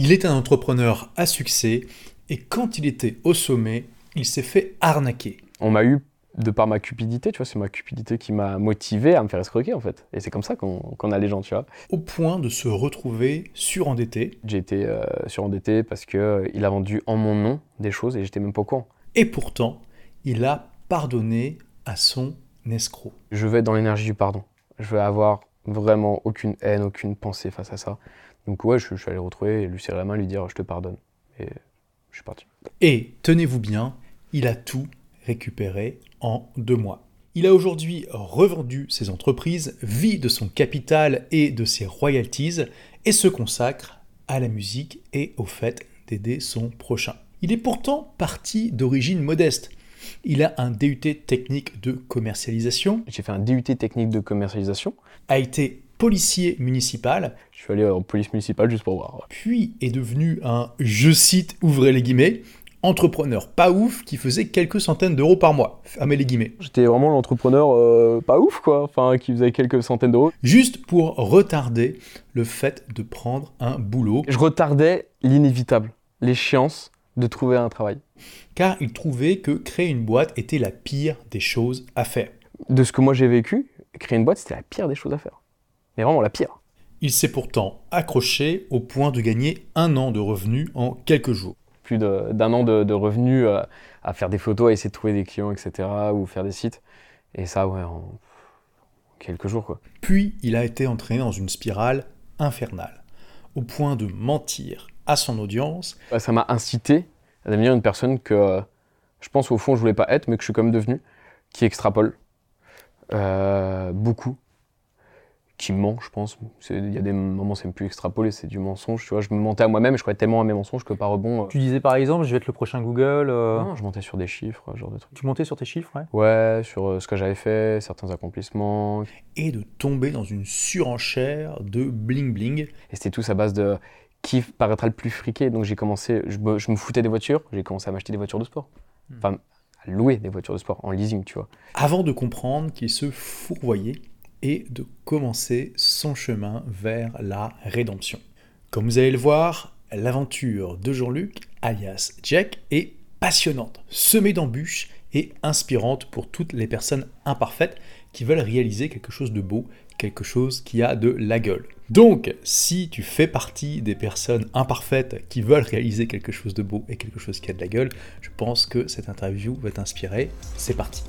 Il est un entrepreneur à succès et quand il était au sommet, il s'est fait arnaquer. On m'a eu de par ma cupidité, tu vois, c'est ma cupidité qui m'a motivé à me faire escroquer en fait. Et c'est comme ça qu'on a les gens, tu vois. Au point de se retrouver surendetté. J'ai été euh, surendetté parce qu'il euh, il a vendu en mon nom des choses et j'étais même pas au courant. Et pourtant, il a pardonné à son escroc. Je veux être dans l'énergie du pardon. Je veux avoir vraiment aucune haine, aucune pensée face à ça. Donc ouais, je, je suis allé le retrouver, lui serrer la main, lui dire je te pardonne. Et je suis parti. Et tenez-vous bien, il a tout récupéré en deux mois. Il a aujourd'hui revendu ses entreprises, vit de son capital et de ses royalties et se consacre à la musique et au fait d'aider son prochain. Il est pourtant parti d'origine modeste. Il a un DUT technique de commercialisation. J'ai fait un DUT technique de commercialisation. A été policier municipal. Je suis allé en police municipale juste pour voir. Puis est devenu un, je cite, ouvrez les guillemets, entrepreneur pas ouf qui faisait quelques centaines d'euros par mois. Fermez les guillemets. J'étais vraiment l'entrepreneur euh, pas ouf, quoi. Enfin, qui faisait quelques centaines d'euros. Juste pour retarder le fait de prendre un boulot. Je retardais l'inévitable, l'échéance de trouver un travail. Car il trouvait que créer une boîte était la pire des choses à faire. De ce que moi j'ai vécu, créer une boîte, c'était la pire des choses à faire. Mais vraiment la pire. Il s'est pourtant accroché au point de gagner un an de revenus en quelques jours plus d'un an de, revenus euh, à faire des photos, à essayer de trouver des clients, etc. ou faire des sites. Et ça, ouais, en quelques jours, quoi. Puis, il a été entraîné dans une spirale infernale, au point de mentir à son audience. ça m'a incité à devenir une personne que euh, je pense au fond je voulais pas être, mais que je suis comme devenu, qui extrapole euh, beaucoup, qui ment, je pense. Il y a des moments, c'est même plus extrapolé, c'est du mensonge. Tu vois, je me mentais à moi-même et je croyais tellement à mes mensonges que par rebond. Euh, tu disais par exemple, je vais être le prochain Google. Euh, non, je montais sur des chiffres, genre de trucs. Tu montais sur tes chiffres, ouais? Ouais, sur euh, ce que j'avais fait, certains accomplissements. Et de tomber dans une surenchère de bling bling. Et c'était tout à base de qui paraîtra le plus friqué. Donc j'ai commencé, je me, je me, foutais des voitures, j'ai commencé à m'acheter des voitures de sport. Hmm. Enfin, à louer des voitures de sport en leasing, tu vois. Avant de comprendre qu'il se fourvoyait et de commencer son chemin vers la rédemption. Comme vous allez le voir, l'aventure de Jean-Luc, alias Jack, est passionnante, semée d'embûches et inspirante pour toutes les personnes imparfaites qui veulent réaliser quelque chose de beau, quelque chose qui a de la gueule. Donc, si tu fais partie des personnes imparfaites qui veulent réaliser quelque chose de beau et quelque chose qui a de la gueule, je pense que cette interview va t'inspirer. C'est parti.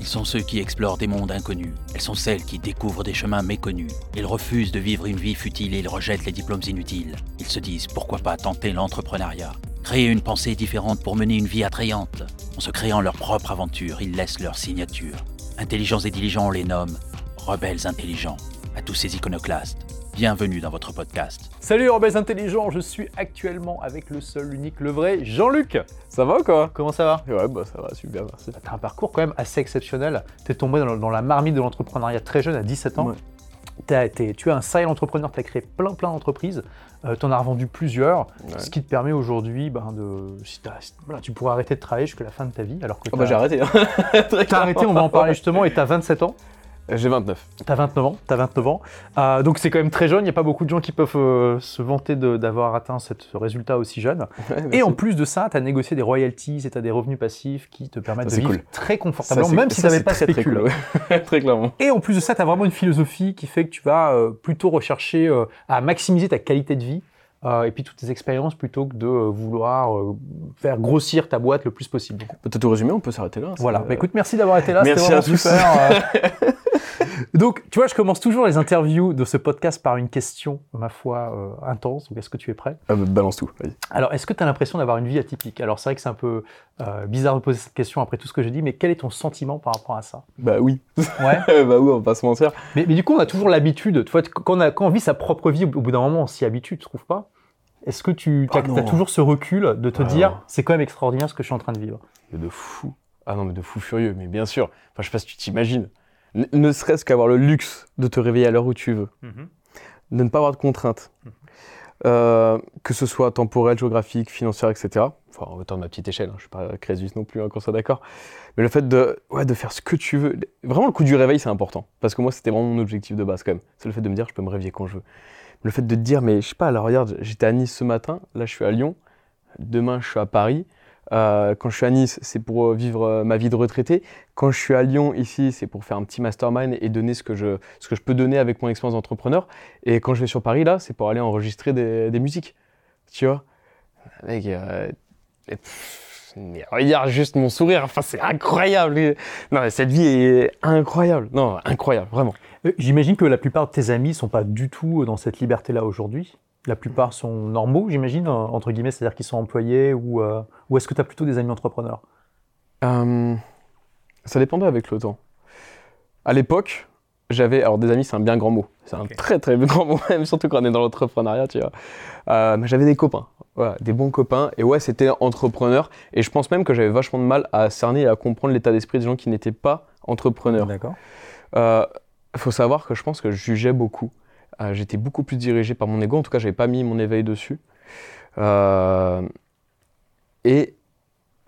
Ils sont ceux qui explorent des mondes inconnus. Elles sont celles qui découvrent des chemins méconnus. Ils refusent de vivre une vie futile et ils rejettent les diplômes inutiles. Ils se disent pourquoi pas tenter l'entrepreneuriat? Créer une pensée différente pour mener une vie attrayante. En se créant leur propre aventure, ils laissent leur signature. Intelligents et diligents, on les nomme rebelles intelligents. À tous ces iconoclastes, bienvenue dans votre podcast. Salut rebelles intelligents, je suis actuellement avec le seul, l'unique, le vrai Jean-Luc. Ça va quoi? Comment ça va? Ouais, bah ça va, super, merci. T'as un parcours quand même assez exceptionnel. T'es tombé dans, la marmite de l'entrepreneuriat très jeune, à 17 ans. tu es un serial entrepreneur, tu as créé plein plein d'entreprises, euh, tu en as revendu plusieurs, ce qui te permet aujourd'hui ben, de. tu pourrais arrêter de travailler jusqu'à la fin de ta vie. Alors que oh bah j'ai arrêté. Hein. t'as arrêté, on va en parler justement, et tu as 27 ans. J'ai 29. T'as 29 ans, t'as 29 ans. Euh, donc c'est quand même très jeune, il n'y a pas beaucoup de gens qui peuvent euh, se vanter d'avoir atteint ce résultat aussi jeune. et en plus de ça, tu as négocié des royalties et tu as des revenus passifs qui te permettent de vivre très confortablement, même si tu n'avais pas spéculé. Très, très, clairement. Et en plus de ça, tu as vraiment une philosophie qui fait que tu vas euh, plutôt rechercher à maximiser ta qualité de vie et puis toutes tes expériences plutôt que de vouloir faire grossir ta boîte le plus possible. Peut-être tout résumer, on peut s'arrêter là. Voilà, bah, écoute, merci d'avoir été là, c'était vraiment super. Donc, tu vois, je commence toujours les interviews de ce podcast par une question, ma foi, euh, intense. Donc, est-ce que tu es prêt? Bah, Balance tout, vas-y. Alors, est-ce que tu as l'impression d'avoir une vie atypique? Alors, c'est vrai que c'est un peu euh, bizarre de poser cette question après tout ce que j'ai dit, mais quel est ton sentiment par rapport à ça? Bah oui. Ouais Bah oui, on va pas se mentir. Mais, mais du coup, on a toujours l'habitude, tu vois, quand on, a, quand on vit sa propre vie, au bout d'un moment, on s'y habitue, tu trouves pas? Est-ce que tu ah as, toujours ce recul de te ah dire, c'est quand même extraordinaire ce que je suis en train de vivre? De fou. Ah non, mais de fou furieux, mais bien sûr. Enfin, je sais pas si tu t'imagines ne serait-ce qu'avoir le luxe de te réveiller à l'heure où tu veux, mhm. de ne pas avoir de contraintes, mhm. euh, que ce soit temporel, géographique, financière, etc. Enfin, autant de ma petite échelle, hein, je ne suis pas Crésus non plus, hein, qu'on soit d'accord. Mais le fait de, ouais, de faire ce que tu veux, vraiment le coup du réveil, c'est important. Parce que moi, c'était vraiment mon objectif de base quand même. C'est le fait de me dire, je peux me réveiller quand je veux. le fait de te dire, mais je sais pas, alors regarde, j'étais à Nice ce matin, là je suis à Lyon, demain je suis à Paris. Euh, quand je suis à Nice, c'est pour euh, vivre euh, ma vie de retraité. Quand je suis à Lyon, ici, c'est pour faire un petit mastermind et donner ce que je, ce que je peux donner avec mon expérience d'entrepreneur. Et quand je vais sur Paris, là, c'est pour aller enregistrer des, des musiques. Tu vois? Mec, regarde juste mon sourire, enfin c'est incroyable. Non, cette vie est incroyable. Non, incroyable, vraiment. J'imagine que la plupart de tes amis ne sont pas du tout dans cette liberté-là aujourd'hui? La plupart sont normaux, j'imagine, entre guillemets, c'est-à-dire qu'ils sont employés ou, euh, ou est-ce que tu as plutôt des amis entrepreneurs? Euh, Ça dépendait avec le temps. À l'époque, j'avais. Alors, des amis, c'est un bien grand mot. C'est un très très grand mot, même surtout quand on est dans l'entrepreneuriat, tu vois. Euh, mais j'avais des copains, voilà, des bons copains. Et ouais, c'était entrepreneur. Et je pense même que j'avais vachement de mal à cerner et à comprendre l'état d'esprit des gens qui n'étaient pas entrepreneurs. D'accord. Il faut savoir que je pense que je jugeais beaucoup. Euh, j'étais beaucoup plus dirigé par mon ego. En tout cas, j'avais pas mis mon éveil dessus. Euh, et,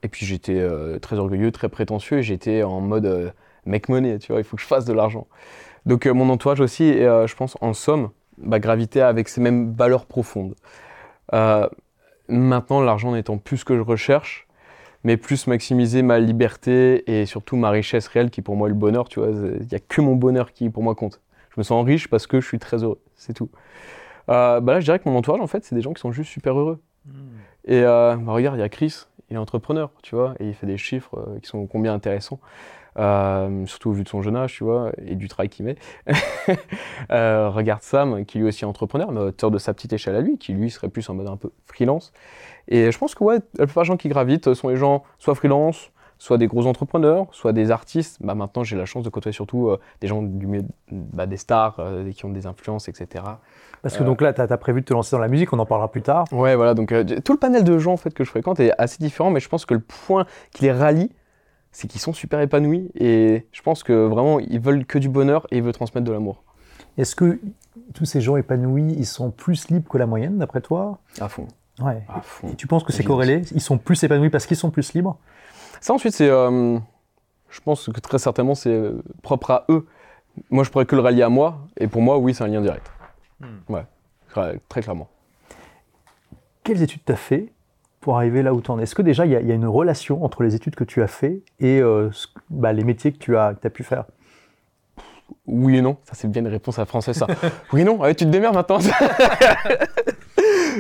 et puis j'étais euh, très orgueilleux, très prétentieux. J'étais en mode make money, tu vois, il faut que je fasse de l'argent. Donc mon entourage aussi, je pense en somme, bah, gravité avec ces mêmes valeurs profondes. maintenant, l'argent n'étant plus ce que je recherche, mais plus maximiser ma liberté et surtout ma richesse réelle qui pour moi est le bonheur, tu vois, il n'y a que mon bonheur qui pour moi compte. Je me sens riche parce que je suis très heureux, c'est tout. Euh, bah là, je dirais que mon entourage, en fait, c'est des gens qui sont juste super heureux. Hmm. Et euh, bah regarde, il y a Chris, il est entrepreneur, tu vois, et il fait des chiffres euh, qui sont combien intéressants. surtout au vu de son jeune âge, tu vois, et du travail qu'il met. regarde Sam, qui lui aussi est entrepreneur, mais auteur de sa petite échelle à lui, qui lui serait plus en mode un peu freelance. Et je pense que ouais, la plupart des gens qui gravitent sont les gens soit freelance, soit des gros entrepreneurs, soit des artistes. Bah, maintenant, j'ai la chance de côtoyer surtout euh, des gens du milieu, bah, des stars, euh, qui ont des influences, etc. Parce que donc là, tu as, prévu de te lancer dans la musique, on en parlera plus tard. Ouais, voilà, donc euh, tout le panel de gens en fait, que je fréquente est assez différent, mais je pense que le point qui les rallie, c'est qu'ils sont super épanouis et je pense que vraiment, ils veulent que du bonheur et ils veulent transmettre de l'amour. Est-ce que tous ces gens épanouis, ils sont plus libres que la moyenne, d'après toi? À fond. Ouais. À fond. Et tu penses que c'est corrélé? Ils sont plus épanouis parce qu'ils sont plus libres? Ça, ensuite, c'est. Euh, je pense que très certainement, c'est euh, propre à eux. Moi, je pourrais que le rallier à moi. Et pour moi, oui, c'est un lien direct. Hmm. Ouais, très clairement. Quelles études tu as fait pour arriver là où tu en es? Est-ce que déjà, il y, a une relation entre les études que tu as fait et euh, bah, les métiers que tu as, as pu faire? Oui et non, ça c'est bien une réponse à français ça. oui et non, tu te démerdes maintenant.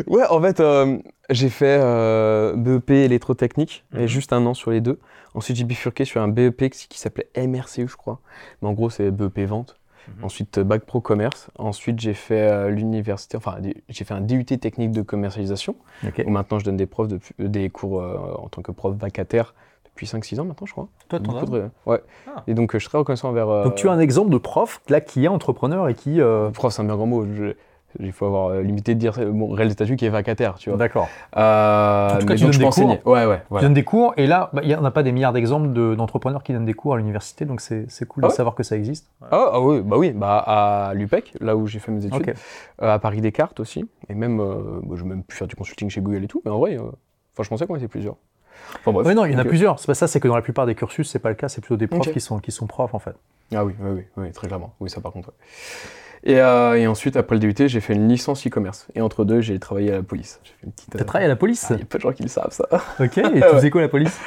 ouais, en fait, euh, j'ai fait euh, BEP électrotechnique, et mhm. juste un an sur les deux. Ensuite, j'ai bifurqué sur un BEP qui s'appelait MRCU, je crois. Mais en gros, c'est BEP vente. Mhm. Ensuite, Bac Pro Commerce. Ensuite, j'ai fait euh, l'université, enfin, j'ai fait un DUT technique de commercialisation. Où maintenant, je donne des, profs des cours en tant que prof vacataire depuis 5-6 ans maintenant, je crois. Toi, t'en as Ouais. Ah. Et donc, je suis très reconnaissant envers. Donc, tu as un exemple de prof là qui est entrepreneur et qui. Prof, c'est un bien grand mot. Je, il faut avoir euh, limité de dire bon, réel statut qui est vacataire, tu vois. D'accord. Euh, en tout cas, tu donnes des cours. Ouais, ouais. Tu donnes des cours, et là, bah, il n'y en a pas des milliards d'exemples d'entrepreneurs qui donnent des cours à l'université, donc c'est cool de ah savoir que ça existe. Ah, ah, oui, bah oui, bah à l'UPEC, là où j'ai fait mes études, euh, à Paris Descartes aussi, et même, bah, je vais même pu faire du consulting chez Google et tout, mais en vrai, enfin, je pensais qu'on était plusieurs. Enfin, bref, oui, non, il y en a plusieurs. C'est pas ça, c'est que dans la plupart des cursus, c'est pas le cas, c'est plutôt des profs qui, sont, qui sont profs en fait. Ah oui, oui, oui, oui, très clairement. Oui, ça par contre. Euh, et, ensuite, après le DUT, j'ai fait une licence e-commerce. Et entre deux, j'ai travaillé à la police. T'as travaillé à la police Il y a peu de gens qui le savent, ça. Ok, et tu faisais quoi la police?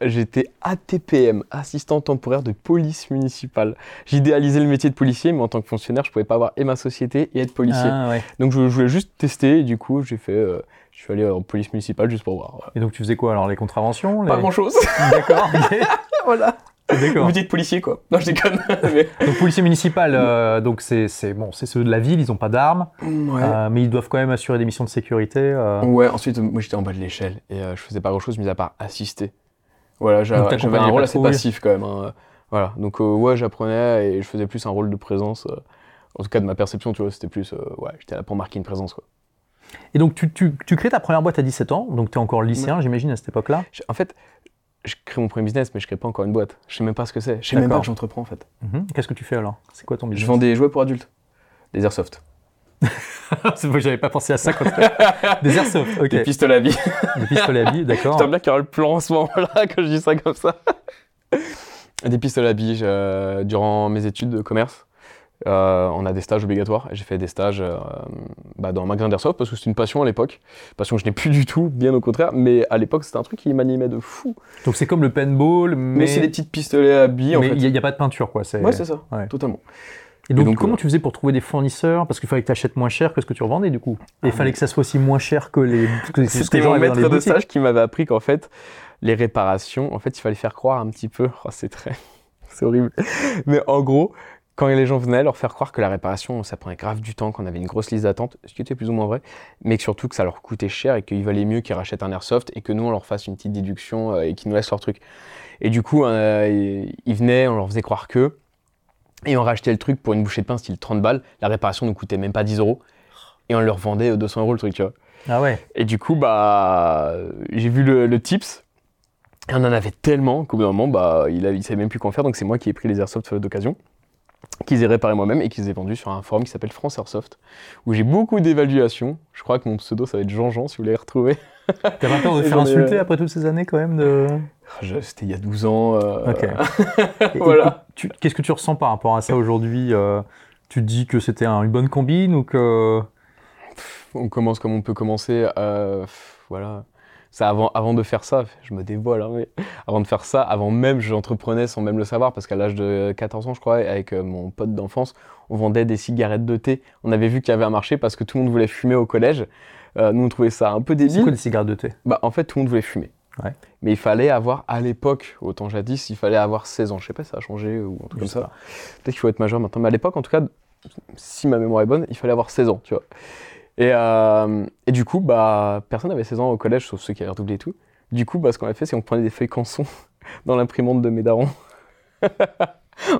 J'étais ATPM, assistant temporaire de police municipale. J'idéalisais le métier de policier, mais en tant que fonctionnaire, je pouvais pas avoir et ma société et être policier. Ah, ouais. Donc je, voulais juste tester, et du coup, j'ai fait. Euh, je suis allé en police municipale juste pour voir. Et donc tu faisais quoi alors Les contraventions Pas grand chose. D'accord. voilà. Vous dites policier quoi. Non, je déconne. donc policier municipal, euh, donc c'est bon, c'est ceux de la ville, ils n'ont pas d'armes, euh, mais ils doivent quand même assurer des missions de sécurité. Euh. Ouais. Ensuite, moi j'étais en bas de l'échelle et je faisais pas grand chose mis à part assister. Voilà, j'avais un rôle assez passif quand même. Hein. Voilà, donc ouais, j'apprenais et je faisais plus un rôle de présence. en tout cas, de ma perception, tu vois, c'était plus ouais, j'étais là pour marquer une présence quoi. Et donc tu, tu, tu crées ta première boîte à 17 ans, donc tu es encore lycéen, j'imagine à cette époque-là. En fait, je crée mon premier business, mais je crée pas encore une boîte. Je sais même pas ce que c'est. Je sais même pas que j'entreprends en fait. Mhm. Qu'est-ce que tu fais alors? C'est quoi ton business? Je vends des jouets pour adultes, des airsoft. c'est vrai, j'avais pas pensé à ça quand Des airsoft, ok. Des pistolets à billes. des pistolets à billes, d'accord. J'aimerais bien qu'il y aura le plan en ce moment-là quand je dis ça comme ça. des pistolets à billes euh, durant mes études de commerce. Euh, on a des stages obligatoires. J'ai fait des stages euh, bah, dans un magasin d'airsoft parce que c'était une passion à l'époque. Passion que je n'ai plus du tout, bien au contraire. Mais à l'époque, c'était un truc qui m'animait de fou. Donc c'est comme le paintball, mais, Mais c'est des petites pistolets à billes mais il n'y a, pas de peinture, quoi. C'est... Ouais, c'est ça, Ouais. totalement. Et donc, Et donc, comment euh, tu faisais pour trouver des fournisseurs? Parce qu'il fallait que tu achètes moins cher que ce que tu revendais, du coup. Et il fallait que ça soit aussi moins cher que les. C'était mon maître de boutiques. stage qui m'avait appris qu'en fait, les réparations, en fait, il fallait faire croire un petit peu. Oh, c'est très. c'est horrible. Mais en gros, quand les gens venaient, leur faire croire que la réparation, ça prenait grave du temps, qu'on avait une grosse liste d'attente, ce qui était plus ou moins vrai, mais que surtout que ça leur coûtait cher et qu'il valait mieux qu'ils rachètent un airsoft et que nous, on leur fasse une petite déduction euh, et qu'ils nous laissent leur truc. Et du coup, euh, ils venaient, on leur faisait croire que. Et on rachetait le truc pour une bouchée de pain style 30 balles. La réparation nous coûtait même pas 10 euros. Et on leur vendait euh, 200 euros le truc, tu vois. Ah ouais. Et du coup, bah, j'ai vu le, le tips. Et on en avait tellement qu'au bout d'un moment, bah, il, a, il savait même plus quoi en faire. Donc c'est moi qui ai pris les airsoft d'occasion, qu'ils ai réparés moi-même et qu'ils ai vendus sur un forum qui s'appelle France Airsoft, où j'ai beaucoup d'évaluations. Je crois que mon pseudo, ça va être Jean-Jean, si vous voulez retrouver. T'as pas peur de faire insulter après toutes ces années, quand même de... Je- C'était il y a 12 ans. euh, Voilà. Qu'est-ce que tu ressens par rapport à ça aujourd'hui euh, Tu te dis que c'était un- une bonne combine ou que. on commence comme on peut commencer. euh, voilà. Ça, avant, avant de faire ça, je me dévoile, hein, mais avant de faire ça, avant même, j'entreprenais sans même le savoir, parce qu'à l'âge de 14 ans, je crois, avec euh, mon pote d'enfance, on vendait des cigarettes de thé. On avait vu qu'il y avait un marché parce que tout le monde voulait fumer au collège. Euh, nous, on trouvait ça un peu C'est débile. quoi des cigarettes de thé? Bah, en fait, tout le monde voulait fumer. Ouais. Mais il fallait avoir, à l'époque, autant jadis, il fallait avoir 16 ans. Je sais pas si ça a changé ou un truc comme ça. Peut-être qu'il faut être majeur maintenant. Mais à l'époque, en tout cas, si ma mémoire est bonne, il fallait avoir 16 ans, tu vois. Et, euh, et du coup, bah, personne n'avait 16 ans au collège, sauf ceux qui avaient redoublé et tout. Du coup, bah, ce qu'on avait fait, c'est qu'on prenait des feuilles canson dans l'imprimante de mes darons.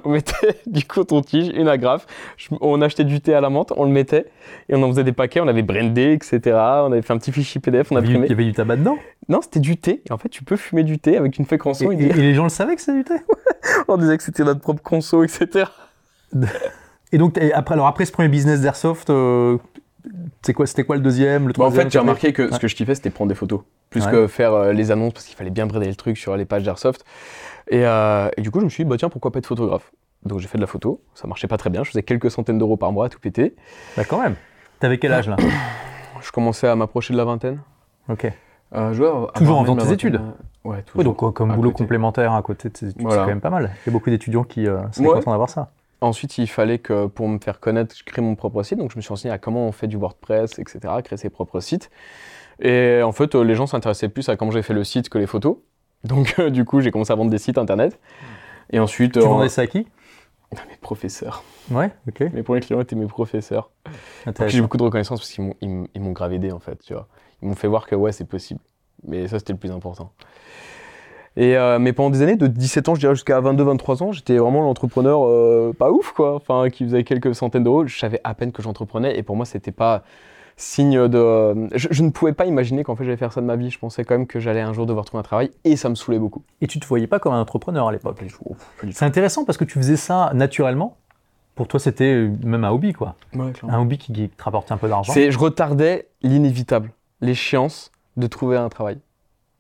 on mettait du coton-tige, une agrafe, je- on achetait du thé à la menthe, on le mettait, et on en faisait des paquets, on avait brandé, etc. On avait fait un petit fichier PDF, on avait- il imprimait. y avait du tabac dedans? Non, c'était du thé. Et en fait, tu peux fumer du thé avec une feuille conso. et- Et, et les gens le savaient que c'était du thé? On disait que c'était notre propre conso, etc. Et donc, après, alors après ce premier business d'airsoft, euh, c'est quoi, c'était quoi le deuxième, le Bah, en troisième fait, j'ai remarqué que Ouais. ce que je kiffais, c'était prendre des photos. Plus Ouais. que faire euh, les annonces, parce qu'il fallait bien brider le truc sur les pages d'Airsoft. Et, euh, et du coup, je me suis dit, bah tiens, pourquoi pas être photographe? Donc j'ai fait de la photo. Ça marchait pas très bien. Je faisais quelques centaines d'euros par mois à tout péter. Bah quand même. T'avais quel âge là? Je commençais à m'approcher de la vingtaine. Ok. Euh, Toujours en faisant tes études Ouais, toujours. Donc comme boulot côté. complémentaire à côté de tes études, Voilà. c'est quand même pas mal. Il y a beaucoup d'étudiants qui Ouais. contents d'avoir ça. Ensuite, il fallait que pour me faire connaître, je crée mon propre site. Donc, je me suis renseigné à comment on fait du WordPress, etc., créer ses propres sites. Et en fait, euh, les gens s'intéressaient plus à comment j'ai fait le site que les photos. Donc, euh, du coup, j'ai commencé à vendre des sites internet. Et ensuite, Tu euh, vendais ça à qui? Mes professeurs. Ouais, ok. Mes premiers clients étaient mes professeurs. J'ai beaucoup de reconnaissance parce qu'ils m'ont, aidé, en fait, tu vois. Ils m'ont fait voir que ouais, c'est possible. Mais ça, c'était le plus important. Et, euh, mais pendant des années, de 17 ans, je dirais jusqu'à 22-23 ans, j'étais vraiment l'entrepreneur euh, pas ouf, quoi. Enfin, qui faisait quelques centaines d'euros. Je savais à peine que j'entreprenais et pour moi, c'était pas signe de. Je, je ne pouvais pas imaginer qu'en fait, j'allais faire ça de ma vie. Je pensais quand même que j'allais un jour devoir trouver un travail et ça me saoulait beaucoup. Et tu te voyais pas comme un entrepreneur à l'époque? C'est intéressant parce que tu faisais ça naturellement. Pour toi, c'était euh, même un hobby, quoi. Ouais. Un hobby qui, qui te rapportait un peu d'argent. C'est, je retardais l'inévitable, l'échéance de trouver un travail.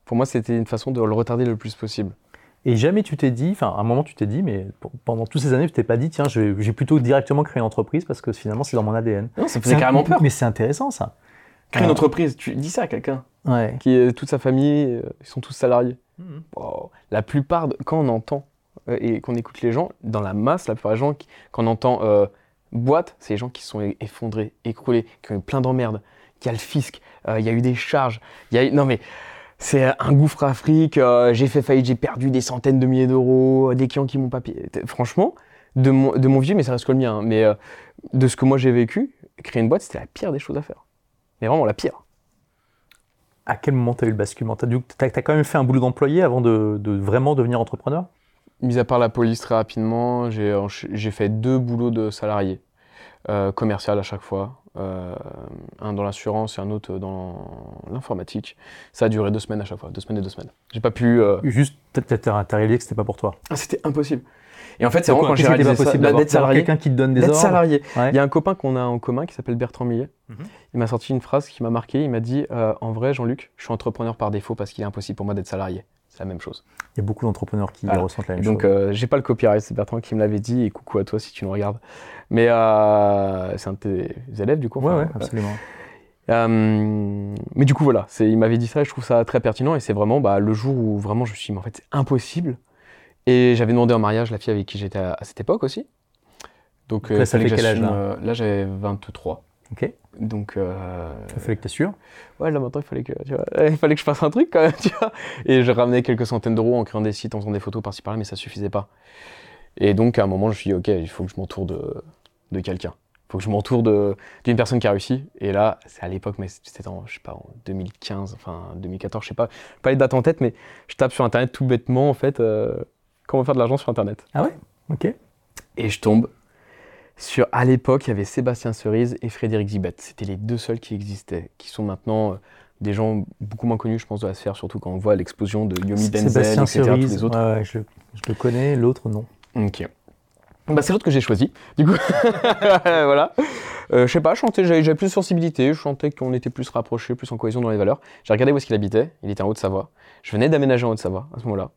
Pour moi, c'était une façon de le retarder le plus possible. Et jamais tu t'es dit, enfin, à un moment, tu t'es dit, mais pendant toutes ces années, tu t'es pas dit, tiens, j'ai plutôt directement créé une entreprise parce que finalement, c'est dans mon ADN. Non, ça faisait carrément peur. Mais c'est intéressant, ça. Créer une Ah. entreprise, tu dis ça à quelqu'un Ouais. qui est toute sa famille, euh, ils sont tous salariés. Oh, la plupart, de- quand on entend euh, et qu'on écoute les gens, dans la masse, la plupart des gens, qui- quand on entend euh, boîte, c'est les gens qui sont effondrés, écroulés, qui ont eu plein d'emmerdes. Y a le fisc, euh, il y a eu des charges, il y a eu- Non mais, c'est un gouffre Afrique, euh, j'ai fait faillite, j'ai perdu des centaines de milliers d'euros, des clients qui m'ont pas payé. Franchement, de mon, de mon vieux, mais ça reste que le mien, hein, mais euh, de ce que moi j'ai vécu, créer une boîte, c'était la pire des choses à faire. Mais vraiment la pire. À quel moment tu as eu le basculement? Tu as, quand même fait un boulot d'employé avant de, de vraiment devenir entrepreneur? Mis à part la police très rapidement, j'ai fait deux boulots de salarié, euh, commercial à chaque fois, euh, un dans l'assurance et un autre dans l'informatique. Ça a duré deux semaines à chaque fois, deux semaines et deux semaines. J'ai pas pu. euh, Juste, t'as- réalisé que c'était pas pour toi. Ah, c'était impossible. Et en fait, c'est vraiment quand j'ai réalisé ça, d'être salarié. quelqu'un qui te donne des ordres salarié. Ouais. Il y a un copain qu'on a en commun qui s'appelle Bertrand Millet. Mhm. Il m'a sorti une phrase qui m'a marqué. Il m'a dit euh, En vrai, Jean-Luc, je suis entrepreneur par défaut parce qu'il est impossible pour moi d'être salarié. C'est la même chose. Il y a beaucoup d'entrepreneurs qui ressentent la même donc, chose. Donc, j'ai pas le copyright, c'est Bertrand qui me l'avait dit, et coucou à toi si tu nous regardes. Mais c'est un de tes élèves, du coup. Ouais, ouais, absolument. Euh, mais du coup, voilà, il m'avait dit ça et je trouve ça très pertinent. Et c'est vraiment bah, le jour où vraiment je me suis dit, mais en fait, c'est impossible. Et j'avais demandé en mariage la fille avec qui j'étais à, cette époque aussi. Donc, euh, ça fait quel âge là, euh, là j'avais 23. Ok. Donc. Euh... Il fallait que tu sûr Ouais, là maintenant, il fallait, que, tu vois, il fallait que je fasse un truc quand même, tu vois. Et je ramenais quelques centaines d'euros en créant des sites, en faisant des photos par-ci par-là, mais ça suffisait pas. Et donc, à un moment, je me suis dit, ok, il faut que je m'entoure de, de quelqu'un faut que je m'entoure d'une personne qui a réussi. Et là, c'est à l'époque, mais c'était en, je sais pas, en 2015, enfin 2014, je sais pas, pas les dates en tête, mais je tape sur Internet tout bêtement, en fait, euh, comment faire de l'argent sur Internet. Ah ouais? Ok. Et je tombe sur, à l'époque, il y avait Sébastien Cerise et Frédéric Zibet. C'était les deux seuls qui existaient, qui sont maintenant euh, des gens beaucoup moins connus, je pense, de la sphère, surtout quand on voit l'explosion de Yomi Denzel, etc., tous les autres. Ouais, je, je le connais, l'autre non. Ok. Bah, c'est l'autre que j'ai choisi, du coup. voilà. Euh, je sais pas, j'avais plus de sensibilité, je sentais qu'on était plus rapprochés, plus en cohésion dans les valeurs. J'ai regardé où est-ce qu'il habitait, il était en Haute-Savoie. Je venais d'aménager en Haute-Savoie à ce moment-là.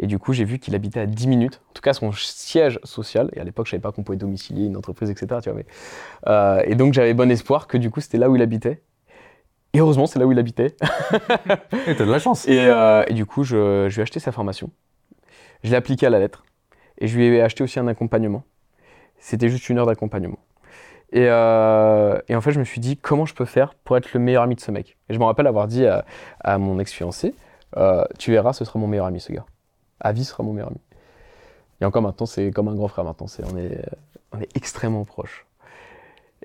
Et du coup, j'ai vu qu'il habitait à 10 minutes, en tout cas son siège social. Et à l'époque, je savais pas qu'on pouvait domicilier une entreprise, etc. Tu vois, mais, euh, et donc, j'avais bon espoir que du coup, c'était là où il habitait. Et heureusement, c'est là où il habitait. et t'as de la chance. Et, euh, et du coup, je, je lui ai acheté sa formation. Je l'ai appliqué à la lettre. Et je lui ai acheté aussi un accompagnement. C'était juste une heure d'accompagnement. Et, euh, et, en fait, je me suis dit, comment je peux faire pour être le meilleur ami de ce mec? Et je me rappelle avoir dit à, mon ex-fiancé, euh, tu verras, ce sera mon meilleur ami, ce gars. À vie, sera mon meilleur ami. Et encore maintenant, c'est comme un grand frère maintenant. on, est, on est extrêmement proches.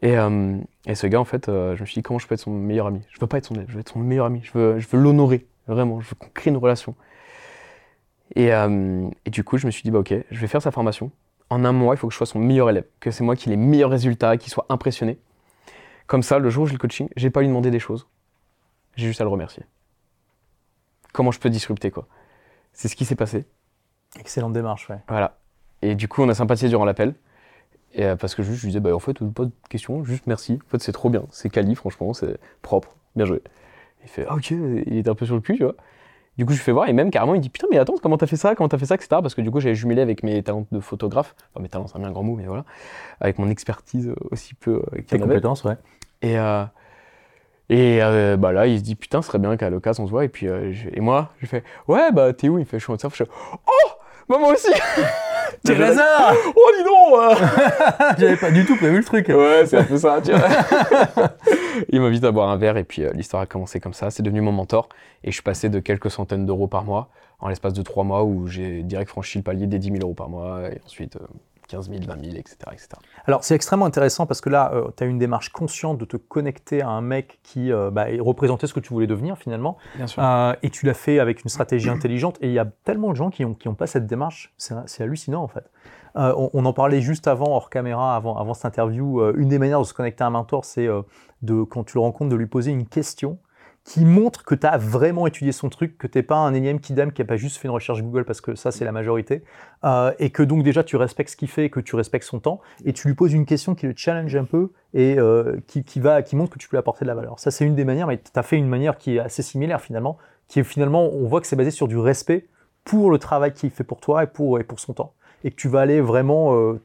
Et, euh, et, ce gars, en fait, je me suis dit, comment je peux être son meilleur ami? Je veux pas être son élève, je veux être son meilleur ami. Je veux, je veux l'honorer, vraiment. Je veux qu'on crée une relation. Euh, et, du coup, je me suis dit, bah, ok, je vais faire sa formation. En un mois, il faut que je sois son meilleur élève, que c'est moi qui ai les meilleurs résultats, qui soit impressionné. Comme ça, le jour où j'ai le coaching, j'ai pas lui demander des choses. J'ai juste à le remercier. Comment je peux disrupter, quoi? C'est ce qui s'est passé. Excellente démarche, ouais. Voilà. Et du coup, on a sympathisé durant l'appel. Et euh, parce que juste, je lui disais, bah, en fait, pas de questions, juste merci. En fait, c'est trop bien. C'est quali, franchement, c'est propre. Bien joué. Il fait, ah, ok, il était un peu sur le cul, tu vois. Du coup, je lui fais voir et même carrément, il dit Putain, mais attends, comment t'as fait ça? Comment t'as fait ça? Etc. Parce que du coup, j'avais jumelé avec mes talents de photographe. Enfin, mes talents, c'est un grand mot, mais voilà. Avec mon expertise aussi peu. Euh, Tes compétences, ouais. Et, euh, et euh, bah là, il se dit Putain, ce serait bien qu'à l'occasion, on se voit. Et puis, et moi, je fais Ouais, bah, t'es où? Il fait Je suis en surf. Je fais Oh bah, Moi aussi Quel hasard Oh, dis donc J'avais pas du tout prévu le truc. Ouais, c'est un peu ça, tu vois. il m'invite à boire un verre et puis euh, l'histoire a commencé comme ça. C'est devenu mon mentor et je suis passé de quelques centaines d'euros par mois en l'espace de trois mois où j'ai direct franchi le palier des 10 000 euros par mois et ensuite 15 000, 20 000, etc. etc. Alors c'est extrêmement intéressant parce que là, euh, tu as une démarche consciente de te connecter à un mec qui euh, bah, représentait ce que tu voulais devenir finalement. Bien sûr. et tu l'as fait avec une stratégie intelligente et il y a tellement de gens qui n'ont qui ont pas cette démarche. C'est hallucinant en fait. On, en parlait juste avant, hors caméra, avant, avant cette interview. une des manières de se connecter à un mentor, c'est de, quand tu le rencontres, de lui poser une question qui montre que tu as vraiment étudié son truc, que tu n'es pas un énième kidam qui n'a pas juste fait une recherche Google parce que ça c'est la majorité, euh, et que donc déjà tu respectes ce qu'il fait et que tu respectes son temps, et tu lui poses une question qui le challenge un peu et euh, qui, va, qui montre que tu peux apporter de la valeur. Ça c'est une des manières, mais tu as fait une manière qui est assez similaire finalement, qui est finalement, on voit que c'est basé sur du respect pour le travail qu'il fait pour toi et pour, et pour son temps, et que tu vas aller vraiment euh,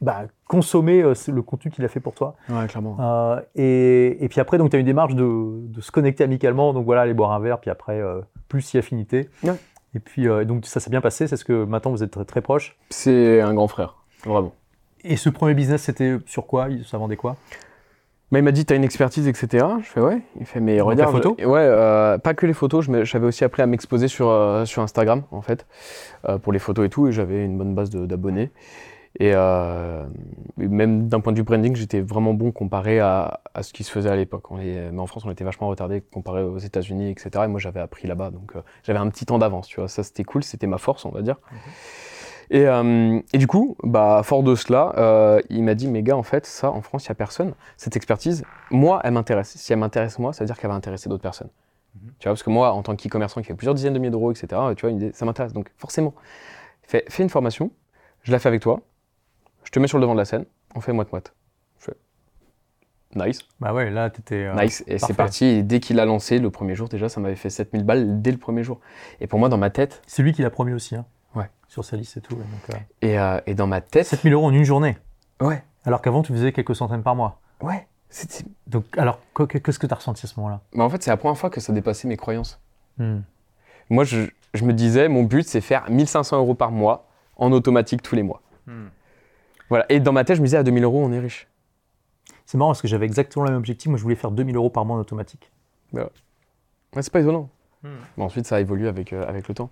bah, consommer euh, le contenu qu'il a fait pour toi. Ouais, clairement. Euh, et, et, puis après, tu as une démarche de, de, se connecter amicalement, donc voilà, aller boire un verre, puis après, euh, plus si affinité. Ouais. Et puis, donc ça s'est bien passé, c'est ce que maintenant vous êtes très, très proches. C'est un grand frère, vraiment. Et ce premier business, c'était sur quoi? Ça vendait quoi? Mais il m'a dit, tu as une expertise, etc. Je fais, ouais. Il fait, mais regarde. photos Ouais, pas que les photos. J'avais aussi appris à m'exposer sur, sur Instagram, en fait, pour les photos et tout. Et j'avais une bonne base d'abonnés. Et euh, même d'un point de vue branding, j'étais vraiment bon comparé à, à, ce qui se faisait à l'époque. Mais en France, on était vachement retardé comparé aux États-Unis, etc. Et moi, j'avais appris là-bas, donc euh, j'avais un petit temps d'avance, tu vois. Ça, c'était cool, c'était ma force, on va dire. Mhm. Et, euh, et, du coup, bah, fort de cela, il m'a dit, mais gars, en fait, ça, en France, il n'y a personne. Cette expertise, moi, elle m'intéresse. Si elle m'intéresse moi, ça veut dire qu'elle va intéresser d'autres personnes. Mhm. Tu vois, parce que moi, en tant qu'e-commerçant qui fait plusieurs dizaines de milliers d'euros, etc., tu vois, ça m'intéresse. Donc, forcément, fais, fais une formation, je la fais avec toi, je te mets sur le devant de la scène, on fait moite-moite. Je fais nice. Bah ouais, là, t'étais. euh, Nice. Et c'est parti. Et dès qu'il a lancé, le premier jour, déjà, ça m'avait fait 7000 balles dès le premier jour. Et pour moi, dans ma tête, C'est lui qui l'a promis aussi, hein. Ouais. Sur sa liste et tout. donc, euh, et, euh, et dans ma tête. 7000 euros en une journée. Ouais. Alors qu'avant, tu faisais quelques centaines par mois. Ouais. C'était- Donc, alors, qu- qu'est-ce que tu as ressenti à ce moment-là? Mais en fait, c'est la première fois que ça dépassait mes croyances. Hmm. Moi, je, je me disais, mon but, c'est faire 1500 euros par mois en automatique tous les mois. Voilà. Et dans ma tête, je me disais, à 2000 euros, on est riche. C'est marrant parce que j'avais exactement le même objectif. Moi, je voulais faire 2000 euros par mois en automatique. Ouais, c'est pas étonnant. Mais ensuite, ça a évolué avec, euh, avec le temps.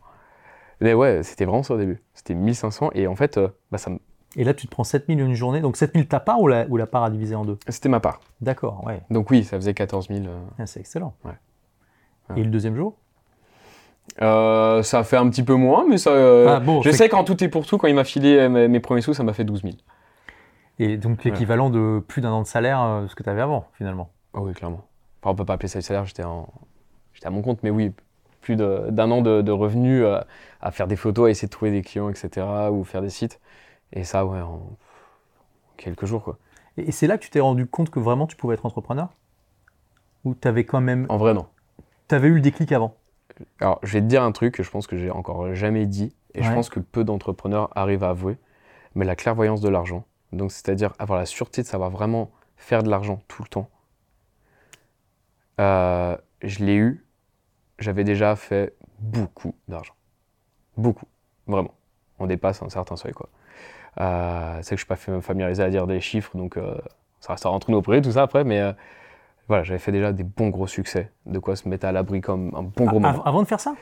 Mais ouais, c'était vraiment ça au début. C'était 1500 et en fait, euh, bah, ça, me- Et là, tu te prends 7000 en une journée. Donc, 7000 ta part ou la, ou la part à diviser en deux? C'était ma part. D'accord, ouais. Donc oui, ça faisait 14 000. euh. Ah, c'est excellent. Ouais. Et le deuxième jour? Euh, ça a fait un petit peu moins, mais ça. euh, Ah, bon, je sais qu'en tout et pour tout, quand il m'a filé euh, mes, mes premiers sous, ça m'a fait 12 000. Et donc, l'équivalent de plus d'un an de salaire euh, ce que tu avais avant, finalement. Ah oui, clairement. Enfin, on peut pas appeler ça le salaire, j'étais en... j'étais à mon compte, mais oui, plus d'un an de, de revenus à faire des photos, à essayer de trouver des clients, etc., ou faire des sites. Et ça, ouais, en quelques jours, quoi. Et, et c'est là que tu t'es rendu compte que vraiment tu pouvais être entrepreneur? Ou tu avais quand même. En vrai, non. Tu avais eu le déclic avant? Alors, je vais te dire un truc que je pense que j'ai encore jamais dit, et je pense que peu d'entrepreneurs arrivent à avouer, mais la clairvoyance de l'argent, donc c'est-à-dire avoir la sûreté de savoir vraiment faire de l'argent tout le temps, euh, je l'ai eu, j'avais déjà fait beaucoup d'argent. Beaucoup, vraiment. On dépasse un certain seuil, quoi. Euh, c'est que je suis pas fa- familiarisé à dire des chiffres, donc euh, ça restera entre après, tout ça après, mais voilà, j'avais fait déjà des bons gros succès, de quoi se mettre à l'abri comme un bon gros moment. av- Avant de faire ça?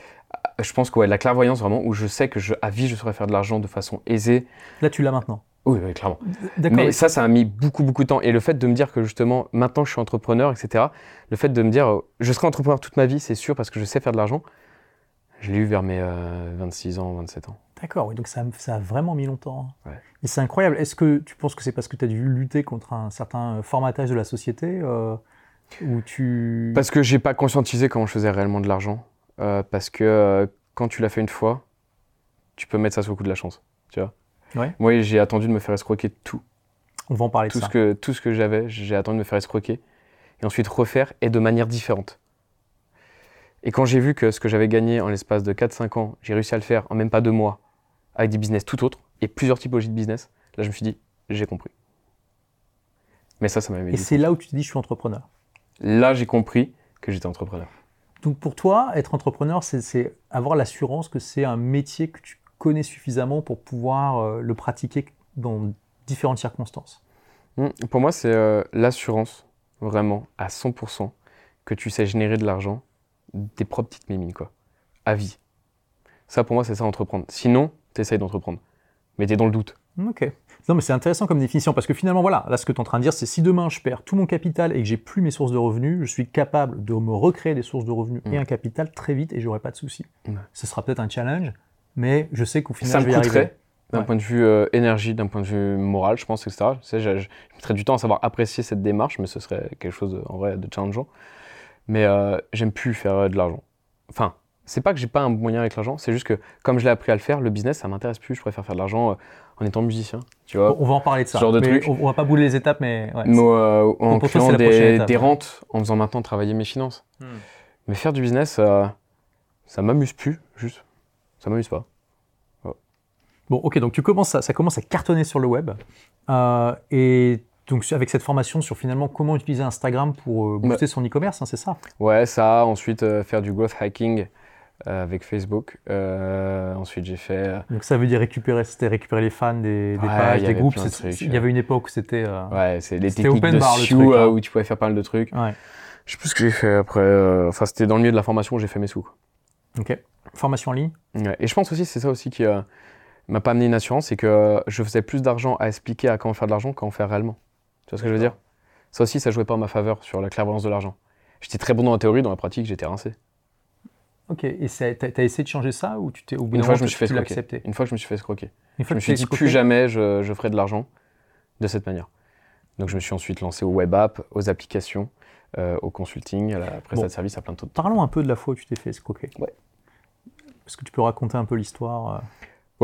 Je pense que ouais, la clairvoyance vraiment, où je sais que je, à vie je saurais faire de l'argent de façon aisée. Là, tu l'as maintenant. Oui, oui, clairement. Mais ça, ça a mis beaucoup, beaucoup de temps. Et le fait de me dire que justement, maintenant je suis entrepreneur, etc., le fait de me dire, euh, je serai entrepreneur toute ma vie, c'est sûr, parce que je sais faire de l'argent, je l'ai eu vers mes euh, 26 ans, 27 ans. D'accord, oui, donc ça, a- ça a vraiment mis longtemps. hein. Ouais. Et c'est incroyable. Est-ce que tu penses que c'est parce que tu as dû lutter contre un certain formatage de la société euh, Ou tu. Parce que j'ai pas conscientisé comment je faisais réellement de l'argent. Euh, parce que euh, quand tu l'as fait une fois, tu peux mettre ça sous le coup de la chance. Tu vois Ouais. Moi, j'ai attendu de me faire escroquer tout. On va en parler tout de ça. ce que tout ce que j'avais, j'ai attendu de me faire escroquer et ensuite refaire et de manière différente. Et quand j'ai vu que ce que j'avais gagné en l'espace de 4-5 ans, j'ai réussi à le faire en même pas deux mois avec des business tout autres et plusieurs typologies de business, là je me suis dit j'ai compris. Mais ça, ça m'a Et c'est là où tu te dis, je suis entrepreneur. Là, j'ai compris que j'étais entrepreneur. Donc pour toi, être entrepreneur, c'est- avoir l'assurance que c'est un métier que tu connais suffisamment pour pouvoir euh, le pratiquer dans différentes circonstances. Hmm, Pour moi, c'est euh, l'assurance, vraiment, à 100%, que tu sais générer de l'argent, des propres petites mimines, quoi, à vie. Ça, pour moi, c'est ça, entreprendre. Sinon, tu essayes d'entreprendre. Mais tu es dans le doute. Ok. Non, mais c'est intéressant comme définition parce que finalement, voilà, là, ce que tu es en train de dire, c'est si demain je perds tout mon capital et que j'ai plus mes sources de revenus, je suis capable de me recréer des sources de revenus et Mm. un capital très vite et j'aurai pas de soucis. Ouais. Ce sera peut-être un challenge, mais je sais qu'au final, Ça je vais y arriver. d'un Ouais. point de vue euh, énergie, d'un point de vue moral, je pense, etc. Tu sais, je, je mettrais du temps à savoir apprécier cette démarche, mais ce serait quelque chose, de- en vrai, de challengeant. Mais euh, j'aime plus faire euh, de l'argent. Enfin, c'est pas que j'ai pas un moyen avec l'argent, c'est juste que comme je l'ai appris à le faire, le business, ça m'intéresse plus. Je préfère faire de l'argent euh, en étant musicien, tu vois. On va en parler de ça. Ce genre de mais truc. On, va pas bouler les étapes, mais ouais, Mais, euh, en pour créant des, des rentes, en faisant maintenant travailler mes finances. Hmm. Mais faire du business, euh, ça m'amuse plus, juste. Ça m'amuse pas. Bon, ok, donc tu commences à, ça commence à cartonner sur le web. Euh, et donc, avec cette formation sur finalement comment utiliser Instagram pour euh, booster son e-commerce, hein, c'est ça? Ouais, ça, ensuite euh, faire du growth hacking euh, avec Facebook. Euh, ensuite, j'ai fait. euh, Donc, ça veut dire récupérer, c'était récupérer les fans des, des Ouais, pages, des groupes. de Il y avait une époque où c'était. euh, ouais, c'est les techniques open de bar, le Sioux truc, euh, hein. où tu pouvais faire pas mal de trucs. ouais. Je sais plus ce que j'ai fait après. euh, Enfin, c'était dans le milieu de la formation où j'ai fait mes sous. Ok. Formation en ligne Ouais, Et je pense aussi, c'est ça aussi qui euh, m'a pas amené une assurance, c'est que euh, je faisais plus d'argent à expliquer à comment faire de l'argent qu'à en faire réellement. Tu vois ce que je veux dire? Ça aussi, ça jouait pas en ma faveur sur la clairvoyance de l'argent. J'étais très bon dans la théorie, dans la pratique, j'étais rincé. Ok. Et t'as as essayé de changer ça ou tu t'es au bout Une d'un fois, moment, je me tu- suis fait tu escroquer. accepté? Une fois que je me suis fait escroquer. Une Je fois me que suis dit plus jamais je, je ferai de l'argent de cette manière. Donc je me suis ensuite lancé au web app, aux applications, euh, au consulting, à la prestation Bon. de service, à plein de trucs. Parlons un peu de la fois où tu t'es fait escroquer. Ouais. Est-ce que tu peux raconter un peu l'histoire euh,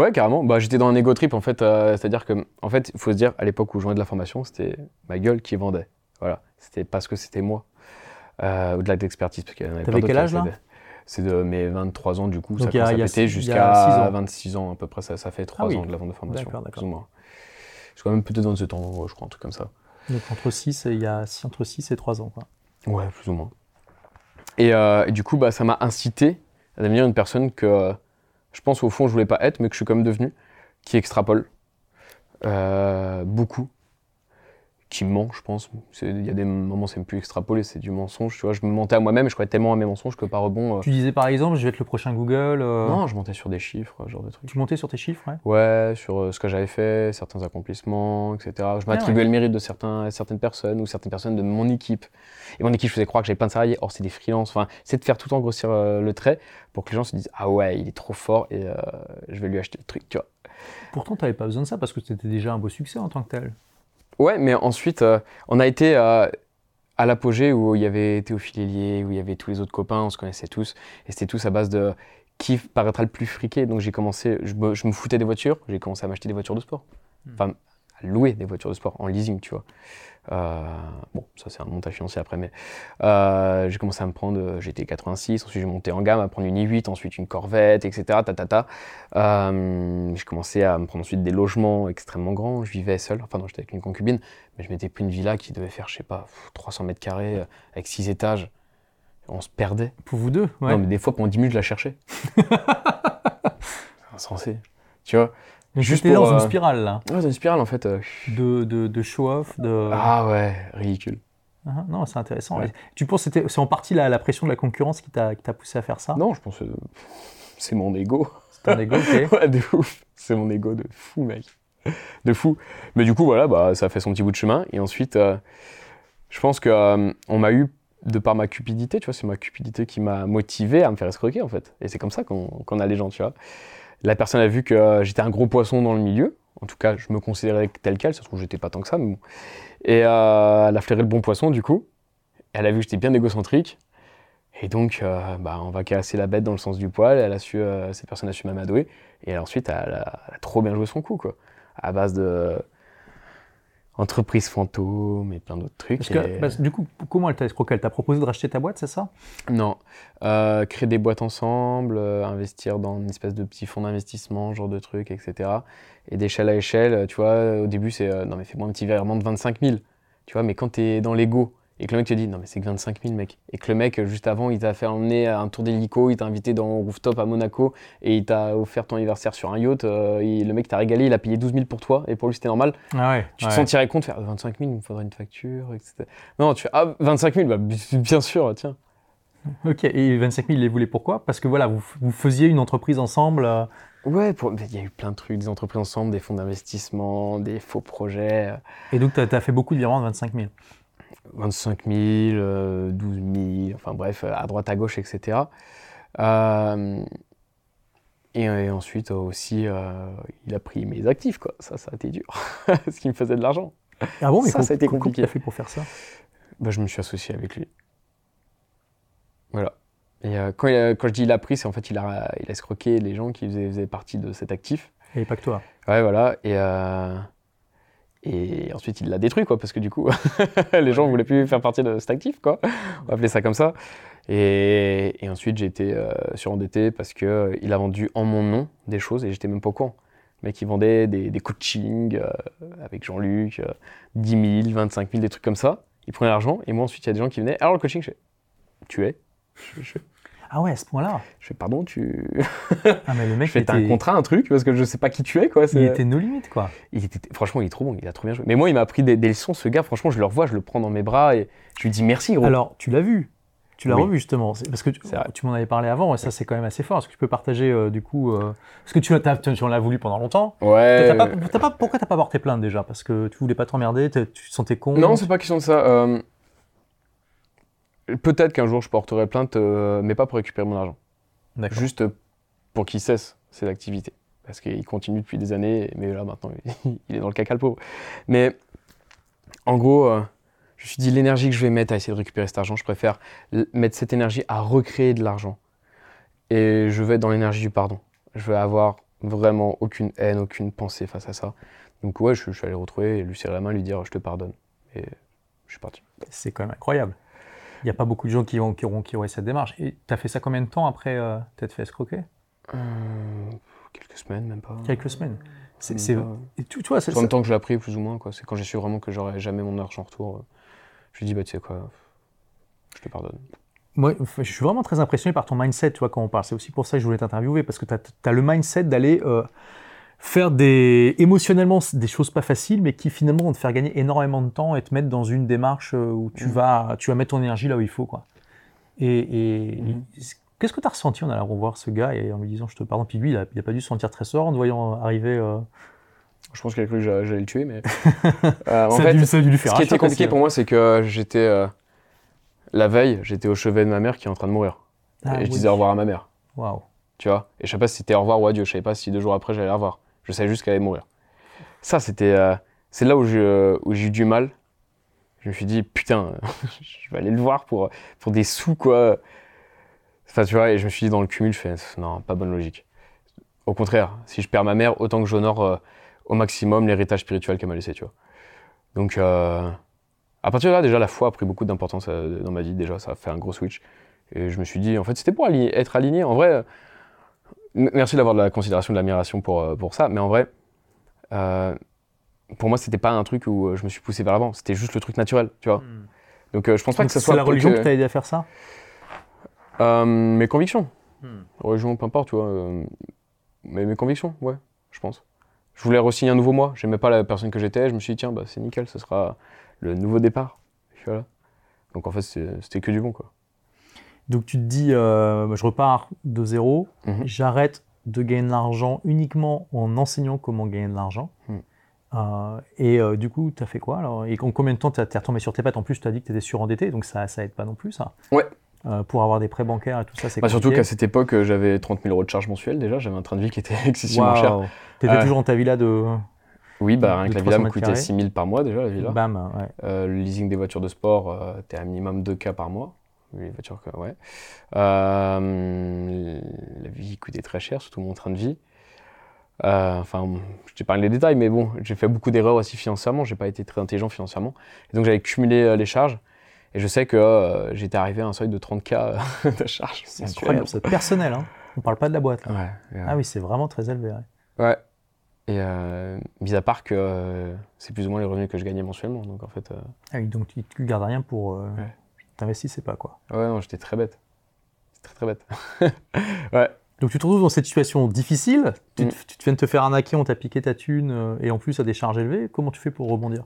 Ouais, carrément. Bah, j'étais dans un ego trip en fait. euh, C'est-à-dire que, en fait, il faut se dire, à l'époque où je vendais de la formation, c'était ma gueule qui vendait. Voilà, c'était parce que c'était moi. Euh, au-delà de l'expertise. T'avais quel âge là? C'est de mes 23 ans, du coup, Donc, ça a- y a jusqu'à six ans. 26 ans à peu près. Ça, ça fait 3 Ah oui. ans de la vente de formation. D'accord, d'accord. Je suis quand même peut-être 27 ans, ouais, je crois, un truc comme ça. Donc entre 6 et il y a entre 6 et 3 ans quoi. Ouais, plus ou moins. Et, euh, et du coup, bah, ça m'a incité à devenir une personne que euh, je pense au fond je voulais pas être, mais que je suis quand même devenu, qui extrapole euh, beaucoup, qui ment, je pense. Il y a des moments, c'est même plus extrapoler, c'est du mensonge. Tu vois, je me mentais à moi-même, je croyais tellement à mes mensonges que par rebond. euh, Tu disais par exemple, je vais être le prochain Google. euh, Non, je mentais sur des chiffres, genre de trucs. Tu montais sur tes chiffres, ouais. Ouais, sur euh, ce que j'avais fait, certains accomplissements, etc. Je m'attribuais ouais. le mérite de certains, certaines personnes ou certaines personnes de mon équipe. Et mon équipe, je faisais croire que j'avais plein de salariés. Or, c'est des freelances. Enfin, c'est de faire tout le temps grossir le trait pour que les gens se disent Ah ouais, il est trop fort et je vais lui acheter le truc, tu vois. Pourtant, tu n'avais pas besoin de ça parce que c'était déjà un beau succès en tant que tel. Ouais, mais ensuite, euh, on a été euh, à l'apogée où il y avait Théophile Hélier, où il y avait tous les autres copains, on se connaissait tous. Et c'était tous à base de qui paraîtra le plus friqué. Donc j'ai commencé, je me, je me foutais des voitures, j'ai commencé à m'acheter des voitures de sport. Enfin, à louer des voitures de sport en leasing, tu vois. Euh, bon, ça c'est un montage financier après, mais euh, j'ai commencé à me prendre euh, GT 86, ensuite j'ai monté en gamme à prendre une i8, ensuite une Corvette, etc. Ta, ta, ta. Euh, j'ai commencé à me prendre ensuite des logements extrêmement grands. Je vivais seul, enfin non, j'étais avec une concubine, mais je m'étais pris une villa qui devait faire, je sais pas, 300 mètres carrés avec 6 étages. On se perdait. Pour vous deux, ouais. Non, mais des fois pendant 10 minutes, je la cherchais. c'est insensé. Tu vois? Juste pour, dans une euh, spirale là, Ouais, c'est une spirale en fait. euh, de, de, de show-off, de. Ah ouais, ridicule. Ah, non, c'est intéressant. Ouais. Tu penses que c'était- c'est en partie la, la pression de la concurrence qui t'a qui t'a poussé à faire ça? Non, je pense que c'est mon ego. C'est un ego, ok. ouais, de ouf. C'est mon ego de fou, mec. De fou. Mais du coup, voilà, bah, ça a fait son petit bout de chemin. Et ensuite, euh, je pense que euh, on m'a eu, de par ma cupidité, tu vois, c'est ma cupidité qui m'a motivé à me faire escroquer, en fait. Et c'est comme ça qu'on qu'on a les gens, tu vois. La personne a vu que euh, j'étais un gros poisson dans le milieu. En tout cas, je me considérais tel quel. Se trouve, j'étais pas tant que ça. Et euh, elle a flairé le bon poisson, du coup. Elle a vu que j'étais bien égocentrique. Et donc, euh, bah, on va casser la bête dans le sens du poil. Elle a su, cette personne a su m'amadouer. Et ensuite, elle a, elle a trop bien joué son coup, quoi. À base de entreprise fantôme et plein d'autres trucs. Parce que, Et- du coup, comment elle t'a escroqué Elle t'a proposé de racheter ta boîte, c'est ça? Non. Euh, créer des boîtes ensemble, euh, investir dans une espèce de petit fonds d'investissement, genre de trucs, etc. Et d'échelle à échelle, tu vois, au début, c'est euh, non, mais fais-moi un petit virement de 25 000. Tu vois, mais quand t'es dans l'ego et que le mec te dit non, mais c'est que 25 000, mec. Et que le mec, juste avant, il t'a fait emmener à un tour d'hélico, il t'a invité dans rooftop à Monaco et il t'a offert ton anniversaire sur un yacht. euh, et le mec t'a régalé, il a payé 12 000 pour toi et pour lui, c'était normal. Ah ouais. Tu te sentirais compte de faire 25 000, il me faudrait une facture, etc. Non, tu fais ah, 25 000, bah, bien sûr, tiens. Ok, et 25 000, il les voulait pourquoi? Parce que voilà, vous, vous faisiez une entreprise ensemble. euh, Ouais, pour- il y a eu plein de trucs, des entreprises ensemble, des fonds d'investissement, des faux projets. euh, et donc, tu as, fait beaucoup de virements de 25 000. 25 000, euh, 12 000, enfin bref, euh, à droite, à gauche, etc. Euh, et, et ensuite euh, aussi, euh, il a pris mes actifs, quoi. Ça, ça a été dur. Ce qui me faisait de l'argent. Ah bon, mais Ça, ça a été co- compliqué. Comment tu as fait pour faire ça? Bah, je me suis associé avec lui. Voilà. Et euh, quand, il quand je dis il a pris, c'est en fait il a, il a escroqué les gens qui faisaient, faisaient partie de cet actif. Et pas que toi. Ouais, voilà. Et, et ensuite, il l'a détruit, quoi, parce que du coup, les gens voulaient plus faire partie de cet actif, quoi. On va appeler ça comme ça. Et, et ensuite, j'ai été euh, surendetté parce que euh, il a vendu en mon nom des choses et j'étais même pas au courant. Le mec, il vendait des, des coachings euh, avec Jean-Luc, euh, 10 000, 25 000, des trucs comme ça. Il prenait l'argent et moi, ensuite, il y a des gens qui venaient. Alors, le coaching, je fais, tu es? Je, je, Ah ouais, à ce point-là. je fais, pardon, tu. Ah, mais le mec, Je fais, t'as un était, contrat, un truc, parce que je sais pas qui tu es, quoi. il était nos limites, quoi. il était, franchement, il est trop bon, il a trop bien joué. Mais moi, il m'a appris des, des leçons, ce gars. Franchement, je le revois, je le prends dans mes bras et je lui dis merci, gros. Alors, tu l'as vu tu l'as Oui. revu justement, parce que tu, m'en avais parlé avant, et ça c'est quand même assez fort. Est-ce que tu peux partager euh, du coup euh, Parce que tu, as, tu en as voulu pendant longtemps. ouais. T'as pas, pourquoi t'as pas porté plainte déjà? Parce que tu voulais pas t'emmerder, tu te sentais con Non, c'est pas question de ça. euh, Peut-être qu'un jour je porterai plainte, euh, mais pas pour récupérer mon argent. Juste pour qu'il cesse ses activités. Parce qu'il continue depuis des années, mais là maintenant, il est dans le caca le pauvre. Mais en gros, euh, je me suis dit, l'énergie que je vais mettre à essayer de récupérer cet argent, je préfère mettre cette énergie à recréer de l'argent. Et je vais être dans l'énergie du pardon. Je vais avoir vraiment aucune haine, aucune pensée face à ça. Donc ouais, je, je suis allé le retrouver et lui serrer la main, lui dire, je te pardonne. Et je suis parti. C'est quand même incroyable. Il n'y a pas beaucoup de gens qui, ont, qui, auront, qui auraient cette démarche. Et tu as fait ça combien de temps après euh, t'être fait escroquer? Euh, quelques semaines, même pas. Quelques semaines. C'est, c'est- pas. et tu, tu vois, c'est, En même temps que je l'ai appris, plus ou moins. quoi. C'est quand j'ai su vraiment que j'aurais jamais mon argent en retour. euh, je lui ai dit, bah, tu sais quoi, je te pardonne. Moi, je suis vraiment très impressionné par ton mindset, tu vois, quand on parle. C'est aussi pour ça que je voulais t'interviewer, parce que tu as, le mindset d'aller euh, faire des, émotionnellement des choses pas faciles, mais qui finalement vont te faire gagner énormément de temps et te mettre dans une démarche euh, où tu, Mhm. vas, tu vas mettre ton énergie là où il faut, quoi. Et, et Mhm. qu'est-ce que tu as ressenti en allant revoir ce gars et en lui disant je te pardonne Puis lui, il a, il a pas dû se sentir très sort en te voyant arriver. euh, Je pense qu'il a cru que j'a- j'allais le tuer, mais. Euh, en ça, a dû, ça a dû lui faire ce qui était compliqué pour moi, c'est que j'étais. euh, la veille, j'étais au chevet de ma mère qui est en train de mourir. Ah, et je disais au revoir à ma mère. Waouh. tu vois? Et je savais pas si c'était au revoir ou adieu. Je savais pas si deux jours après j'allais la revoir. Je savais juste qu'elle allait mourir. Ça, c'était, euh, c'est là où j'ai, où j'ai eu du mal. Je me suis dit, putain, je vais aller le voir pour, pour des sous, quoi. Enfin, tu vois, et je me suis dit dans le cumul, je fais, non, pas bonne logique. Au contraire, si je perds ma mère, autant que j'honore euh, au maximum l'héritage spirituel qu'elle m'a laissé, tu vois. Donc, euh, à partir de là, déjà, la foi a pris beaucoup d'importance euh, dans ma vie. Déjà, ça a fait un gros switch. Et je me suis dit, en fait, c'était pour être aligné. En vrai, euh, merci d'avoir de la considération, de l'admiration pour, euh, pour ça. Mais en vrai, euh, pour moi, c'était pas un truc où euh, je me suis poussé vers l'avant. C'était juste le truc naturel, tu vois. Donc, euh, je pense pas Donc, que ce C'est soit la pour religion que- qui t'a aidé à faire ça euh, mes convictions. Hmm. Religion, peu importe, tu vois. euh, mais mes convictions, ouais, je pense. Je voulais re-signer un nouveau moi. J'aimais pas la personne que j'étais. Je me suis dit, tiens, bah, c'est nickel, ce sera le nouveau départ. Voilà. Donc en fait, c'est- c'était que du bon, quoi. Donc tu te dis, euh, je repars de zéro, Mhm. j'arrête de gagner de l'argent uniquement en enseignant comment gagner de l'argent. Mhm. Euh, et euh, du coup, tu as fait quoi alors? Et en combien de temps tu es retombé sur tes pattes? En plus, tu as dit que tu étais surendetté, donc ça, ça aide pas non plus, ça. Ouais. Euh, pour avoir des prêts bancaires et tout ça, c'est Bah, surtout qu'à cette époque, j'avais 30 000 euros de charges mensuelles déjà. J'avais un train de vie qui était excessivement cher. T'étais Ouais. toujours dans ta villa de. Oui, bah, rien que la 300 villa me coûtait carrés. 6 000 par mois déjà, la villa. Bam, ouais. Le leasing des voitures de sport, euh, t'es à minimum 2K par mois. Oui, Les voitures, que- ouais. Euh, la vie coûtait très cher, surtout mon train de vie. Euh, enfin, je t'épargne les détails, mais bon, j'ai fait beaucoup d'erreurs aussi financièrement. J'ai pas été très intelligent financièrement. Et donc, j'avais cumulé euh, les charges. Et je sais que j'étais arrivé à un seuil de 30K de charges. C'est incroyable, c'est personnel, hein. On parle pas de la boîte. là. Ouais, ouais. Ah oui, c'est vraiment très élevé. ouais. Ouais. Et euh, mis à part que euh, c'est plus ou moins les revenus que je gagnais mensuellement. Donc en fait, euh, Ah oui, donc tu, tu gardes rien pour. Ouais. T'investissais pas, quoi. ouais, non, j'étais très bête. Très très bête. ouais. Donc tu te retrouves dans cette situation difficile, tu, Mm. te- tu te viens de te faire arnaquer, on t'a piqué ta thune, euh, et en plus à des charges élevées, comment tu fais pour rebondir?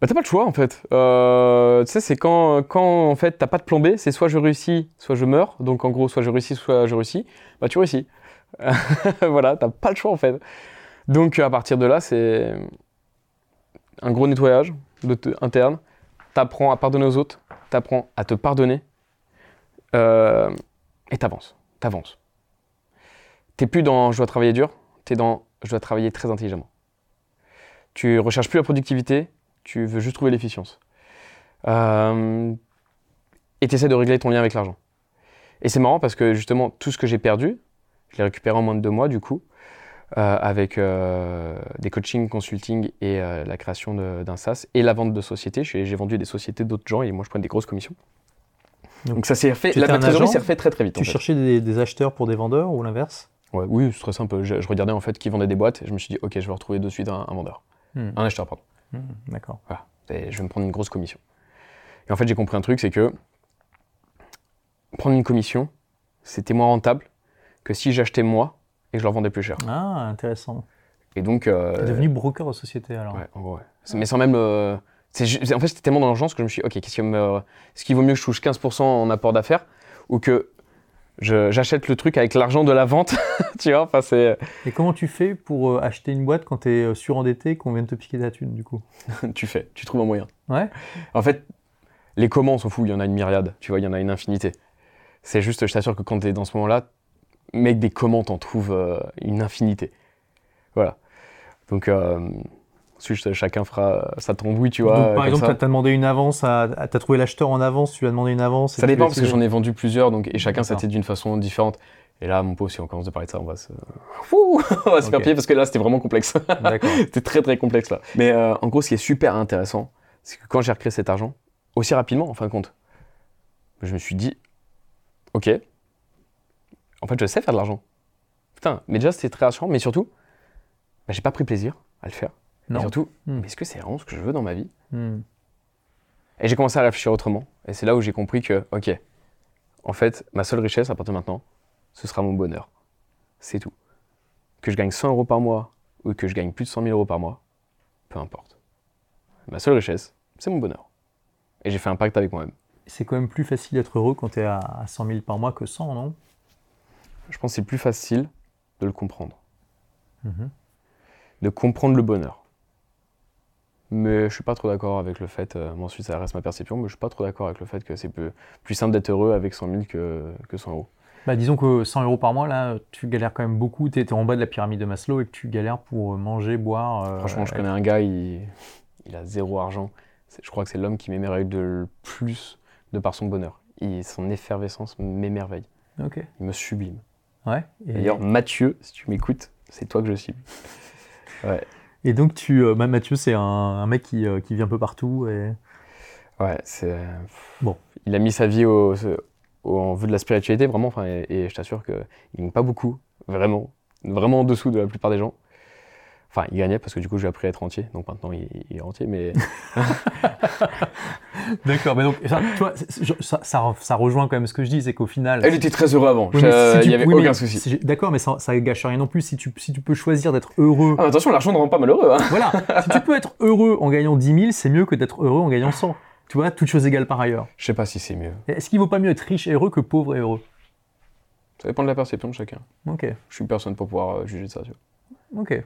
Bah t'as pas le choix en fait. Euh, tu sais, c'est quand, quand en fait t'as pas de plan B, c'est soit je réussis, soit je meurs. Donc en gros, soit je réussis, soit je réussis. Bah tu réussis. voilà, t'as pas le choix en fait. Donc à partir de là, c'est un gros nettoyage de interne. T'apprends à pardonner aux autres, t'apprends à te pardonner, euh, et t'avances, t'avances. T'es plus dans je dois travailler dur, t'es dans je dois travailler très intelligemment. Tu recherches plus la productivité, tu veux juste trouver l'efficience. Euh, et tu essaies de régler ton lien avec l'argent. Et c'est marrant parce que justement, tout ce que j'ai perdu, je l'ai récupéré en moins de deux mois du coup, avec euh, des coachings, consulting et euh, la création d'un SaaS et la vente de sociétés. J'ai vendu des sociétés d'autres gens et moi je prends des grosses commissions. Donc, Donc, ça s'est refait, la trésorerie s'est refait très très vite. Tu en fait. cherchais des, des acheteurs pour des vendeurs ou l'inverse? Ouais, oui, c'est très simple. Je, je regardais en fait qui vendait des boîtes et je me suis dit, ok, je vais retrouver de suite un, un vendeur, Hmm, un acheteur, pardon. hmm, D'accord. Voilà. Et je vais me prendre une grosse commission. Et en fait, j'ai compris un truc, c'est que prendre une commission, c'était moins rentable que si j'achetais moi et je leur vendais plus cher. Ah, intéressant. Et donc. euh, T'es devenu broker de société alors Ouais, en gros, ouais. Mais sans même. euh, c'est en fait, j'étais tellement dans l'urgence que je me suis dit, ok, qu'est-ce qui me. Est-ce qu'il vaut mieux que je touche 15% en apport d'affaires ou que j'achète le truc avec l'argent de la vente Tu vois, enfin, c'est. Et comment tu fais pour euh, acheter une boîte quand t'es euh, surendetté, qu'on vient de te piquer ta thune du coup? Tu fais, tu trouves un moyen. Ouais En fait, les comment, on s'en fout, il y en a une myriade, tu vois, il y en a une infinité. C'est juste, je t'assure que quand tu es dans ce moment-là, mec, des comment, t'en trouves euh, une infinité. Voilà. Donc, euh, ensuite, chacun fera sa tambouille, tu vois. Donc, par exemple, t'as as demandé une avance, à, t'as trouvé l'acheteur en avance, tu lui as demandé une avance. Ça dépend parce que j'en ai vendu plusieurs, donc, et chacun, c'était d'une façon différente. Et là, mon pauvre, si on commence à parler de ça, on va se, on va se faire pied parce que là, c'était vraiment complexe. C'était très très complexe là. Mais euh, en gros, ce qui est super intéressant, c'est que quand j'ai recréé cet argent, aussi rapidement en fin de compte, je me suis dit, ok, en fait je sais faire de l'argent. Putain, mais déjà c'était très rassurant, mais surtout, bah, j'ai pas pris plaisir à le faire. Non. Et surtout, Hmm. mais est-ce que c'est vraiment ce que je veux dans ma vie? Hmm. Et j'ai commencé à réfléchir autrement. Et c'est là où j'ai compris que, ok, en fait, ma seule richesse à partir de maintenant, ce sera mon bonheur. C'est tout. Que je gagne 100 euros par mois ou que je gagne plus de 100 000 euros par mois, peu importe. Ma seule richesse, c'est mon bonheur. Et j'ai fait un pacte avec moi-même. C'est quand même plus facile d'être heureux quand tu es à à 100 000 par mois que 100, non? Je pense que c'est plus facile de le comprendre. Mhm. De comprendre le bonheur. Mais je suis pas trop d'accord avec le fait, euh, ensuite ça reste ma perception, mais je suis pas trop d'accord avec le fait que c'est plus simple d'être heureux avec 100 000 que, que 100 euros. Bah, disons que 100 euros par mois, là, tu galères quand même beaucoup. Tu es, en bas de la pyramide de Maslow et que tu galères pour euh, manger, boire. euh, Franchement, je connais un gars, il, il a zéro argent. Je crois que c'est l'homme qui m'émerveille le plus de par son bonheur. Il, son effervescence m'émerveille. Ok. Il me sublime. Ouais. Et, D'ailleurs, Mathieu, si tu m'écoutes, c'est toi que je cible. Ouais, et donc, tu, euh, bah, Mathieu, c'est un, un mec qui, euh, qui vit un peu partout. Et... ouais, c'est. Bon. Il a mis sa vie au, au- en vue de la spiritualité, vraiment. Et, et je t'assure qu'il gagne pas beaucoup, vraiment. Vraiment en dessous de la plupart des gens. Enfin, il gagnait parce que du coup, j'ai appris à être entier. Donc maintenant, il, il est entier. Mais D'accord. Mais donc, ça, tu vois, ça, ça, ça rejoint quand même ce que je dis c'est qu'au final. elle était très heureux avant. Oui, Il n'y avait oui, mais aucun souci. si D'accord, mais ça, ça gâche rien non plus. Si tu, si tu peux choisir d'être heureux. Ah, attention, l'argent ne rend pas malheureux. Hein. Voilà. si tu peux être heureux en gagnant 10 000, c'est mieux que d'être heureux en gagnant 100. Tu vois, toutes choses égales par ailleurs. Je sais pas si c'est mieux. Est-ce qu'il vaut pas mieux être riche et heureux que pauvre et heureux? Ça dépend de la perception de chacun. Ok. Je suis personne pour pouvoir euh, juger de ça. tu vois. Ok.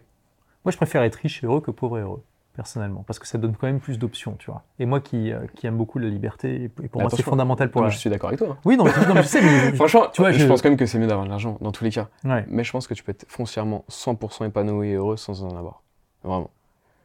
Moi, je préfère être riche et heureux que pauvre et heureux, personnellement, parce que ça donne quand même plus d'options, tu vois. Et moi qui, euh, qui aime beaucoup la liberté, et pour moi, c'est fondamental pour Moi, la... je suis d'accord avec toi. hein. Oui, non, mais, non, mais je sais, mais... Franchement, Tu vois, je, je- pense quand même que c'est mieux d'avoir de l'argent dans tous les cas. Ouais. Mais je pense que tu peux être foncièrement 100% épanoui et heureux sans en avoir. Vraiment.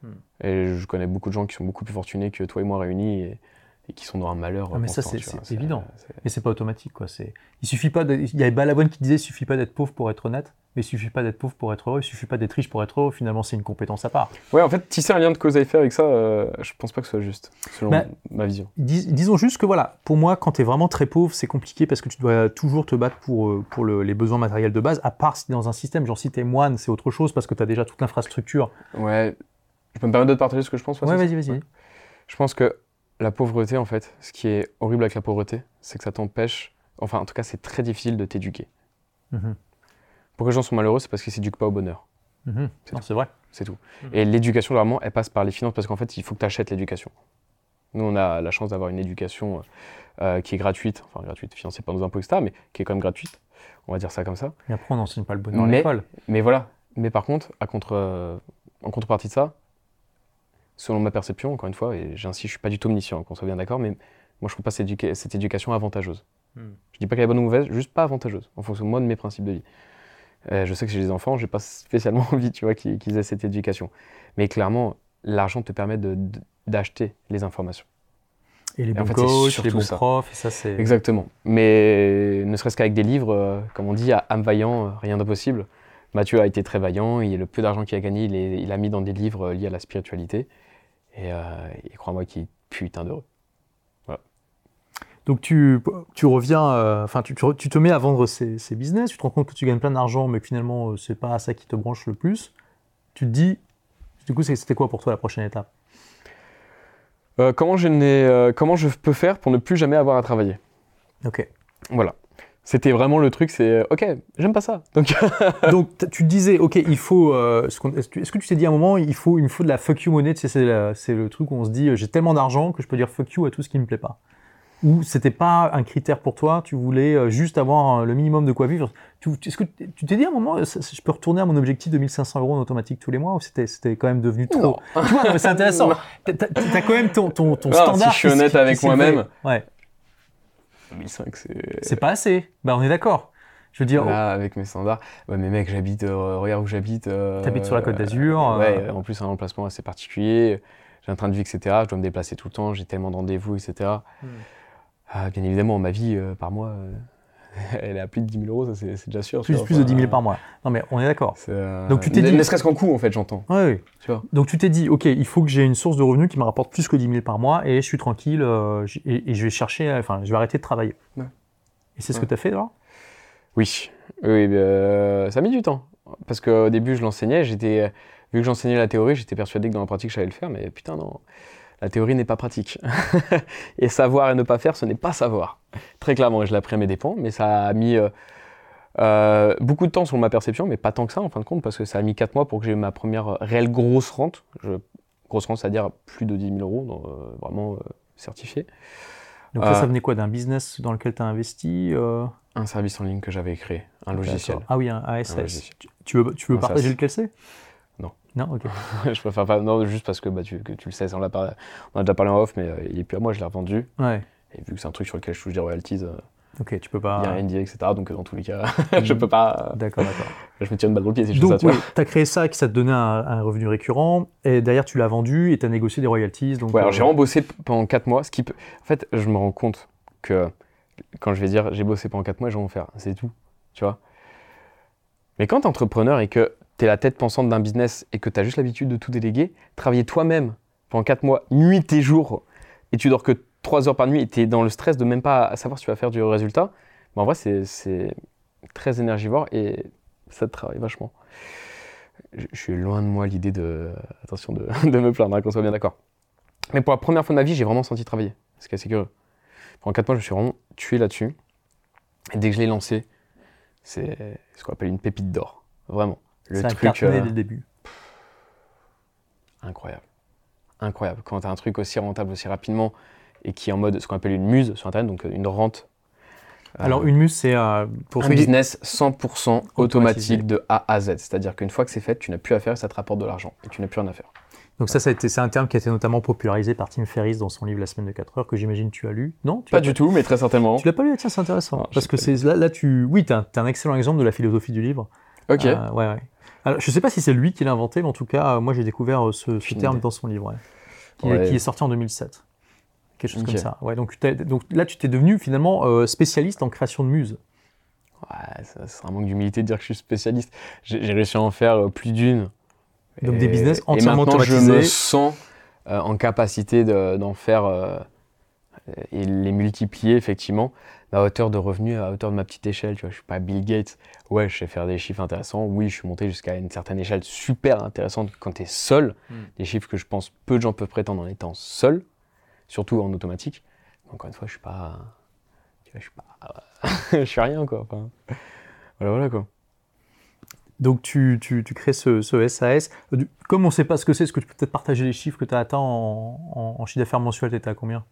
Hmm. Et je connais beaucoup de gens qui sont beaucoup plus fortunés que toi et moi réunis et, et qui sont dans un malheur. Ah, mais ça, constant, c'est- évident. Mais c'est pas automatique, quoi. C'est... Il suffit pas de... Il y avait Balavoine qui disait, il suffit pas d'être pauvre pour être honnête, mais il suffit pas d'être pauvre pour être heureux, il suffit pas d'être riche pour être heureux, finalement, c'est une compétence à part. Ouais, en fait, tisser un lien de cause à effet avec ça, euh, je pense pas que ce soit juste, selon Bah, ma vision. Dis- disons juste que voilà, pour moi, quand tu es vraiment très pauvre, c'est compliqué parce que tu dois toujours te battre pour, euh, pour le- les besoins matériels de base, à part si dans un système, genre si t'es moine, c'est autre chose parce que tu as déjà toute l'infrastructure. Ouais, je peux me permettre de te partager ce que je pense Ouais, vas-y, vas-y. Je pense que la pauvreté, en fait, ce qui est horrible avec la pauvreté, c'est que ça t'empêche, enfin, en tout cas, c'est très difficile de t'éduquer. Mhm, Pourquoi les gens sont malheureux, c'est parce qu'ils s'éduquent pas au bonheur. mhm. C'est vrai. C'est tout. Mhm. Et l'éducation, vraiment, elle passe par les finances parce qu'en fait, il faut que tu achètes l'éducation. Nous, on a la chance d'avoir une éducation euh, qui est gratuite, enfin gratuite, financée par nos impôts, etc., mais qui est quand même gratuite. On va dire ça comme ça. Et après, on n'enseigne pas le bonheur à Mais- l'école. Mais voilà. Mais par contre, à contre, euh, en contrepartie de ça, selon ma perception, encore une fois, et j'insiste, je suis pas du tout omniscient, qu'on soit bien d'accord, mais moi, je trouve pas cette, éduca- cette éducation avantageuse. Hmm. Je dis pas qu'elle est bonne ou mauvaise, juste pas avantageuse, en fonction moi de mes principes de vie. Euh, je sais que chez les enfants, j'ai pas spécialement envie, tu vois, qu'ils aient cette éducation. Mais clairement, l'argent te permet de- de- d'acheter les informations. Et les en bons fait, c'est coachs, les bons ça. profs, et ça, c'est. Exactement. Mais ne serait-ce qu'avec des livres, euh, comme on dit, à âme vaillant, euh, rien d'impossible. Mathieu a été très vaillant, il, le peu d'argent qu'il a gagné, il, est- il a mis dans des livres liés à la spiritualité. Et, et crois-moi qu'il est putain d'heureux. Donc tu, tu reviens, euh, enfin tu, tu re- tu te mets à vendre ces, ces business, tu te rends compte que tu gagnes plein d'argent, mais que finalement euh, c'est pas ça qui te branche le plus. Tu te dis, du coup c'était quoi pour toi la prochaine étape? Euh, comment, je n'ai, euh, comment je peux faire pour ne plus jamais avoir à travailler? Ok. Voilà. C'était vraiment le truc, c'est ok, j'aime pas ça. Donc, Donc tu te disais, ok, il faut. Est-ce que tu t'es dit à un moment, il faut, il me faut de la fuck you sais, c'est le truc où on se dit, j'ai tellement d'argent que je peux dire fuck you à tout ce qui me plaît pas. Ou c'était pas un critère pour toi, tu voulais euh, juste avoir euh, le minimum de quoi vivre? Tu- Est-ce que tu t'es dit à un moment, euh, je peux retourner à mon objectif de 1500 euros en automatique tous les mois ou c'était quand même devenu trop? Non. Tu vois, c'est intéressant. T'as t'as quand même ton, ton, ton Non, standard. si je suis honnête qui- avec moi-même. Ouais, 2005, c'est. c'est pas assez. Bah on est d'accord. Je veux dire, Là, avec mes standards. Ouais, mais mec, j'habite, euh, regarde où j'habite. euh, T'habites sur la Côte d'Azur, euh, Ouais, en plus, un emplacement assez particulier. J'ai un train de vie, etc. Je dois me déplacer tout le temps. J'ai tellement de rendez-vous, etc. Hmm. Ah, bien évidemment, ma vie euh, par mois, euh, Elle est à plus de 10 000 euros, ça c'est déjà sûr. Plus, plus de 10 000 par mois. Non mais on est d'accord. Euh, Donc tu t'es dit. Ne serait-ce qu'en coût en fait, j'entends. Oui, oui. Tu vois. Donc tu t'es dit, ok, il faut que j'ai une source de revenus qui me rapporte plus que 10 000 par mois et je suis tranquille euh, et, et je vais chercher, enfin, je vais arrêter de travailler. Ouais. Et c'est ce Ouais. que tu as fait alors Oui, oui, ça a mis du temps. Parce qu'au début, je l'enseignais, j'étais, vu que j'enseignais la théorie, j'étais persuadé que dans la pratique, je savais le faire, mais putain, non. La théorie n'est pas pratique. et savoir et ne pas faire, ce n'est pas savoir. Très clairement, et je l'ai appris à mes dépens, mais ça a mis euh, euh, beaucoup de temps sur ma perception, mais pas tant que ça en fin de compte, parce que ça a mis 4 mois pour que j'ai eu ma première réelle grosse rente. Je- grosse rente, c'est-à-dire plus de 10 000 euros, donc, euh, vraiment certifié. Donc ça, ça venait quoi D'un business dans lequel tu as investi Un service en ligne que j'avais créé, un logiciel. Ah oui, un ASS. Un. Tu- veux, tu veux partager lequel c'est? Non. Ok. je préfère pas. Non, juste parce que, bah, tu, que tu le sais, on, l'a par- on a déjà parlé en off, mais euh, il est plus à moi, je l'ai revendu. Ouais. Et vu que c'est un truc sur lequel je touche des royalties, euh, Ok, tu peux il pas. y a un NDA, etc. Donc, euh, dans tous les cas, je peux pas. D'accord, d'accord. je me tire une balle dans le pied si je fais ça, Donc, tu vois. tu as créé ça qui ça te donnait un, un revenu récurrent, et derrière, tu l'as vendu et tu as négocié des royalties. Donc, Ouais, alors euh, j'ai p- pendant 4 mois. Ce qui peut... En fait, je me rends compte que quand je vais dire j'ai bossé pendant 4 mois, je vais en faire. C'est tout. Tu vois Mais quand tu es entrepreneur et que tu es la tête pensante d'un business et que tu as juste l'habitude de tout déléguer, travailler toi-même pendant 4 mois, nuit et jour, et tu dors que 3 heures par nuit et tu es dans le stress de même pas savoir si tu vas faire du résultat, bah, en vrai, c'est- très énergivore et ça te travaille vachement. Je, suis loin de moi l'idée de. Attention de, me plaindre, hein, qu'on soit bien d'accord. Mais pour la première fois de ma vie, j'ai vraiment senti travailler. C'est assez curieux. Pendant 4 mois, je suis vraiment tué là-dessus. Et dès que je l'ai lancé, c'est ce qu'on appelle une pépite d'or. Vraiment. Le ça a truc cartonné euh, dès le début. incroyable. Incroyable. Quand tu as un truc aussi rentable aussi rapidement et qui est en mode ce qu'on appelle une muse sur Internet, donc une rente. euh, Alors, une muse, c'est euh, pour un business 100% Automatisé. automatique de A à Z. C'est-à-dire qu'une fois que c'est fait, tu n'as plus à faire et ça te rapporte de l'argent. Et tu n'as plus rien à faire. Donc ça, ça a été- c'est un terme qui a été notamment popularisé par Tim Ferriss dans son livre La semaine de 4 heures, que j'imagine tu as lu. Non tu Pas du tout, mais très certainement. Tu l'as pas lu? Tiens, c'est intéressant. Non, parce que c'est là, là, tu... Oui, tu as, un excellent exemple de la philosophie du livre. Ok. Euh, ouais, ouais. Alors, je sais pas si c'est lui qui l'a inventé, mais en tout cas, euh, moi, j'ai découvert euh, ce, terme dans son livre, ouais. qui, Ouais. qui est sorti en 2007. Quelque chose comme ça. Ouais, donc, là, tu t'es devenu finalement euh, spécialiste en création de muses. Ouais, ça- c'est un manque d'humilité de dire que je suis spécialiste. J'ai réussi à en faire plus d'une. Donc Et- des business et entièrement maintenant, je me sens euh, en capacité de- d'en faire euh, et les multiplier effectivement à hauteur de revenus, à hauteur de ma petite échelle. Tu vois, je suis pas Bill Gates. Ouais, je sais faire des chiffres intéressants. Oui, je suis monté jusqu'à une certaine échelle super intéressante quand tu es seul. Mm. Des chiffres que je pense peu de gens peuvent prétendre en étant seul, surtout en automatique. Encore une fois, je suis pas. tu vois, Je suis pas. je suis rien quoi. Enfin, voilà, voilà quoi. Donc tu, tu, tu crées ce, ce SAS. Comme on ne sait pas ce que c'est, est-ce que tu peux peut-être partager les chiffres que tu as atteints en, en, en chiffre d'affaires mensuel Tu étais à combien?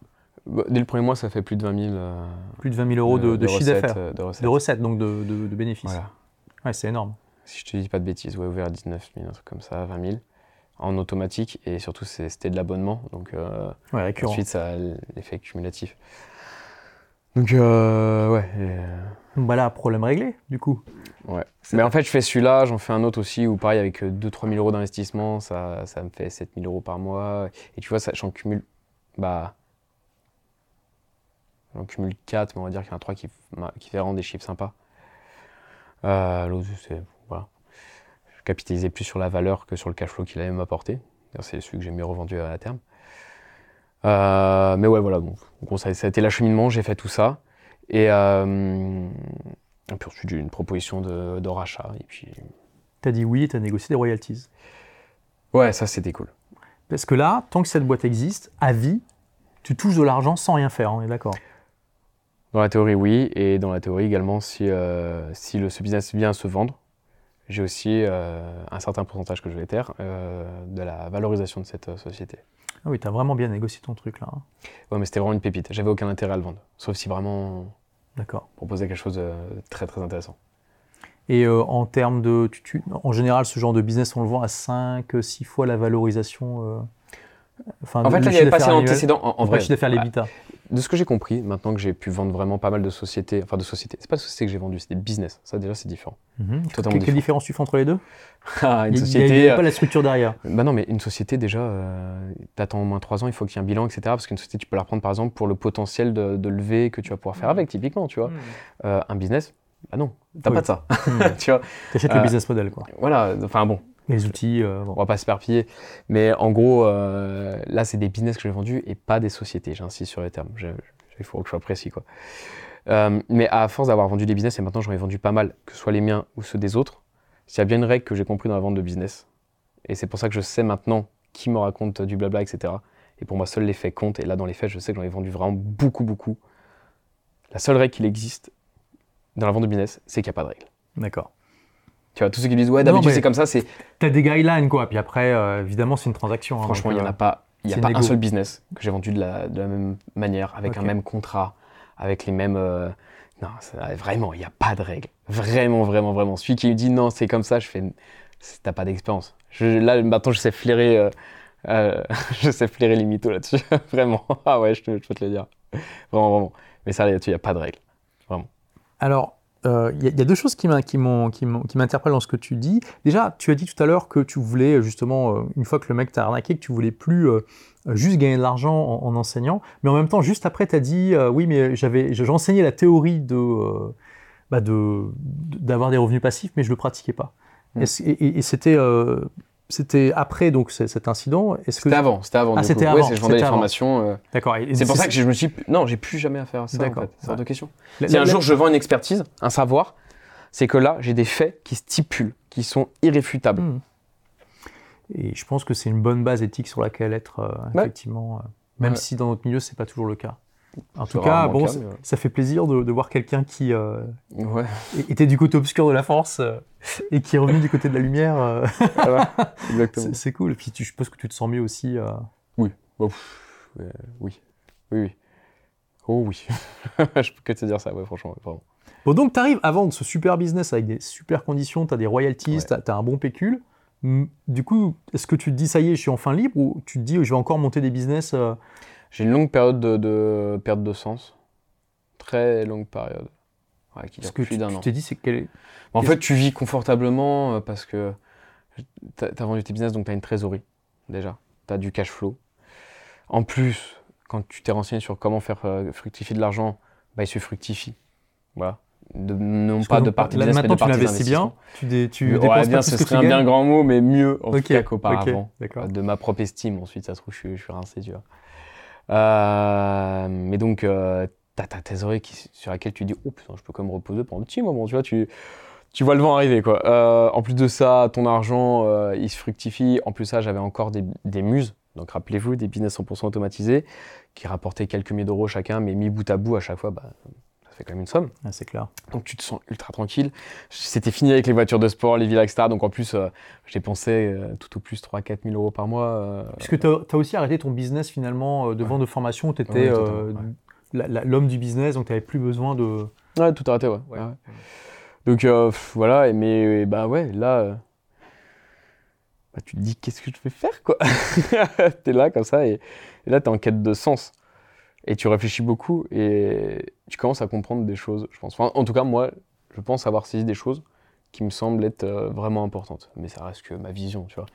Dès le premier mois, ça fait plus de 20 000 euh, Plus de 20 000 euros de, de chiffre recettes, d'affaires. euh, De recettes. De recettes, donc de, de, de bénéfices. Voilà. Ouais, c'est énorme. Si je te dis pas de bêtises, ouais, ouvert à 19 000, un truc comme ça, 20 000. En automatique, et surtout, c'était de l'abonnement. Donc, euh, Ouais, récurrent. ensuite, ça a l'effet cumulatif. Donc, euh, ouais. et, euh, Donc Voilà, problème réglé, du coup. ouais. Mais en fait, je fais celui-là, j'en fais un autre aussi, où pareil, avec 2-3 000 euros d'investissement, ça, ça me fait 7 000 euros par mois. Et tu vois, ça, j'en cumule. Bah. J'en cumule 4, mais on va dire qu'il y en a 3 qui, qui fait vraiment des chiffres sympas. Euh, L'autre, c'est. Voilà. Je capitalisais plus sur la valeur que sur le cash flow qu'il allait m'apporter. C'est celui que j'ai mieux revendu à terme. Euh, mais ouais, voilà. Bon, gros, ça, ça a été l'acheminement, j'ai fait tout ça. Et, euh, et puis ensuite, j'ai eu une proposition de, de rachat. Et puis. Tu as dit oui et tu as négocié des royalties. Ouais, ça, c'était cool. Parce que là, tant que cette boîte existe, à vie, tu touches de l'argent sans rien faire, on est d'accord Dans la théorie, oui. Et dans la théorie également, si, euh, si le, ce business vient à se vendre, j'ai aussi euh, un certain pourcentage que je vais taire euh, de la valorisation de cette société. Ah oui, tu as vraiment bien négocié ton truc là. hein. Ouais, mais c'était vraiment une pépite. J'avais aucun intérêt à le vendre. Sauf si vraiment D'accord. proposait quelque chose de très très intéressant. Et euh, en termes de. tu- tu- en général, ce genre de business, on le vend à 5, 6 fois la valorisation. euh, enfin, En fait, là, il n'y avait pas assez d'antécédents. En, en Pas vrai, chiffre d'affaires, l'EBITDA. De ce que j'ai compris, maintenant que j'ai pu vendre vraiment pas mal de sociétés, enfin de sociétés, c'est pas de sociétés que j'ai vendues, c'est des business. Ça déjà c'est différent. Mhm. Totalement Quelle différence tu fais entre les deux? Ah, Une société. Il n'y a, pas la structure derrière. Bah non, mais une société déjà, euh, t'attends au moins 3 ans, il faut qu'il y ait un bilan, etc. Parce qu'une société, tu peux la prendre par exemple pour le potentiel de, de lever que tu vas pouvoir faire avec, typiquement, tu vois. Mhm. Euh, un business, bah non, t'as pas de ça. Mhm. tu vois. T'achètes le euh, business model, quoi. Voilà, enfin bon, les outils. Euh, On va pas s'éparpiller. Mais en gros, euh, là, c'est des business que j'ai vendus et pas des sociétés. J'insiste sur les termes. Il faut que je sois précis. Quoi. Euh, mais à force d'avoir vendu des business, et maintenant j'en ai vendu pas mal, que ce soit les miens ou ceux des autres, s'il y a bien une règle que j'ai compris dans la vente de business, et c'est pour ça que je sais maintenant qui me raconte du blabla, etc. Et pour moi, seul les faits comptent. Et là, dans les faits, je sais que j'en ai vendu vraiment beaucoup, beaucoup. La seule règle qu'il existe dans la vente de business, c'est qu'il n'y a pas de règle. D'accord. Tu vois, tous ceux qui disent, ouais, d'habitude c'est comme ça, c'est. T'as des guidelines, quoi. Puis après, euh, évidemment, c'est une transaction. Hein, Franchement, il n'y en a euh, pas, y a pas un seul business que j'ai vendu de la, de la, même manière, avec un même contrat, avec les mêmes. Euh, non, vraiment, il n'y a pas de règle. Vraiment, vraiment, vraiment. Celui qui me dit non, c'est comme ça, je fais. T'as pas d'expérience. Là, maintenant, je sais flairer. je sais flairer les mythos là-dessus. vraiment. Ah ouais, je, je, peux te le dire. Vraiment, vraiment. Mais ça, là-dessus, il n'y a pas de règle. Vraiment. Alors, il euh, y, a deux choses qui m'interpellent dans ce que tu dis. Déjà, tu as dit tout à l'heure que tu voulais justement, euh, une fois que le mec t'a arnaqué, que tu voulais plus euh, juste gagner de l'argent en, enseignant, mais en même temps, juste après, tu as dit, oui, mais j'avais, j'enseignais la théorie de, bah de, d'avoir des revenus passifs, mais je le pratiquais pas. Mm. Et, c'était c'était après donc cet incident. C'était avant, c'était avant. Ah, c'était avant. je vendais des formations. Euh, D'accord. C'est pour ça que je me suis. Non, j'ai plus jamais à faire ça. En fait. C'est hors de question. Si un jour je vends une expertise, un savoir, c'est que là j'ai des faits qui stipulent, qui sont irréfutables. Hmm. Et je pense que c'est une bonne base éthique sur laquelle être euh, effectivement, euh, même si dans notre milieu c'est pas toujours le cas. En tout cas, bon, ça fait plaisir de, voir quelqu'un qui euh, était du côté obscur de la force euh, et qui est revenu du côté de la lumière. Euh. c'est cool. Et puis tu, je suppose que tu te sens mieux aussi. Oui. oui. Oui, oui. Oh oui. je peux que te dire ça, ouais, franchement. Bon, donc tu arrives à vendre ce super business avec des super conditions, tu as des royalties, tu as, un bon pécule. Du coup, est-ce que tu te dis ça y est, je suis enfin libre ou tu te dis je vais encore monter des business j'ai une longue période de, perte de sens. Très longue période. Ouais, qui Ce que an. Tu t'es dit, c'est quel En fait, tu vis confortablement euh, parce que tu as, vendu tes business, donc tu as une trésorerie, déjà. Tu as du cash flow. En plus, quand tu t'es renseigné sur comment faire euh, fructifier de l'argent, bah, il se fructifie. Voilà. De, non pas de partie là, maintenant, tu l'investis bien. Tu, tu ouais, bien, ce serait un bien grand mot, mais mieux en tout cas qu'auparavant. de ma propre estime. Ensuite, ça se trouve, je suis, je suis rincé, tu vois. Euh, mais donc, euh, tu as ta trésorerie sur laquelle tu dis Oh putain, je peux quand même reposer pendant un petit moment. Tu vois, tu, tu vois le vent arriver. Quoi. Euh, en plus de ça, ton argent, il se fructifie. En plus ça, j'avais encore des, des muses. Donc rappelez-vous, des business 100% automatisés qui rapportaient quelques milliers d'euros chacun, mais mis bout à bout à chaque fois, bah, ça fait quand même une somme. Ah, c'est clair. Donc tu te sens ultra tranquille. C'était fini avec les voitures de sport, les villas, etc. Donc en plus, j'ai pensé tout au plus 3-4 000 euros par mois. Puisque tu as, aussi arrêté ton business finalement euh, de vente de formation, tu étais euh, l'homme du business, donc tu n'avais plus besoin de. Ouais, tout arrêté, ouais. Donc euh, voilà, mais bah ouais, là. Bah, tu te dis qu'est-ce que je vais faire quoi? Tu es là comme ça et, et là tu es en quête de sens. Et tu réfléchis beaucoup et tu commences à comprendre des choses, je pense. en tout cas, moi, je pense avoir saisi des choses qui me semblent être vraiment importantes. Mais ça reste que ma vision, tu vois.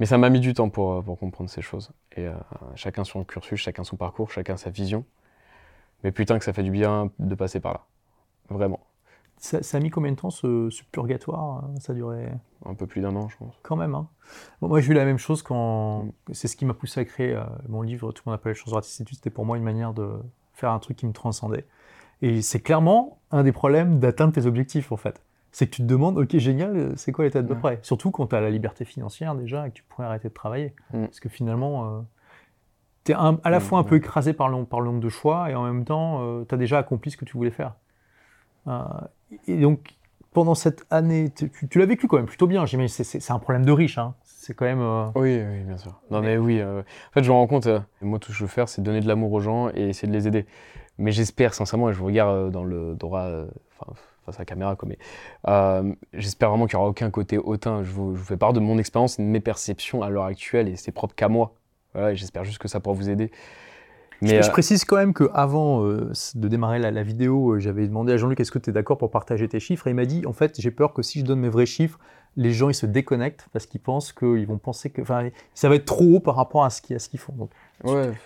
Mais ça m'a mis du temps pour, euh, pour comprendre ces choses. Et euh, chacun son cursus, chacun son parcours, chacun sa vision. Mais putain que ça fait du bien de passer par là. Vraiment. Ça, a mis combien de temps ce, purgatoire Ça a duré Un peu plus d'un an, je pense. Quand même. Hein. moi, j'ai eu la même chose quand. Mm. C'est ce qui m'a poussé à créer euh, mon livre Tout le monde appelle les choses racistes. C'était pour moi une manière de faire un truc qui me transcendait. Et c'est clairement un des problèmes d'atteindre tes objectifs, en fait c'est que tu te demandes, ok, génial, c'est quoi l'état de peu près Surtout quand tu as la liberté financière déjà et que tu pourrais arrêter de travailler. Mm. Parce que finalement, euh, tu es à la mm, fois un peu écrasé par le, par le nombre de choix et en même temps, euh, tu as déjà accompli ce que tu voulais faire. Euh, et donc, pendant cette année, tu, l'as vécu quand même plutôt bien. J'imagine c'est un problème de riche. Hein. C'est quand même. Oui, oui, bien sûr. Non, mais, oui. en fait, je me rends compte, moi, tout ce que je veux faire, c'est donner de l'amour aux gens et essayer de les aider. Mais j'espère, sincèrement, et je vous regarde dans le droit face à la caméra. Quoi, mais euh, j'espère vraiment qu'il n'y aura aucun côté hautain. Je vous, fais part de mon expérience et de mes perceptions à l'heure actuelle et c'est propre qu'à moi. Voilà, j'espère juste que ça pourra vous aider. Mais, je, précise quand même qu'avant euh, de démarrer la, vidéo, j'avais demandé à Jean-Luc est-ce que tu es d'accord pour partager tes chiffres? Et il m'a dit en fait, j'ai peur que si je donne mes vrais chiffres, les gens ils se déconnectent parce qu'ils pensent qu'ils vont penser que ça va être trop haut par rapport à ce qu'ils font. Donc,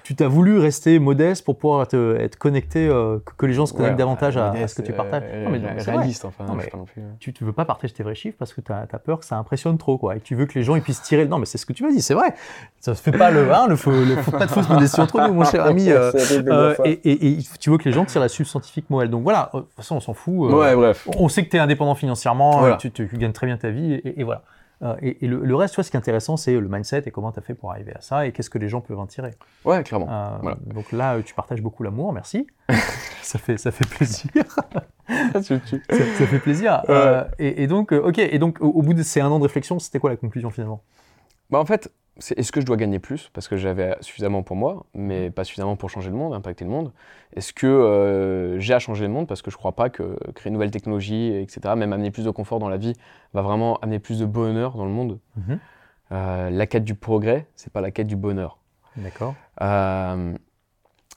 tu t'as voulu rester modeste pour pouvoir être, connecté, euh, que, les gens se connectent davantage à, ce que tu partages. non, mais réaliste, enfin. Non, plus. Tu ne veux pas partager tes vrais chiffres parce que tu as, peur que ça impressionne trop, quoi. Et tu veux que les gens ils puissent tirer. Non, mais c'est ce que tu m'as dit, c'est vrai. Ça se fait pas le, hein, le, le, pas de fausse modestie entre nous, mon cher ami. Euh, euh, et, tu veux que les gens tirent la substantifique Moël. Donc voilà, de toute façon, on s'en fout. ouais, bref. On sait que tu es indépendant financièrement, tu, tu, gagnes très bien ta vie, et voilà. Euh, et, le, reste, toi, ce qui est intéressant, c'est le mindset et comment tu as fait pour arriver à ça et qu'est-ce que les gens peuvent en tirer. Ouais, clairement. Euh, donc là, tu partages beaucoup l'amour, merci. ça, fait, ça fait plaisir. ça, ça, fait plaisir. Euh, et, donc, ok, et donc au, bout de ces un an de réflexion, c'était quoi la conclusion finalement? Bah, En fait, est-ce que je dois gagner plus parce que j'avais suffisamment pour moi, mais pas suffisamment pour changer le monde, impacter le monde? Est-ce que euh, j'ai à changer le monde parce que je crois pas que créer une nouvelle technologie, etc., même amener plus de confort dans la vie, va vraiment amener plus de bonheur dans le monde? Mhm. euh, La quête du progrès, c'est pas la quête du bonheur. D'accord. Euh,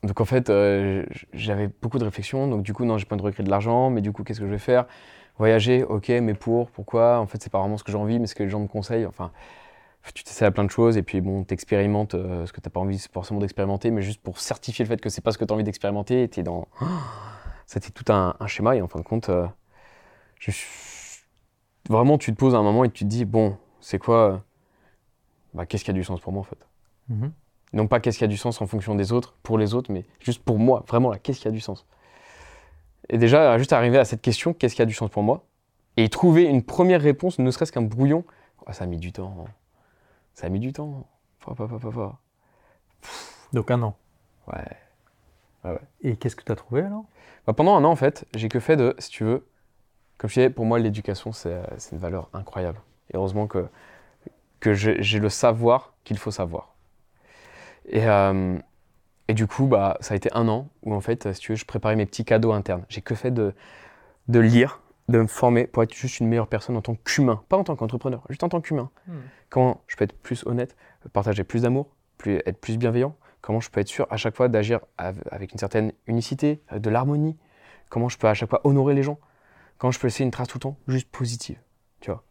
donc en fait, j'avais beaucoup de réflexions. Donc du coup, non, j'ai pas de recréer de l'argent, mais du coup, qu'est-ce que je vais faire? Voyager, ok, mais pour, pourquoi? En fait, c'est pas vraiment ce que j'ai envie, mais ce que les gens me conseillent. Enfin tu t'essaies à plein de choses et puis bon, t'expérimentes euh, ce que t'as pas envie forcément d'expérimenter, mais juste pour certifier le fait que c'est pas ce que tu as envie d'expérimenter, t'es dans. C'était tout un, schéma et en fin de compte, euh, vraiment tu te poses à un moment et tu te dis, bon, c'est quoi bah, Qu'est-ce qui a du sens pour moi en fait? Non pas qu'est-ce qui a du sens en fonction des autres, pour les autres, mais juste pour moi, vraiment là, qu'est-ce qui a du sens? Et déjà, juste arriver à cette question, qu'est-ce qui a du sens pour moi? Et trouver une première réponse, ne serait-ce qu'un brouillon, oh, ça a mis du temps. Hein. Ça a mis du temps. Donc un an. Ouais. Et qu'est-ce que tu as trouvé alors? Bah, Pendant un an, en fait, j'ai que fait de, si tu veux, comme je disais, pour moi, l'éducation, c'est une valeur incroyable. Et heureusement que, que j'ai le savoir qu'il faut savoir. Et, euh, et du coup, bah, ça a été un an où, en fait, si tu veux, je préparais mes petits cadeaux internes. J'ai que fait de, de lire, de me former pour être juste une meilleure personne en tant qu'humain, pas en tant qu'entrepreneur, juste en tant qu'humain. Hmm. Comment je peux être plus honnête, partager plus d'amour, plus, être plus bienveillant, comment je peux être sûr à chaque fois d'agir avec une certaine unicité, de l'harmonie, comment je peux à chaque fois honorer les gens, comment je peux laisser une trace tout le temps juste positive, tu vois?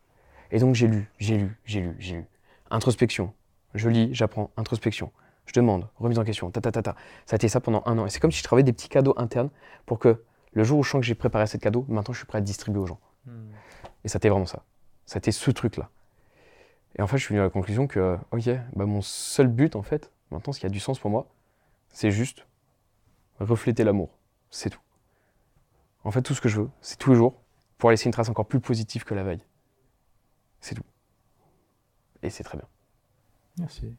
Et donc j'ai lu, j'ai lu, j'ai lu, j'ai lu. Introspection, je lis, j'apprends, introspection. Je demande, remise en question, ta ta ta ta. Ça a été ça pendant un an. Et c'est comme si je travaillais des petits cadeaux internes pour que le jour où je sens que j'ai préparé cette cadeau, maintenant je suis prêt à distribuer aux gens. Hmm. Et ça été vraiment ça. Ça été ce truc-là. Et en fait, je suis venu à la conclusion que, ok, bah mon seul but, en fait, maintenant, ce qui a du sens pour moi, c'est juste refléter l'amour. C'est tout. En fait, tout ce que je veux, c'est tous les jours pour laisser une trace encore plus positive que la veille. C'est tout. Et c'est très bien. Merci.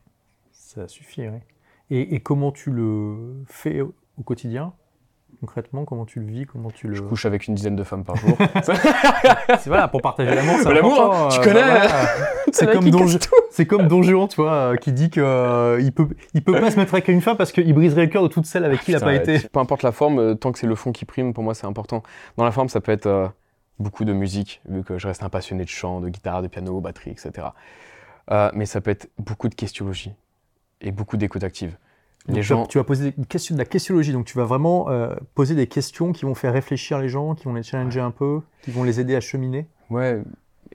Ça suffit, oui. Et, et, comment tu le fais au quotidien? Concrètement Comment tu le vis Comment tu le... Je couche avec une dizaine de femmes par jour. c'est voilà, pour partager l'amour, c'est L'amour, hein, tu euh, connais C'est comme, Don... comme Don Juan, tu vois, euh, qui dit qu'il euh, il peut, il peut pas se mettre avec une femme parce qu'il briserait le cœur de toutes celles avec qui il n'a pas été. Peu importe la forme, tant que c'est le fond qui prime, pour moi c'est important. Dans la forme, ça peut être beaucoup de musique, vu que je reste un passionné de chant, de guitare, de piano, batterie, etc. mais ça peut être beaucoup de questiologie et beaucoup d'écoute active gens... tu, vas, poser question, de la questiologie, donc tu vas vraiment euh, poser des questions qui vont faire réfléchir les gens, qui vont les challenger un peu, qui vont les aider à cheminer. Ouais,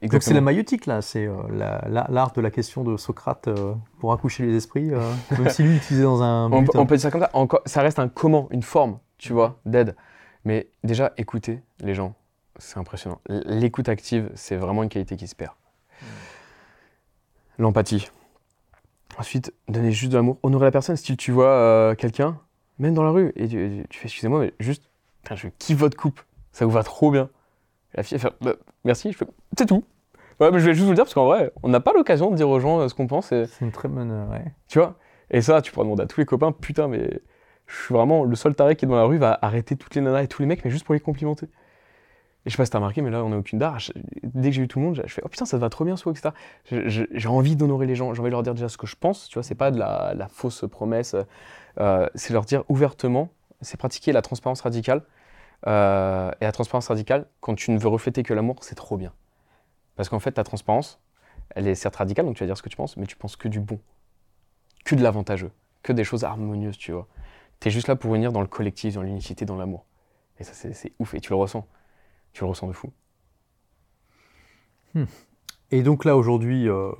exactement. Donc c'est la maïotique là, c'est euh, l'art de la question de Socrate euh, pour accoucher les esprits, même si lui utilisait dans un. on, peut dire ça comme ça. Ça reste un comment, une forme, tu vois, d'aide. Mais déjà, écouter les gens, c'est impressionnant. L'écoute active, c'est vraiment une qualité qui se perd. L'empathie. Ensuite, donner juste de l'amour, honorer la personne. Si tu vois euh, quelqu'un, même dans la rue, et tu, fais excusez-moi, mais juste, je kiffe votre coupe, ça vous va trop bien. la fille, elle fait bah, merci, je fais c'est tout. Ouais, mais je vais juste vous le dire parce qu'en vrai, on n'a pas l'occasion de dire aux gens euh, ce qu'on pense. C'est une très bonne. Euh, ouais. Tu vois Et ça, tu pourras demander à tous les copains, putain, mais je suis vraiment le seul taré qui est dans la rue va arrêter toutes les nanas et tous les mecs, mais juste pour les complimenter. Et je sais pas si t'as remarqué, mais là, on n'a aucune dard. Dès que j'ai eu tout le monde, je fais Oh putain, ça va trop bien, ce etc. J'ai envie d'honorer les gens, j'ai envie de leur dire déjà ce que je pense, tu vois, c'est pas de la, fausse promesse, euh, c'est leur dire ouvertement, c'est pratiquer la transparence radicale. Euh, et la transparence radicale, quand tu ne veux refléter que l'amour, c'est trop bien. Parce qu'en fait, ta transparence, elle est certes radicale, donc tu vas dire ce que tu penses, mais tu penses que du bon, que de l'avantageux, que des choses harmonieuses, tu vois. Tu es juste là pour unir dans le collectif, dans l'unicité, dans l'amour. Et ça, c'est ouf. Et tu le ressens. Tu le ressens de fou. Hmm. Et donc là, aujourd'hui, euh,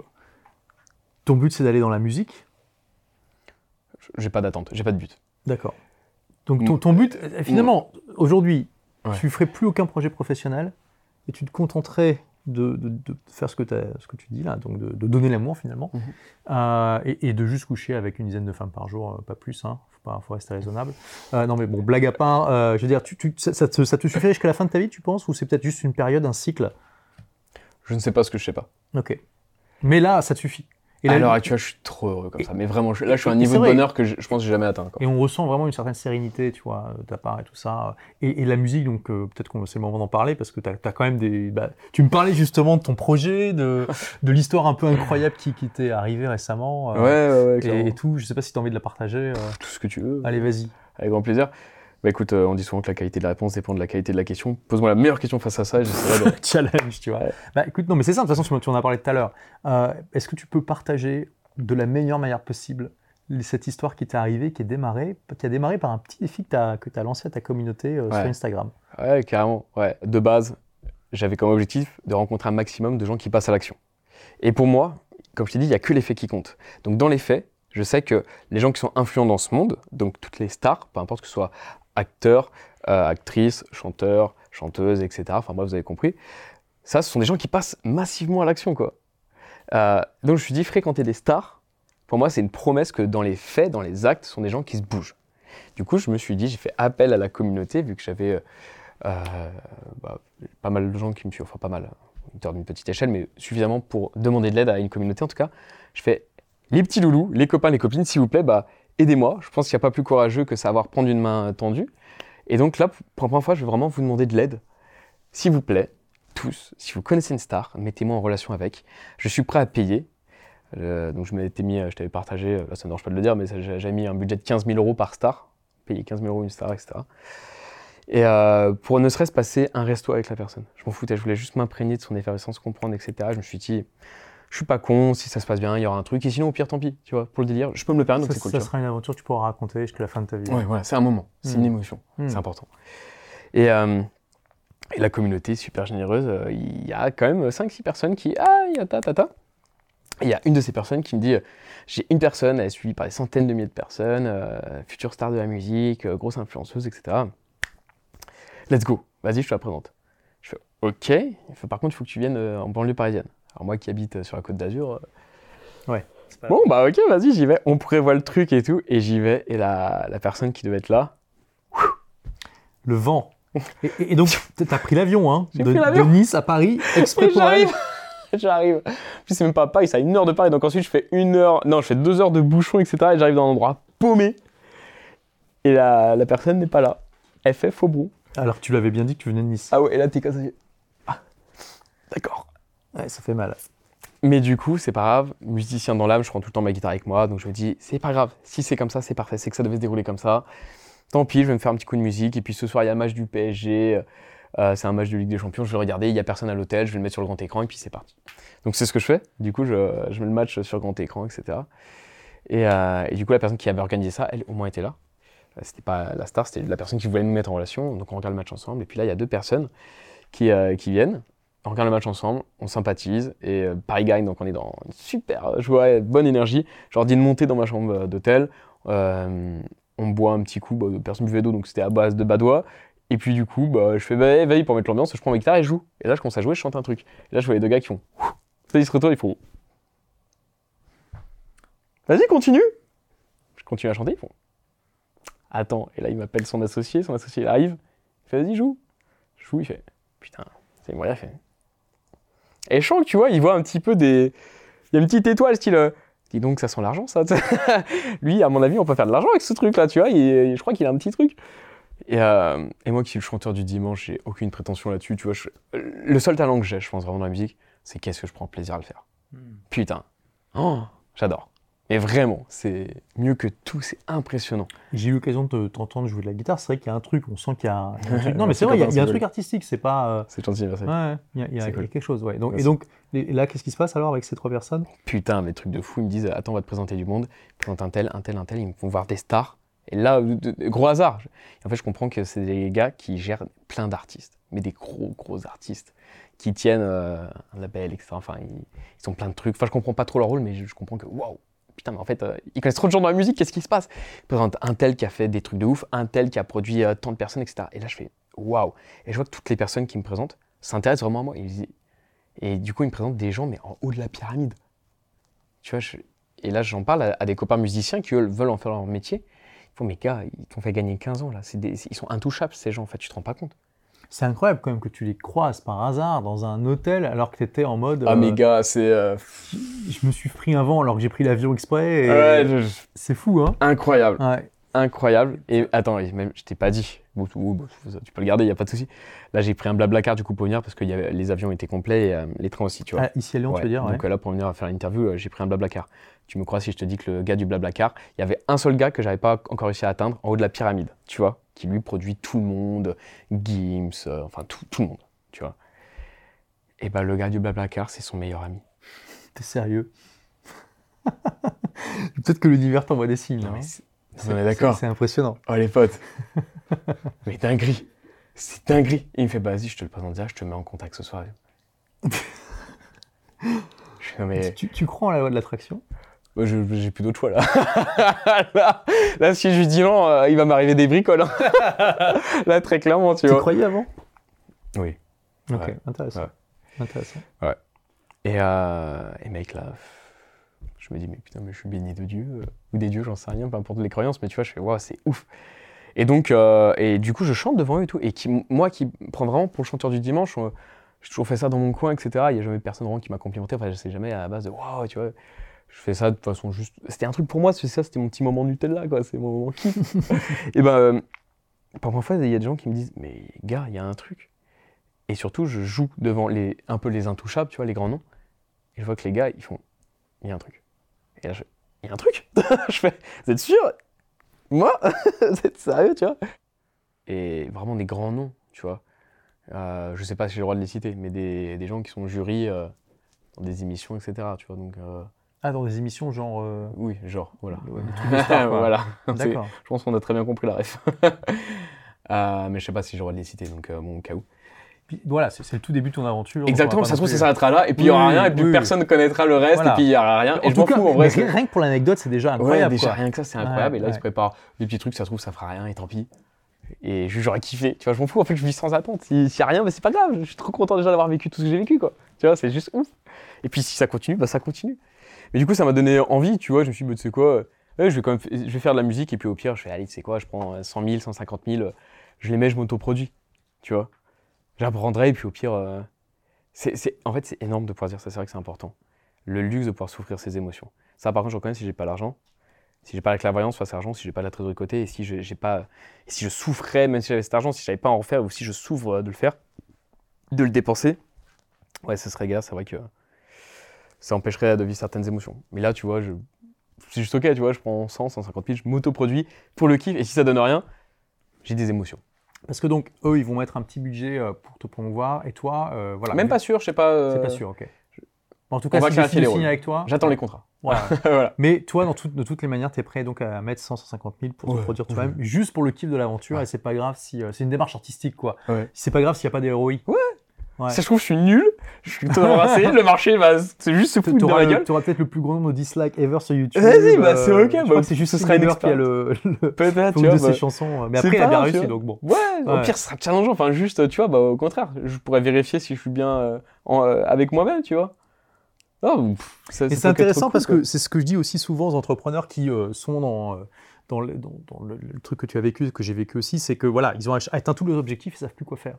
ton but, c'est d'aller dans la musique? J'ai pas d'attente, j'ai pas de but. D'accord. Donc ton, but, euh, finalement, aujourd'hui, tu ne ferais plus aucun projet professionnel et tu te contenterais de, faire ce que, ce que tu dis là, donc de, donner l'amour finalement, mhm. euh, et, de juste coucher avec une dizaine de femmes par jour, pas plus, hein, faut rester raisonnable. non mais bon, blague à part, je veux dire, tu, ça, te, ça te suffirait jusqu'à la fin de ta vie, tu penses, ou c'est peut-être juste une période, un cycle? Je ne sais pas ce que je sais pas. Ok. Mais là, ça te suffit. Et là, à l'heure actuelle, je suis trop heureux comme ça. Mais vraiment, là, je suis à un niveau de bonheur que je, pense que j'ai jamais atteint. Et on ressent vraiment une certaine sérénité, tu vois, de ta part et tout ça. Et, la musique, donc euh, peut-être qu'on c'est le moment d'en parler parce que tu as, quand même des. Bah, tu me parlais justement de ton projet, de, de l'histoire un peu incroyable qui, qui t'est arrivée récemment. Euh, ouais, ouais, et, tout. Je sais pas si tu as envie de la partager. Euh. Tout ce que tu veux. Allez, vas-y. Avec grand plaisir. Bah écoute, euh, on dit souvent que la qualité de la réponse dépend de la qualité de la question. Pose-moi la meilleure question face à ça et j'essaierai de... Challenge, tu vois. Bah écoute, non mais c'est ça, de toute façon, tu en as parlé tout à l'heure. Euh, est-ce que tu peux partager de la meilleure manière possible cette histoire qui t'est arrivée, qui, est démarrée, qui a démarré par un petit défi que tu as, as, lancé à ta communauté euh, sur Instagram? Ouais, carrément. Ouais. De base, j'avais comme objectif de rencontrer un maximum de gens qui passent à l'action. Et pour moi, comme je t'ai dit, il n'y a que les faits qui comptent. Donc dans les faits, je sais que les gens qui sont influents dans ce monde, donc toutes les stars, peu importe que ce soit acteurs, euh, actrices, chanteurs, chanteuses, etc. Enfin bref, vous avez compris. Ça, ce sont des gens qui passent massivement à l'action, quoi. Euh, donc je me suis dit, fréquenter des stars, pour moi, c'est une promesse que dans les faits, dans les actes, ce sont des gens qui se bougent. Du coup, je me suis dit, j'ai fait appel à la communauté, vu que j'avais euh, bah, pas mal de gens qui me suivent, enfin pas mal, d'une petite échelle, mais suffisamment pour demander de l'aide à une communauté en tout cas. Je fais, les petits loulous, les copains, les copines, s'il vous plaît, bah, aidez-moi. Je pense qu'il n'y a pas plus courageux que savoir prendre une main tendue. Et donc là, pour la première fois, je vais vraiment vous demander de l'aide. S'il vous plaît, tous, si vous connaissez une star, mettez-moi en relation avec. Je suis prêt à payer. Euh, donc je m'étais mis, je t'avais partagé, là ça ne marche pas de le dire, mais j'ai mis un budget de 15 000 euros par star. Payer 15 000 euros une star, etc. Et euh, pour ne serait-ce passer un resto avec la personne. Je m'en foutais, je voulais juste m'imprégner de son effervescence, comprendre, etc. Je me suis dit, je suis pas con, si ça se passe bien, il y aura un truc. Et sinon, au pire, tant pis, tu vois, pour le délire, je peux me le permettre, donc c'est cool. Ça sera une aventure que tu pourras raconter jusqu'à la fin de ta vie. Ouais, voilà, c'est un moment, c'est une hmm. émotion, hmm. c'est important. Et, euh, et, la communauté est super généreuse. Euh, il y a quand même 5-6 personnes qui. Ah, il y a ta, ta, ta. Il y a une de ces personnes qui me dit J'ai une personne, elle est suivie par des centaines de milliers de personnes, euh, future star de la musique, grosse influenceuse, etc. Let's go, vas-y, je te la présente. Je fais Ok, par contre, il faut que tu viennes en banlieue parisienne. Alors moi qui habite sur la côte d'Azur. Euh, ouais. Bon, bah ok, vas-y, j'y vais. On prévoit le truc et tout, et j'y vais. Et la, la personne qui devait être là. Le vent. Et, donc, t'as pris l'avion, hein de, de, Nice à Paris, exprès pour J'arrive. j'arrive. Puis c'est même pas Paris, c'est à une heure de Paris. Donc ensuite, je fais une heure, non, je fais deux heures de bouchon, etc. Et j'arrive dans un endroit paumé. Et la, la personne n'est pas là. Elle fait faux bout. Alors que tu l'avais bien dit que tu venais de Nice. Ah ouais, et là, t'es cassé. Ah, d'accord. Ouais, ça fait mal. Mais du coup, c'est pas grave, musicien dans l'âme, je prends tout le temps ma guitare avec moi, donc je me dis, c'est pas grave, si c'est comme ça, c'est parfait, c'est que ça devait se dérouler comme ça. Tant pis, je vais me faire un petit coup de musique, et puis ce soir, il y a un match du PSG, euh, c'est un match de Ligue des Champions, je vais le regarder, il y a personne à l'hôtel, je vais le mettre sur le grand écran, et puis c'est parti. Donc c'est ce que je fais, du coup, je, mets le match sur le grand écran, etc. Euh, et, du coup, la personne qui avait organisé ça, elle au moins était là. Euh, c'était pas la star, c'était la personne qui voulait nous mettre en relation, donc on regarde le match ensemble, et puis là, il y a deux personnes qui viennent, on regarde le match ensemble, on sympathise, et euh, Paris gagne, donc on est dans une super joie, bonne énergie. Je leur dis de monter dans ma chambre euh, d'hôtel, euh, on boit un petit coup, bah, personne buvait d'eau, donc c'était à base de badois. Et puis du coup, bah, je fais bah, vas-y pour mettre l'ambiance, je prends ma guitare et je joue. Et là, je commence à jouer, je chante un truc. Et là, je vois les deux gars qui font. Ça, ils se retournent, ils font. Vas-y, continue Je continue à chanter, ils font. Attends, et là, il m'appelle son associé, son associé arrive, il fait vas-y, joue. Je joue, il fait putain, c'est moi, il fait et je sens que tu vois, il voit un petit peu des. Il y a une petite étoile, style. Euh, dis donc, ça sent l'argent, ça. Lui, à mon avis, on peut faire de l'argent avec ce truc-là, tu vois. je crois qu'il a un petit truc. Et, euh, et, moi qui suis le chanteur du dimanche, j'ai aucune prétention là-dessus, tu vois. le seul talent que j'ai, je pense vraiment dans la musique, c'est qu'est-ce que je prends plaisir à le faire. Hmm. Putain. Oh, j'adore. Mais vraiment, c'est mieux que tout, c'est impressionnant. J'ai eu l'occasion de t'entendre jouer de la guitare, c'est vrai qu'il y a un truc, on sent qu'il y a un, truc. Non, mais c'est vrai, il y a, un truc artistique, c'est pas. Euh, c'est gentil, merci. Ouais, il y a, quelque chose, ouais. Donc, et donc, là, qu'est-ce qui se passe alors avec ces trois personnes? Putain, mais trucs de fou, ils me disent Attends, on va te présenter du monde, ils présentent un tel, un tel, un tel, ils me font voir des stars. Et là, gros hasard. En fait, je comprends que c'est des gars qui gèrent plein d'artistes, mais des gros, gros artistes, qui tiennent euh, un label, etc. Enfin, ils, ils, ont plein de trucs. Enfin, je comprends pas trop leur rôle, mais je, comprends que, waouh, putain, mais en fait, euh, ils connaissent trop de gens dans la musique, qu'est-ce qui se passe? Ils présentent un tel qui a fait des trucs de ouf, un tel qui a produit euh, tant de personnes, etc. Et là, je fais, waouh. Et je vois que toutes les personnes qui me présentent s'intéressent vraiment à moi. Et, du coup, ils me présentent des gens, mais en haut de la pyramide. Tu vois, et là, j'en parle à, des copains musiciens qui, eux, veulent en faire leur métier. Ils font, mais gars, ils t'ont fait gagner 15 ans, là. ils sont intouchables, ces gens, en fait, tu te rends pas compte. C'est incroyable quand même que tu les croises par hasard dans un hôtel alors que tu étais en mode. Ah, mais euh, gars, c'est. Euh, je me suis pris un vent alors que j'ai pris l'avion exprès. Ouais, C'est fou, hein Incroyable. Ouais. Incroyable. Et attends, même, je t'ai pas dit. tu peux le garder, il n'y a pas de souci. Là, j'ai pris un blabla car du coup pour venir parce que y avait, les avions étaient complets et euh, les trains aussi, tu vois. Ah, ici à Lyon, tu veux dire Donc là, pour venir faire l'interview, j'ai pris un blabla car. Tu me crois si je te dis que le gars du Blablacar, il y avait un seul gars que j'avais pas encore réussi à atteindre en haut de la pyramide, tu vois, qui lui produit tout le monde, Gims, euh, enfin tout, tout, le monde, tu vois. Et bah le gars du Blablacar, c'est son meilleur ami. T'es sérieux? Peut-être que l'univers t'envoie des signes. Non, hein. on est d'accord. C'est impressionnant. Oh les potes. mais dinguerie. C'est dinguerie. Et il me fait, bah vas-y, je te le présente déjà, je te mets en contact ce soir. mais... tu, tu crois en la loi de l'attraction? J'ai plus d'autre choix là. là. si je lui dis non, euh, il va m'arriver des bricoles. Hein. là, très clairement, tu, tu vois. croyais avant? Oui. Ok, intéressant. Intéressant. Ouais. Et, euh, et mec, là, je me dis, mais putain, mais je suis béni de Dieu, euh, ou des dieux, j'en sais rien, peu importe les croyances, mais tu vois, je fais, waouh, c'est ouf. Et donc, et du coup, je chante devant eux et tout. Et qui, moi qui prends vraiment pour le chanteur du dimanche, j'ai toujours fait ça dans mon coin, etc. Il n'y a jamais personne vraiment qui m'a complimenté. Enfin, je sais jamais à la base de waouh, tu vois je fais ça de façon juste. C'était un truc pour moi, c'est ça, c'était mon petit moment Nutella, quoi. C'est mon moment kiff. et ben, euh, parfois, il y a des gens qui me disent, mais gars, il y a un truc. Et surtout, je joue devant les, un peu les intouchables, tu vois, les grands noms. Et je vois que les gars, ils font, il y a un truc. Et là, je il y a un truc? Je fais, vous êtes sûr? Moi? Vous êtes sérieux, tu vois? Et vraiment des grands noms, tu vois. Euh, je sais pas si j'ai le droit de les citer, mais des, des gens qui sont jury euh, dans des émissions, etc. Tu vois, donc. Ah, dans des émissions genre. Euh, oui, genre, voilà. voilà. D'accord. Je pense qu'on a très bien compris la ref. Euh, mais je sais pas si j'aurais les citer, donc euh, bon, au cas où. Puis, voilà, c'est le tout début de ton aventure. Exactement, ça se trouve, ça s'arrêtera là, et puis il n'y aura rien, et puis personne ne connaîtra le reste, et puis il n'y aura rien. Et je m'en fous, en vrai. Rien que pour l'anecdote, c'est déjà incroyable. Ouais, déjà rien que ça, c'est incroyable. et là, il se prépare des petits trucs, ça se trouve, ça fera rien, et tant pis. Et j'aurais kiffé, tu vois, je m'en fous, en fait, je vis sans attente. S'il n'y a rien, bah, c'est pas grave, je suis trop content déjà d'avoir vécu tout ce que j'ai vécu, quoi. Tu vois, c'est juste ouf. Et puis si ça continue, bah ça continue. Mais du coup, ça m'a donné envie, tu vois. Je me suis dit, bah, tu sais quoi, je, vais quand même, je vais faire de la musique et puis au pire, je fais, allez, tu sais quoi, je prends 100 000, 150 000, je les mets, je m'autoproduis, tu vois. J'apprendrai et puis au pire, euh, c'est, en fait, c'est énorme de pouvoir dire ça, c'est vrai que c'est important. Le luxe de pouvoir souffrir ses émotions. Ça, par contre, je reconnais si j'ai pas l'argent, si j'ai pas la clairvoyance face à l'argent, si j'ai pas la trésorerie côté, et si je, j'ai pas, si je souffrais, même si j'avais cet argent, si j'avais pas à en refaire, ou si je souffre de le faire, de le dépenser, ouais, ce serait gars, c'est vrai que ça empêcherait de vivre certaines émotions. Mais là, tu vois, je... c'est juste ok, tu vois, je prends 100, 150 000, je m'autoproduis pour le kiff, et si ça donne rien, j'ai des émotions. Parce que donc, eux, ils vont mettre un petit budget euh, pour te promouvoir, et toi, euh, voilà. Même pas sûr, je sais pas. Euh, c'est pas sûr, ok. En tout cas, On va si je signe avec toi. J'attends les contrats. Voilà. Mais toi, dans de toutes les manières, tu es prêt donc à mettre 100, 150 000 pour te produire toi-même, juste pour le kiff de l'aventure, et c'est pas grave si. c'est une démarche artistique, quoi. C'est pas grave s'il n'y a pas des Ouais, ça, je trouve, je suis nul. Je suis tout embrassé. le marché va, c'est juste se foutre de ma gueule. Tu auras peut-être le plus grand nombre de dislikes ever sur YouTube. Vas-y, bah, c'est ok. Euh, bah, c'est juste ce serait une qui a le, peut-être, vois, de ses bah, chansons. Mais après, il a bien réussi, donc bon. Ouais, au pire, ce sera challengeant. Enfin, juste, tu vois, bah, au contraire, je pourrais vérifier si je suis bien euh, euh, avec moi-même, tu vois. Oh, et c'est intéressant parce que c'est ce que je dis aussi souvent aux entrepreneurs qui sont dans, dans, le, dans, le, truc que tu as vécu, que j'ai vécu aussi, c'est que voilà, ils ont atteint tous leurs objectifs, ils savent plus quoi faire.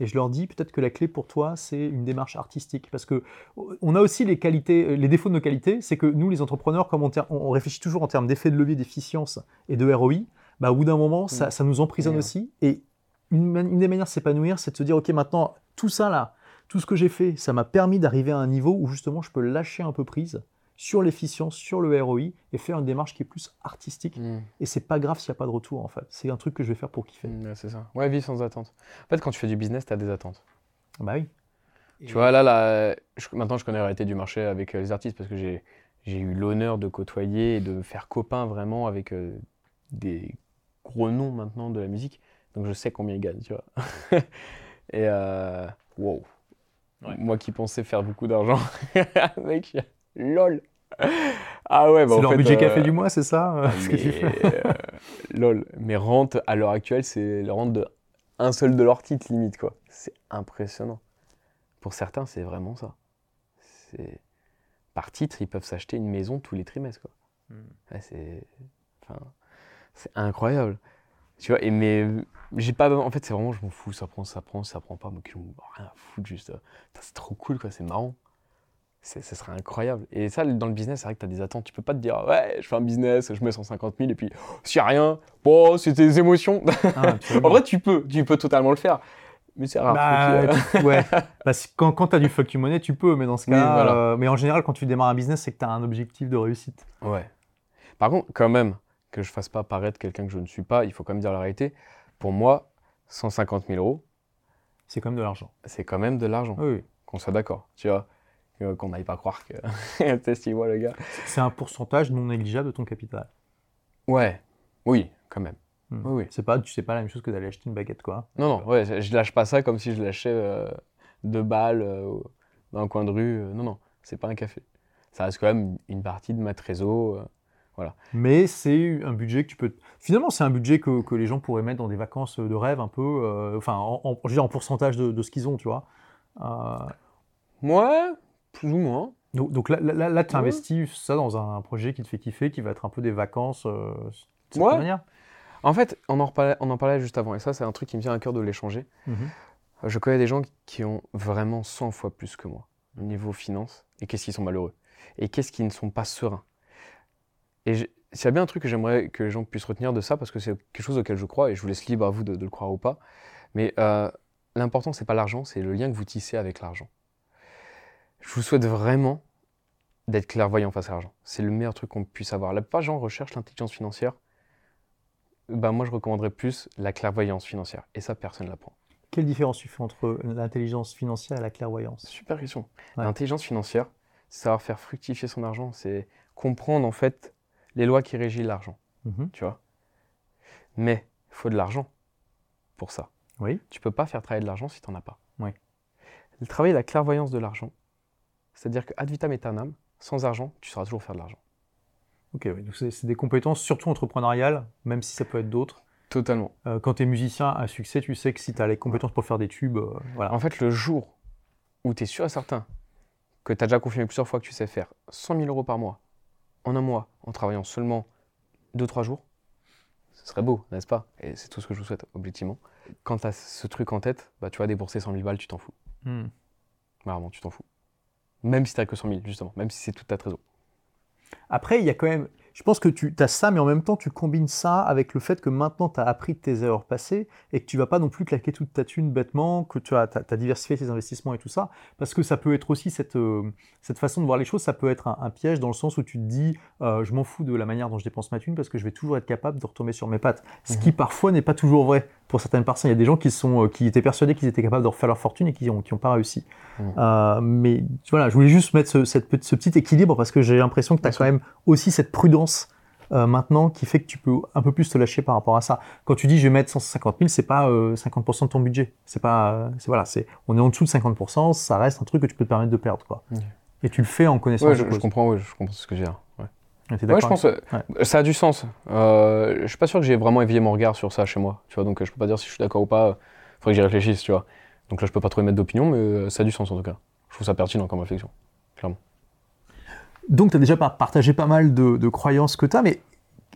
Et je leur dis peut-être que la clé pour toi, c'est une démarche artistique. Parce que on a aussi les qualités, les défauts de nos qualités, c'est que nous, les entrepreneurs, comme on, réfléchit toujours en termes d'effet de levier, d'efficience et de ROI, bah, au bout d'un moment, ça, mm. nous emprisonne aussi. Et une, une des manières de s'épanouir, c'est de se dire, OK, maintenant, tout ça là, tout ce que j'ai fait, ça m'a permis d'arriver à un niveau où justement je peux lâcher un peu prise sur l'efficience, sur le ROI et faire une démarche qui est plus artistique. Mm. Et c'est pas grave s'il n'y a pas de retour en fait. C'est un truc que je vais faire pour kiffer. Mm, c'est ça. Ouais, vie sans attente. En fait, quand tu fais du business, tu as des attentes. Bah oui. Tu vois, là, là maintenant je connais la réalité du marché avec euh, les artistes parce que j'ai eu l'honneur de côtoyer et de faire copain vraiment avec euh, des gros noms maintenant de la musique, donc je sais combien ils gagnent, tu vois. Et euh, wow. Moi qui pensais faire beaucoup d'argent, mec, lol. Ah ouais, bah c'est leur budget café du mois, c'est ça ah, ce que tu fais Lol. Mes rentes à l'heure actuelle, c'est les rentes de un seul de leur titre limite quoi. C'est impressionnant. Pour certains, c'est vraiment ça. C'est par titre, ils peuvent s'acheter une maison tous les trimestres quoi. Hmm. c'est enfin, c'est incroyable. Tu vois, et mais j'ai pas. En fait, c'est vraiment, je m'en fous, ça prend, ça prend, ça prend pas, moi, rien à foutre, juste. C'est trop cool, quoi, c'est marrant. Ce serait incroyable. Et ça, dans le business, c'est vrai que tu as des attentes. Tu peux pas te dire, ouais, je fais un business, je mets 150 000 et puis, oh, s'il n'y a rien, bon, c'est des émotions. Ah, en vrai, tu peux, tu peux totalement le faire. Mais c'est rare. Bah, ouais. Parce que quand, quand tu as du fuck you money, tu peux, mais dans ce cas, euh, mais en général, quand tu démarres un business, c'est que tu as un objectif de réussite. Ouais. Par contre, quand même, que je fasse pas paraître quelqu'un que je ne suis pas, il faut quand même dire la réalité. Pour moi, 150 000 euros. C'est quand même de l'argent. C'est quand même de l'argent. Oui. Qu'on soit d'accord, tu vois. Qu'on n'aille pas croire que. tu vois, le gars. C'est un pourcentage non négligeable de ton capital. Ouais, oui, quand même. Hmm. Oui, oui. C'est pas, tu sais pas la même chose que d'aller acheter une baguette, quoi. Non, non, ouais, je lâche pas ça comme si je lâchais euh, deux balles euh, dans un coin de rue. Euh, non, non, c'est pas un café. Ça reste quand même une partie de ma trésor. Mais c'est un budget que tu peux. Finalement, c'est un budget que, que, les gens pourraient mettre dans des vacances de rêve un peu, euh, enfin, en, en, en, pourcentage de, de ce qu'ils ont, tu vois. Euh... Ouais, plus ou moins. Donc, donc là, là, là tu investis ça dans un projet qui te fait kiffer, qui va être un peu des vacances euh, de ouais. manière. En fait, on en, reparlait, on en parlait juste avant, et ça, c'est un truc qui me vient à cœur de l'échanger. Mhm. Je connais des gens qui ont vraiment 100 fois plus que moi au niveau finance, et qu'est-ce qu'ils sont malheureux, et qu'est-ce qu'ils ne sont pas sereins. Et s'il y a bien un truc que j'aimerais que les gens puissent retenir de ça, parce que c'est quelque chose auquel je crois, et je vous laisse libre à vous de, le croire ou pas, mais euh, l'important, c'est pas l'argent, c'est le lien que vous tissez avec l'argent. Je vous souhaite vraiment d'être clairvoyant face à l'argent. C'est le meilleur truc qu'on puisse avoir. La plupart des gens recherchent l'intelligence financière. Ben, moi, je recommanderais plus la clairvoyance financière. Et ça, personne ne l'apprend. Quelle différence tu fais entre l'intelligence financière et la clairvoyance? Super question. L'intelligence financière, c'est savoir faire fructifier son argent, c'est comprendre en fait les lois qui régissent l'argent. Mhm. Tu vois? Mais il faut de l'argent pour ça. Oui. Tu peux pas faire travailler de l'argent si tu n'en as pas. Oui. Le travail, la clairvoyance de l'argent, c'est-à-dire que ad vitam aeternam, sans argent, tu sauras toujours faire de l'argent. Ok, oui. donc c'est des compétences surtout entrepreneuriales, même si ça peut être d'autres. Totalement. Euh, quand tu es musicien à succès, tu sais que si tu as les compétences pour faire des tubes, euh, voilà. En fait, le jour où tu es sûr et certain que tu as déjà confirmé plusieurs fois que tu sais faire 100 000 euros par mois, en un mois, en travaillant seulement 2-3 jours, ce serait beau, n'est-ce pas? Et c'est tout ce que je vous souhaite, objectivement. Quand tu as ce truc en tête, bah, tu vas débourser 100 000 balles, tu t'en fous. Hmm. Vraiment, tu t'en fous. Même si tu n'as que 100 000, justement, même si c'est toute ta trésor. Après, il y a quand même je pense que tu as ça, mais en même temps, tu combines ça avec le fait que maintenant, tu as appris de tes erreurs passées et que tu vas pas non plus claquer toute ta thune bêtement, que tu as, as, diversifié tes investissements et tout ça, parce que ça peut être aussi cette, euh, cette façon de voir les choses, ça peut être un, piège dans le sens où tu te dis, euh, je m'en fous de la manière dont je dépense ma thune parce que je vais toujours être capable de retomber sur mes pattes. Ce qui mhm. parfois n'est pas toujours vrai pour certaines personnes. Il y a des gens qui, sont, euh, qui étaient persuadés qu'ils étaient capables de refaire leur fortune et qui n'ont qui ont pas réussi. Mhm. mais voilà, je voulais juste mettre ce, cette, ce petit équilibre parce que j'ai l'impression que tu as quand même aussi cette prudence euh, maintenant qui fait que tu peux un peu plus te lâcher par rapport à ça. Quand tu dis je vais mettre 150 000, c'est pas 50% euh, de ton budget. C'est pas, euh, voilà, c'est on est en dessous de 50%, ça reste un truc que tu peux te permettre de perdre quoi. Et tu le fais en connaissant. Ouais, je, je, comprends, je comprends ce que j'ai. Ouais. Ouais, je pense ça a du sens. Euh, je suis pas sûr que j'ai vraiment éveillé mon regard sur ça chez moi, tu vois. Donc je peux pas dire si je suis d'accord ou pas. Faudrait que j'y réfléchisse, tu vois. Donc là je peux pas trop émettre d'opinion, mais ça a du sens en tout cas. Je trouve ça pertinent comme réflexion, clairement. Donc, tu as déjà partagé pas mal de, croyances que tu as, mais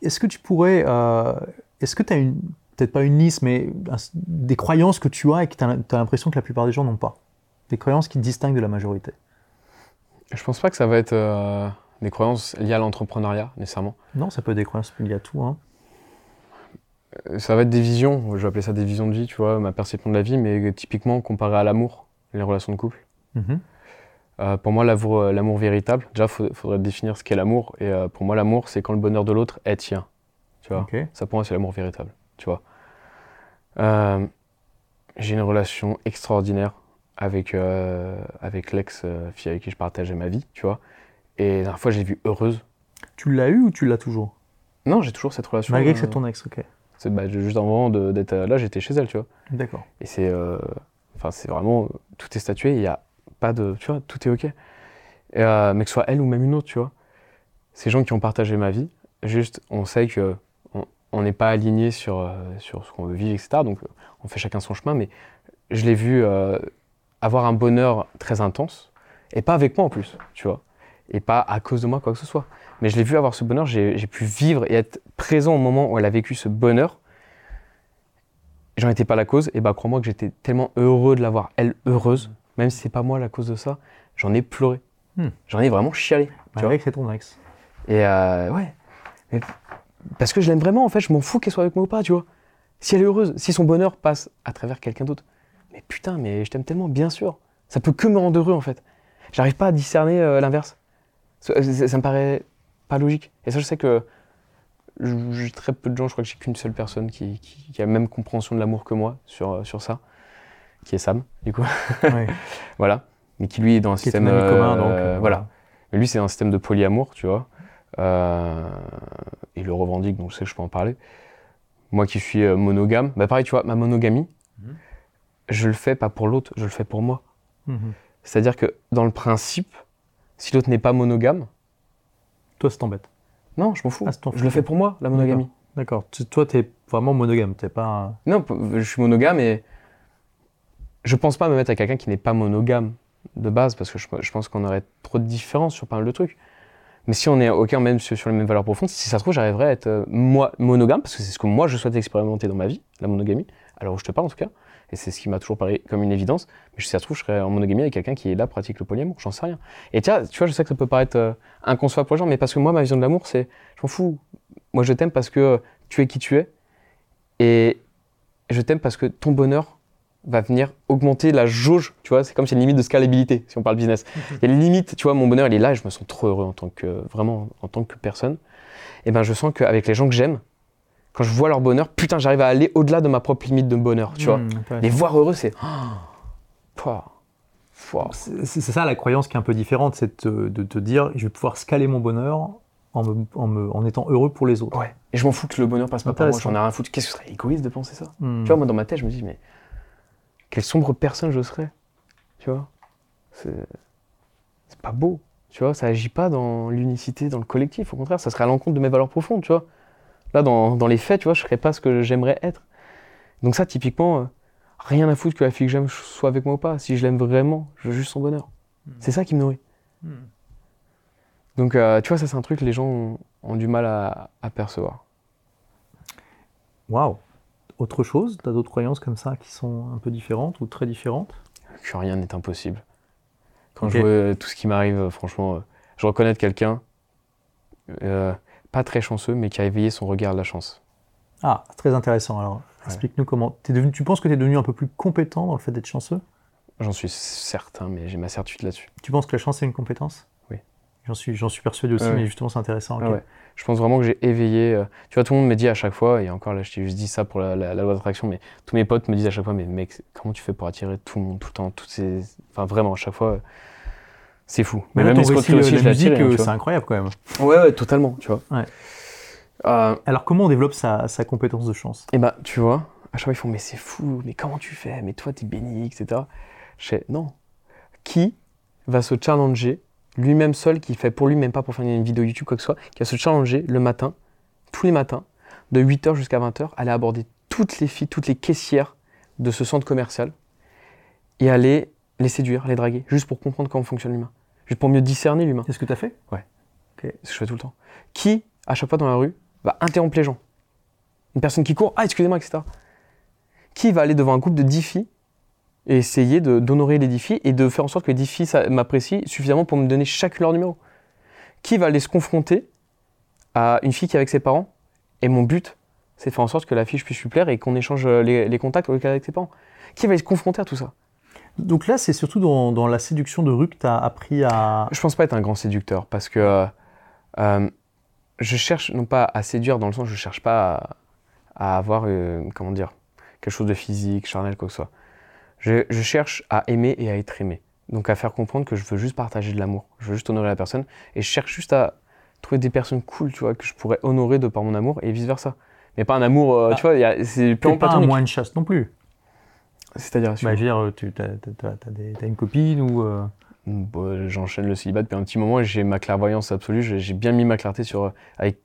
est-ce que tu pourrais. Euh, est-ce que tu as une. Peut-être pas une liste, mais des croyances que tu as et que tu as, l'impression que la plupart des gens n'ont pas? Des croyances qui te distinguent de la majorité? Je pense pas que ça va être euh, des croyances liées à l'entrepreneuriat, nécessairement. Non, ça peut être des croyances liées à tout. Hein. Euh, ça va être des visions, je vais appeler ça des visions de vie, tu vois, ma perception de la vie, mais typiquement comparé à l'amour, les relations de couple. Mm-hmm. Euh, pour moi, euh, l'amour véritable, déjà, il faudrait définir ce qu'est l'amour. Et euh, pour moi, l'amour, c'est quand le bonheur de l'autre est tien. Tu vois Ça, pour moi, c'est l'amour véritable. Tu vois J'ai une relation extraordinaire avec, avec l'ex-fille avec qui je partageais ma vie, tu vois. Et la dernière fois, j'ai vu heureuse. Tu l'as eu ou tu l'as toujours? Non, j'ai toujours cette relation. Malgré que euh, c'est ton ex, ok. c'est bah, juste avant d'être euh, là, j'étais chez elle, tu vois. D'accord. Et c'est. euh, Enfin, c'est vraiment. Tout est statué, il n'y a pas de. Tu vois, tout est OK. Et, euh, mais que ce soit elle ou même une autre, tu vois. Ces gens qui ont partagé ma vie, juste, on sait que on- n'est pas aligné sur, sur ce qu'on veut vivre, etc. Donc, on fait chacun son chemin. Mais je l'ai vu euh, avoir un bonheur très intense. Et pas avec moi en plus, tu vois. Et pas à cause de moi, quoi que ce soit. Mais je l'ai vu avoir ce bonheur, j'ai pu vivre et être présent au moment où elle a vécu ce bonheur. J'en étais pas la cause, et bah crois-moi que j'étais tellement heureux de la voir, elle, heureuse, même si c'est pas moi la cause de ça, j'en ai pleuré. Hmm. J'en ai vraiment chialé. Tu vois Malgré que c'est ton ex. et euh, ouais. Mais parce que je l'aime vraiment, en fait, je m'en fous qu'elle soit avec moi ou pas, tu vois. Si elle est heureuse, si son bonheur passe à travers quelqu'un d'autre. Mais putain, mais je t'aime tellement, bien sûr. Ça peut que me rendre heureux, en fait. J'arrive pas à discerner euh, l'inverse. Ça, ça- ça me paraît pas logique. Et ça, je sais que j'ai très peu de gens, je crois que j'ai qu'une seule personne qui, qui- qui a la même compréhension de l'amour que moi sur, euh, sur ça, qui est Sam, du coup. Voilà. Mais qui, lui, est dans un Qui système. ami commun, euh, donc. euh, voilà. Mais lui, c'est un système de polyamour, tu vois. Euh, il le revendique, donc je sais que je peux en parler. Moi qui suis euh, monogame, bah pareil, tu vois, ma monogamie, Mhm. je le fais pas pour l'autre, je le fais pour moi. Mhm. C'est-à-dire que dans le principe, si l'autre n'est pas monogame, Toi, ça t'embête. non, je m'en fous. Ah, je le fais pour moi, la monogamie. D'accord. Tu- Toi, t'es vraiment monogame. T'es pas. un- Non, je suis monogame et je pense pas me mettre à quelqu'un qui n'est pas monogame de base parce que je, je pense qu'on aurait trop de différences sur pas mal de trucs. Mais si on est ok même sur, sur les mêmes valeurs profondes, si ça se trouve, j'arriverais à être euh, moi monogame parce que c'est ce que moi je souhaite expérimenter dans ma vie, la monogamie. Alors je te parle en tout cas, et c'est ce qui m'a toujours paru comme une évidence. Mais si ça se trouve, je serais en monogamie avec quelqu'un qui est là pratique le polyamour, j'en sais rien. Et tiens, tu vois, je sais que ça peut paraître euh, inconcevable pour les gens, mais parce que moi ma vision de l'amour, c'est, je m'en fous. Moi je t'aime parce que euh, tu es qui tu es et je t'aime parce que ton bonheur va venir augmenter la jauge, tu vois, c'est comme c'est une limite de scalabilité, si on parle business. Il y a une limite, tu vois, mon bonheur, il est là et je me sens trop heureux en tant que, vraiment, en tant que personne. Et ben, je sens qu'avec les gens que j'aime, quand je vois leur bonheur, putain, j'arrive à aller au-delà de ma propre limite de bonheur, tu vois. Intéressant. Les voir heureux, c'est... Oh. C'est c'est ça la croyance qui est un peu différente, c'est de, de te dire je vais pouvoir scaler mon bonheur en, me- en me- en étant heureux pour les autres. Ouais. Et je m'en fous que le bonheur passe pas par moi, j'en ai rien à foutre. Qu'est-ce que ce serait égoïste de penser ça? Hmm. Tu vois, moi, dans ma tête, je me dis, mais quelle sombre personne je serais. Tu vois? C'est c'est pas beau. Tu vois, ça agit pas dans l'unicité, dans le collectif. Au contraire, ça serait à l'encontre de mes valeurs profondes, tu vois. Là, dans, dans les faits, tu vois, je serais pas ce que j'aimerais être. Donc ça, typiquement, euh, rien à foutre que la fille que j'aime soit avec moi ou pas. Si je l'aime vraiment, je veux juste son bonheur. C'est ça qui me nourrit. Hmm. Donc, euh, tu vois, ça, c'est un truc que les gens ont, ont du mal à, à percevoir. Waouh. Autre chose? T'as d'autres croyances comme ça qui sont un peu différentes ou très différentes? Que rien n'est impossible. Quand je vois tout ce qui m'arrive, euh, franchement, je reconnais quelqu'un, euh, pas très chanceux, mais qui a éveillé son regard de la chance. Ah, très intéressant. Alors, explique-nous comment. T'es devenu, tu penses que tu es devenu un peu plus compétent dans le fait d'être chanceux? J'en suis certain, mais j'ai ma certitude là-dessus. Tu penses que la chance c'est une compétence? Oui. J'en suis, j'en suis persuadé aussi, mais justement c'est intéressant. Ah ouais. Je pense vraiment que j'ai éveillé. euh, tu vois, tout le monde me dit à chaque fois, et encore là, je t'ai juste dit ça pour la, la- la loi d'attraction, mais tous mes potes me disent à chaque fois, mais mec, comment tu fais pour attirer tout le monde, tout le temps, toutes ces. Enfin, vraiment, à chaque fois, euh, c'est fou. Mais là, ton l'escroquerie récit, aussi, la je l'ai musique, euh, c'est incroyable quand même. Ouais, ouais, totalement, tu vois. Ouais. Euh, Alors comment on développe sa, sa compétence de chance? Et bah, tu vois, à chaque fois, ils font, mais c'est fou, mais comment tu fais? Mais toi, t'es béni, etc. Je fais, non. Qui va se challenger, lui-même seul, qui fait pour lui, même pas pour faire une vidéo YouTube, quoi que ce soit, qui va se challenger le matin, tous les matins, de 8h jusqu'à 20h, aller aborder toutes les filles, toutes les caissières de ce centre commercial et aller les séduire, les draguer, juste pour comprendre comment fonctionne l'humain. Juste pour mieux discerner l'humain. C'est ce que tu as fait C'est ce que je fais tout le temps. Qui, à chaque fois dans la rue, va interrompre les gens? Une personne qui court, ah, excusez-moi, etc. Qui va aller devant un groupe de 10 filles et essayer d'honorer les 10 filles et de faire en sorte que les 10 filles m'apprécient suffisamment pour me donner chacune leur numéro? Qui va aller se confronter à une fille qui est avec ses parents et mon but, c'est de faire en sorte que la fille puisse lui plaire et qu'on échange euh, les, les contacts avec ses parents? Qui va se confronter à tout ça? Donc là, c'est surtout dans, dans la séduction de rue que tu as appris à. Je pense pas être un grand séducteur parce que euh, euh, je cherche non pas à séduire dans le sens je cherche pas à, à avoir euh, comment dire quelque chose de physique, charnel quoi que ce soit. Je, je cherche à aimer et à être aimé. Donc à faire comprendre que je veux juste partager de l'amour, je veux juste honorer la personne et je cherche juste à trouver des personnes cool, tu vois, que je pourrais honorer de par mon amour et vice versa. Mais pas un amour, euh, Ah. tu vois, c'est pas un moine chaste non plus. C'est-à-dire, Bah, je veux dire, tu des- t'as une copine ou. euh, Bon, j'enchaîne le célibat depuis un petit moment et j'ai ma clairvoyance absolue. J'ai bien mis ma clarté sur euh, avec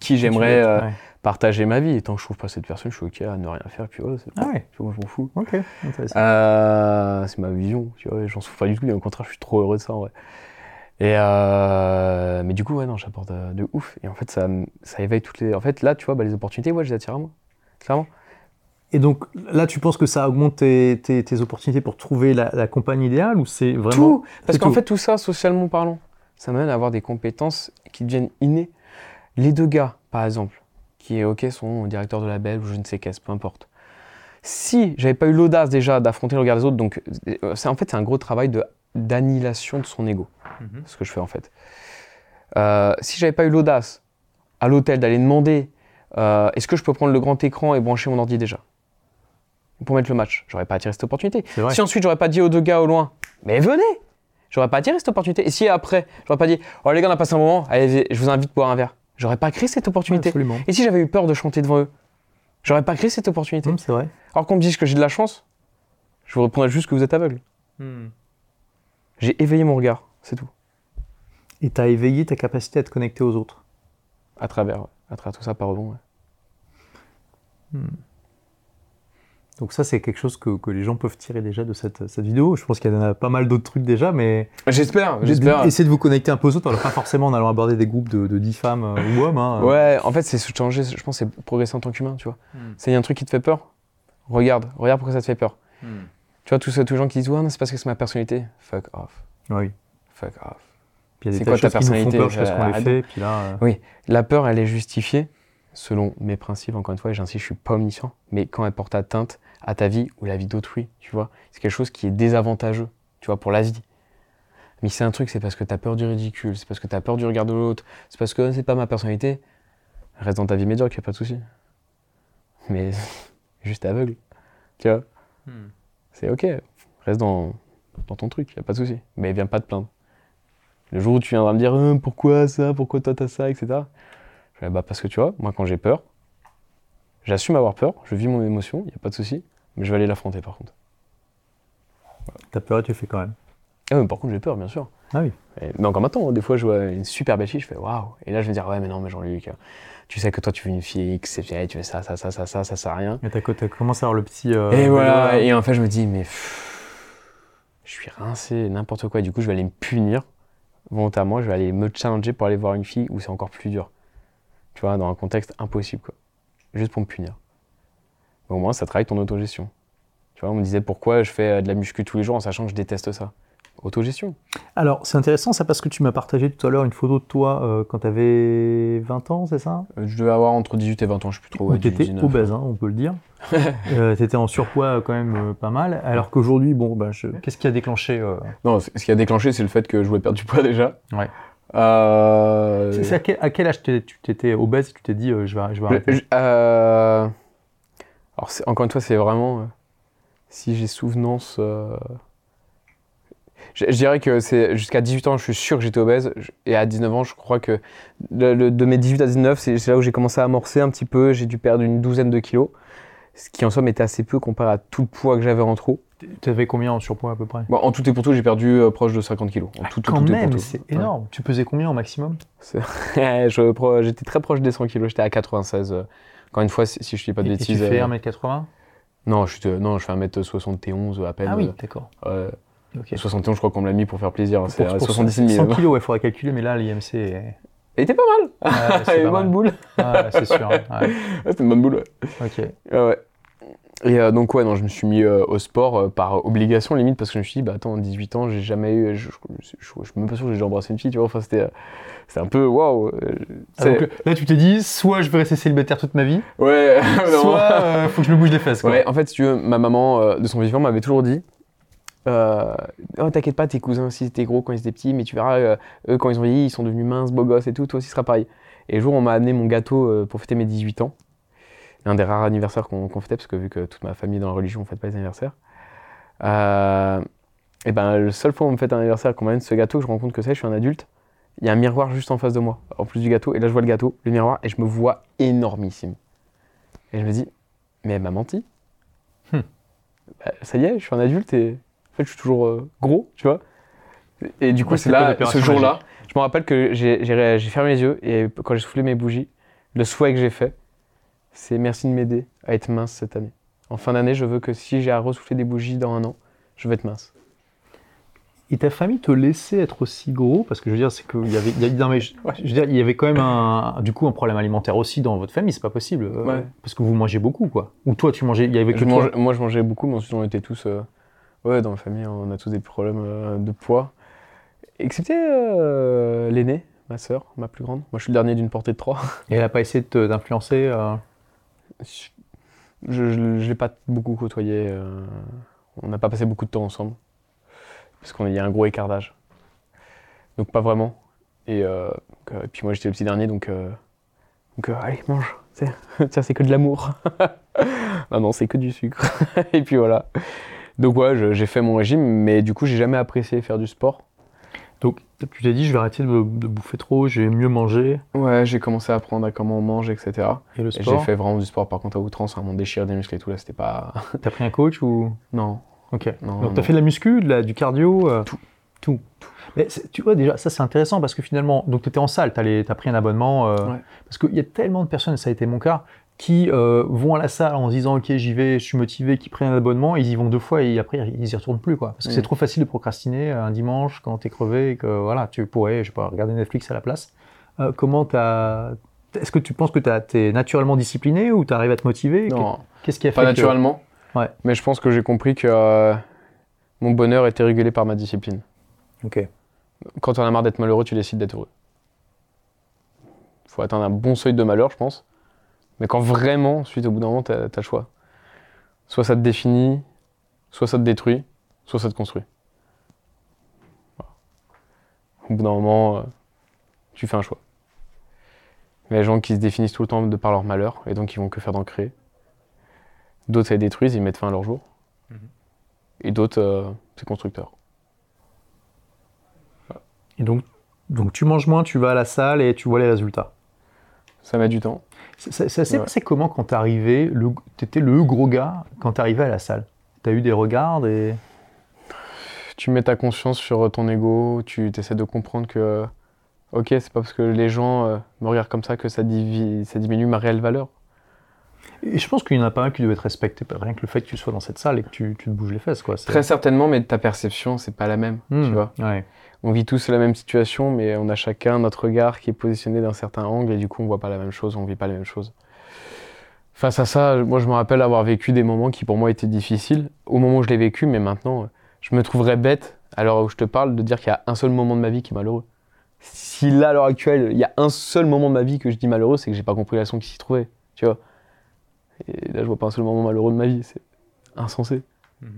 qui j'aimerais euh, Ouais. partager ma vie. Et tant que je trouve pas cette personne, je suis ok à ne rien faire. Puis c'est- Ah ouais, tu vois, moi je m'en fous. Euh, c'est ma vision, tu vois, j'en souffre pas du tout, et au contraire, je suis trop heureux de ça en vrai. Et euh, mais du coup, ouais, non, j'apporte de ouf. Et en fait, ça, éveille toutes les. En fait, là, tu vois, bah, les opportunités, ouais, je les attire à moi. Clairement. Et donc là, tu penses que ça augmente tes, tes- tes opportunités pour trouver la, la compagne idéale ou c'est vraiment. Tout Parce qu'en fait, tout ça, socialement parlant, ça m'amène à avoir des compétences qui deviennent innées. Les deux gars, par exemple, qui, ok, sont directeurs de label ou je ne sais qu'est-ce, peu importe. Si j'avais pas eu l'audace déjà d'affronter le regard des autres, donc euh, c'est en fait c'est un gros travail de d'annihilation de son ego, Mhm. ce que je fais en fait. Euh, si j'avais pas eu l'audace à l'hôtel d'aller demander euh, est-ce que je peux prendre le grand écran et brancher mon ordi déjà? Pour mettre le match, j'aurais pas attiré cette opportunité. Si ensuite j'aurais pas dit aux deux gars au loin, mais venez, j'aurais pas attiré cette opportunité. Et si après, j'aurais pas dit, oh les gars, on a passé un moment, allez, je vous invite à boire un verre, j'aurais pas créé cette opportunité. Absolument. Et si j'avais eu peur de chanter devant eux, j'aurais pas créé cette opportunité. Hum, c'est vrai. Alors qu'on me dise que j'ai de la chance, je vous répondrai juste que vous êtes aveugle. J'ai éveillé mon regard, c'est tout. Et tu as éveillé ta capacité à te connecter aux autres. À travers, ouais. à travers tout ça par rebond. ouais. Donc ça, c'est quelque chose que, que les gens peuvent tirer déjà de cette, cette vidéo. Je pense qu'il y en a pas mal d'autres trucs déjà, mais J'espère, j'espère. essayez de vous connecter un peu aux autres, alors pas forcément en allant aborder des groupes de, de 10 femmes euh, ou hommes. hein. Ouais, en fait, c'est se changer, je pense, c'est progresser en tant qu'humain, tu vois. Hmm. C'est y a un truc qui te fait peur, regarde, regarde pourquoi ça te fait peur. Tu vois, tous, les gens qui disent, ouais, non, c'est parce que c'est ma personnalité. Fuck off, Oui. fuck off. C'est quoi ta personnalité peur jusqu'à ce qu'on les fait. Puis là, euh, La peur, elle est justifiée selon mes principes, encore une fois, et j'insiste, je suis pas omniscient, mais quand elle porte atteinte à ta vie ou la vie d'autrui, tu vois, c'est quelque chose qui est désavantageux, tu vois, pour la vie. Mais c'est un truc, c'est parce que tu as peur du ridicule, c'est parce que tu as peur du regard de l'autre, c'est parce que c'est pas ma personnalité, reste dans ta vie médiocre, y a pas de souci. Mais juste aveugle, tu vois. C'est ok, reste dans, dans ton truc, y a pas de souci. Mais viens pas te plaindre. Le jour où tu viendras me dire Euh, pourquoi ça, pourquoi toi t'as ça, etc. Je bah parce que tu vois, moi quand j'ai peur, j'assume avoir peur, je vis mon émotion, y a pas de souci, mais je vais aller l'affronter par contre. t'as peur et tu le fais quand même. Ah oui, par contre j'ai peur, bien sûr. Ah oui. Et- mais encore maintenant, des fois je vois une super belle fille, je fais waouh. Et là je vais me dire ouais mais non mais Jean-Luc, tu sais que toi tu veux une fille exceptionnelle, tu fais ça, ça, ça, ça, ça, ça sert à rien. Et t'as commencé à avoir le petit. euh, Et voilà, et en fait je me dis mais pff, je suis rincé, n'importe quoi. Du coup je vais aller me punir volontairement, je vais aller me challenger pour aller voir une fille où c'est encore plus dur. Tu vois, dans un contexte impossible quoi. Juste pour me punir. Au moins ça travaille ton autogestion. Tu vois, on me disait pourquoi je fais euh, de la muscu tous les jours en sachant que je déteste ça? Autogestion. Alors, c'est intéressant ça parce que tu m'as partagé tout à l'heure une photo de toi euh, quand t'avais 20 ans, c'est ça? Euh, Je devais avoir entre 18 et 20 ans, je sais plus trop. ouais, Où t'étais 19. obèse, hein, on peut le dire. euh, t'étais en surpoids quand même euh, pas mal. Alors qu'aujourd'hui, bon, bah, je- qu'est-ce qui a déclenché Non, ce qui a déclenché, c'est le fait que je voulais perdre du poids déjà. Ouais. C'est- c'est à, quel, à quel âge tu t'étais obèse et tu t'es dit je vais, je vais arrêter? euh, Alors, encore une fois, c'est vraiment. euh, si j'ai souvenance. euh, Je, je dirais que c'est jusqu'à 18 ans, je suis sûr que j'étais obèse. Je- Et à 19 ans, je crois que le- le- de mes 18 à 19, c'est là où j'ai commencé à amorcer un petit peu. J'ai dû perdre une douzaine de kilos. Ce qui en somme était assez peu comparé à tout le poids que j'avais en trop. T'avais combien en surpoids à peu près? Bon, en tout et pour tout, j'ai perdu euh, proche de 50 kilos. En tout, Quand tout et même, tout. c'est énorme. Tu pesais combien au maximum? J'étais très proche des 100 kilos, j'étais à 96. Euh. Encore une fois, si, si je dis pas de Et- et bêtises. tu fais euh, 1m80 Non, je, suis, euh, non, je fais 1m71 à peine. Ah oui, d'accord. euh, Ok. ouais. 71, je crois qu'on me l'a mis pour faire plaisir. hein, C'est Pour- à pour 77 100 000. kilos, il faudrait calculer, mais là, l'IMC est. Il était pas mal. Ouais, Il c'est une bonne boule. Ouais, c'est sûr. hein. Ouais. Ouais, C'était une bonne boule, ouais. Ok. Ouais, ouais. Et euh, donc, ouais, non, je me suis mis euh, au sport euh, par obligation, limite, parce que je me suis dit, bah attends, 18 ans, j'ai jamais eu. Je, je, je, je- je suis même pas sûr que j'ai déjà embrassé une fille, tu vois. Enfin, c'était. c'était un peu waouh. Ah, là, tu t'es dit, soit je vais rester célibataire toute ma vie, ouais, soit faut que je me bouge les fesses. Quoi. Ouais, en fait, si tu veux, ma maman, de son vivant, m'avait toujours dit euh, Oh, t'inquiète pas, tes cousins aussi étaient gros quand ils étaient petits, mais tu verras, euh, eux, quand ils ont vieilli, ils sont devenus minces, beaux gosses et tout, toi aussi, ce sera pareil. Et le jour, on m'a amené mon gâteau euh, pour fêter mes 18 ans, un des rares anniversaires qu'on qu'on fêtait, parce que vu que toute ma famille dans la religion, on fête pas les anniversaires. Euh, et ben, le seul fois où on me fête un anniversaire, qu'on m'amène ce gâteau, que je rends compte que c'est, je suis un adulte, il y a un miroir juste en face de moi, en plus du gâteau. Et là, je vois le gâteau, le miroir, et je me vois énormissime. Et je me dis, mais elle m'a menti. Hmm. Bah, ça y est, je suis un adulte et en fait, je suis toujours euh, gros, tu vois. Et du coup, Ouais, là, ce jour-là, je me rappelle que j'ai fermé les yeux et quand j'ai soufflé mes bougies, le souhait que j'ai fait, c'est merci de m'aider à être mince cette année. En fin d'année, je veux que si j'ai à ressouffler des bougies dans un an, je veux être mince. Et ta famille te laissait être aussi gros? Parce que je veux dire, c'est qu'il y avait, il y a- non, mais je, je veux dire, il y avait quand même un, du coup un problème alimentaire aussi dans votre famille, c'est pas possible. euh, Ouais. Parce que vous mangez beaucoup, quoi. Ou toi, tu mangeais, il y avait que Je toi? mange- moi, je mangeais beaucoup, mais ensuite, on était tous. euh, ouais, dans la famille, on a tous des problèmes euh, de poids. Excepté euh, l'aînée, ma sœur, ma plus grande. Moi, je suis le dernier d'une portée de trois. Et elle a pas essayé de euh, Je ne l'ai pas beaucoup côtoyé. euh, on n'a pas passé beaucoup de temps ensemble. Parce qu'il y a un gros écart d'âge. Donc, pas vraiment. Et, euh, euh, puis, moi, j'étais le petit dernier, donc. donc, allez, mange. Tiens, c'est que de l'amour. non, non, c'est que du sucre. et puis voilà. Donc, ouais, j'ai fait mon régime, mais du coup, j'ai jamais apprécié faire du sport. Donc, tu t'es dit, je vais arrêter de, de bouffer trop, je vais mieux manger. Ouais, j'ai commencé à apprendre à comment on mange, etc. Et le Et j'ai sport fait vraiment du sport, par contre, à outrance, à mon déchirer des muscles et tout, là, c'était pas. T'as pris un coach ou? Non. Ok. Non, Donc, t'as fait de la muscu, de la- du cardio euh, Tout. Tout. Mais tu vois, déjà, ça c'est intéressant parce que finalement, donc tu étais en salle, tu as pris un abonnement. euh, Ouais. Parce qu'il y a tellement de personnes, et ça a été mon cas, qui euh, vont à la salle en se disant Ok, j'y vais, je suis motivé, qui prennent un abonnement, ils y vont deux fois et après ils y retournent plus. Quoi. Parce que Mm. c'est trop facile de procrastiner un dimanche quand t'es crevé et que voilà, tu pourrais, je sais pas, regarder Netflix à la place. Euh, comment t'as. Est-ce que tu penses que tu es naturellement discipliné ou tu arrives à te motiver? Non, Qu'est-ce qui a fait pas que- naturellement. Ouais. Mais je pense que j'ai compris que euh, mon bonheur était régulé par ma discipline. Ok. Quand on a marre d'être malheureux, tu décides d'être heureux. faut atteindre un bon seuil de malheur, je pense. Mais quand vraiment, ensuite, au bout d'un moment, t'as as le choix. Soit ça te définit, soit ça te détruit, soit ça te construit. Voilà. Au bout d'un moment, euh, tu fais un choix. Mais les gens qui se définissent tout le temps de par leur malheur, et donc ils vont que faire d'en créer. D'autres, ça les détruisent, ils mettent fin à leur jour. Mhm. Et d'autres, euh, c'est constructeur. Et donc, donc tu manges moins, tu vas à la salle et tu vois les résultats. Ça met du temps. Ça, s'est Ouais. passé comment quand t'es arrivé Tu étais le gros gars quand t'es arrivé à la salle? T'as eu des regards des... tu mets ta conscience sur ton ego, tu essaies de comprendre que, ok, c'est pas parce que les gens euh, me regardent comme ça que ça, divi- ça diminue ma réelle valeur. Et je pense qu'il y en a pas un qui devait te respecter, rien que le fait que tu sois dans cette salle et que tu, tu te bouges les fesses. Quoi. Très certainement, mais ta perception, c'est pas la même, Hmm, tu vois. ouais. On vit tous la même situation, mais on a chacun notre regard qui est positionné d'un certain angle, et du coup, on voit pas la même chose, on vit pas les mêmes choses. Face à ça, moi, je me rappelle avoir vécu des moments qui, pour moi, étaient difficiles, au moment où je l'ai vécu, mais maintenant, je me trouverais bête, à l'heure où je te parle, de dire qu'il y a un seul moment de ma vie qui est malheureux. Si là, à l'heure actuelle, il y a un seul moment de ma vie que je dis malheureux, c'est que j'ai pas compris la leçon qui s'y trouvait, tu vois. Et là, je vois pas un seul moment malheureux de ma vie, c'est insensé. Mhm.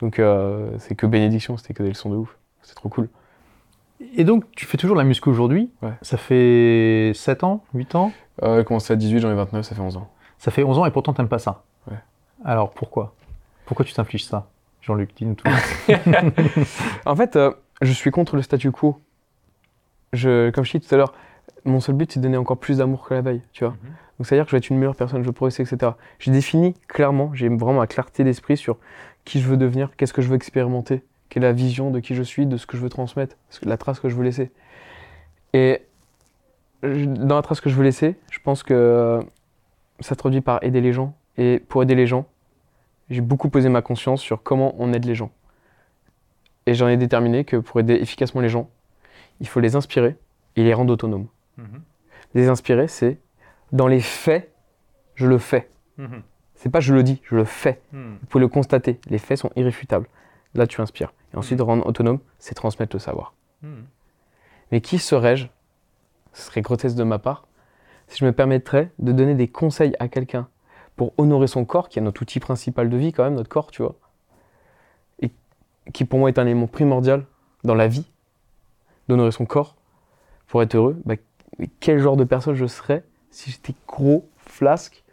Donc, euh, c'est que bénédiction, c'était que des leçons de ouf. C'est trop cool. Et donc, tu fais toujours la muscu aujourd'hui? Ouais. Ça fait 7 ans 8 ans? Euh, j'ai commencé à 18, j'en ai 29, ça fait 11 ans. Ça fait 11 ans et pourtant t'aimes pas ça Ouais. Alors pourquoi? Pourquoi tu t'infliges ça Jean-Luc, dis-nous tout. En fait, euh, je suis contre le statu quo. Je, comme je dis tout à l'heure, mon seul but c'est de donner encore plus d'amour que la veille, tu vois. Donc c'est-à-dire que je vais être une meilleure personne, je veux progresser, etc. J'ai défini clairement, j'ai vraiment la clarté d'esprit sur qui je veux devenir, qu'est-ce que je veux expérimenter, quelle est la vision de qui je suis, de ce que je veux transmettre, la trace que je veux laisser. Et dans la trace que je veux laisser, je pense que euh, ça se traduit par aider les gens. Et pour aider les gens, j'ai beaucoup posé ma conscience sur comment on aide les gens. Et j'en ai déterminé que pour aider efficacement les gens, il faut les inspirer et les rendre autonomes. Les inspirer, c'est dans les faits, je le fais. C'est pas je le dis, je le fais. Vous pouvez le constater, les faits sont irréfutables. Là, tu inspires. Et ensuite, rendre autonome, c'est transmettre le savoir. Mais qui serais-je? Ce serait grotesque de ma part si je me permettrais de donner des conseils à quelqu'un pour honorer son corps, qui est notre outil principal de vie quand même, notre corps, tu vois, et qui pour moi est un élément primordial dans la vie, d'honorer son corps pour être heureux, bah, quel genre de personne je serais si j'étais gros, flasque,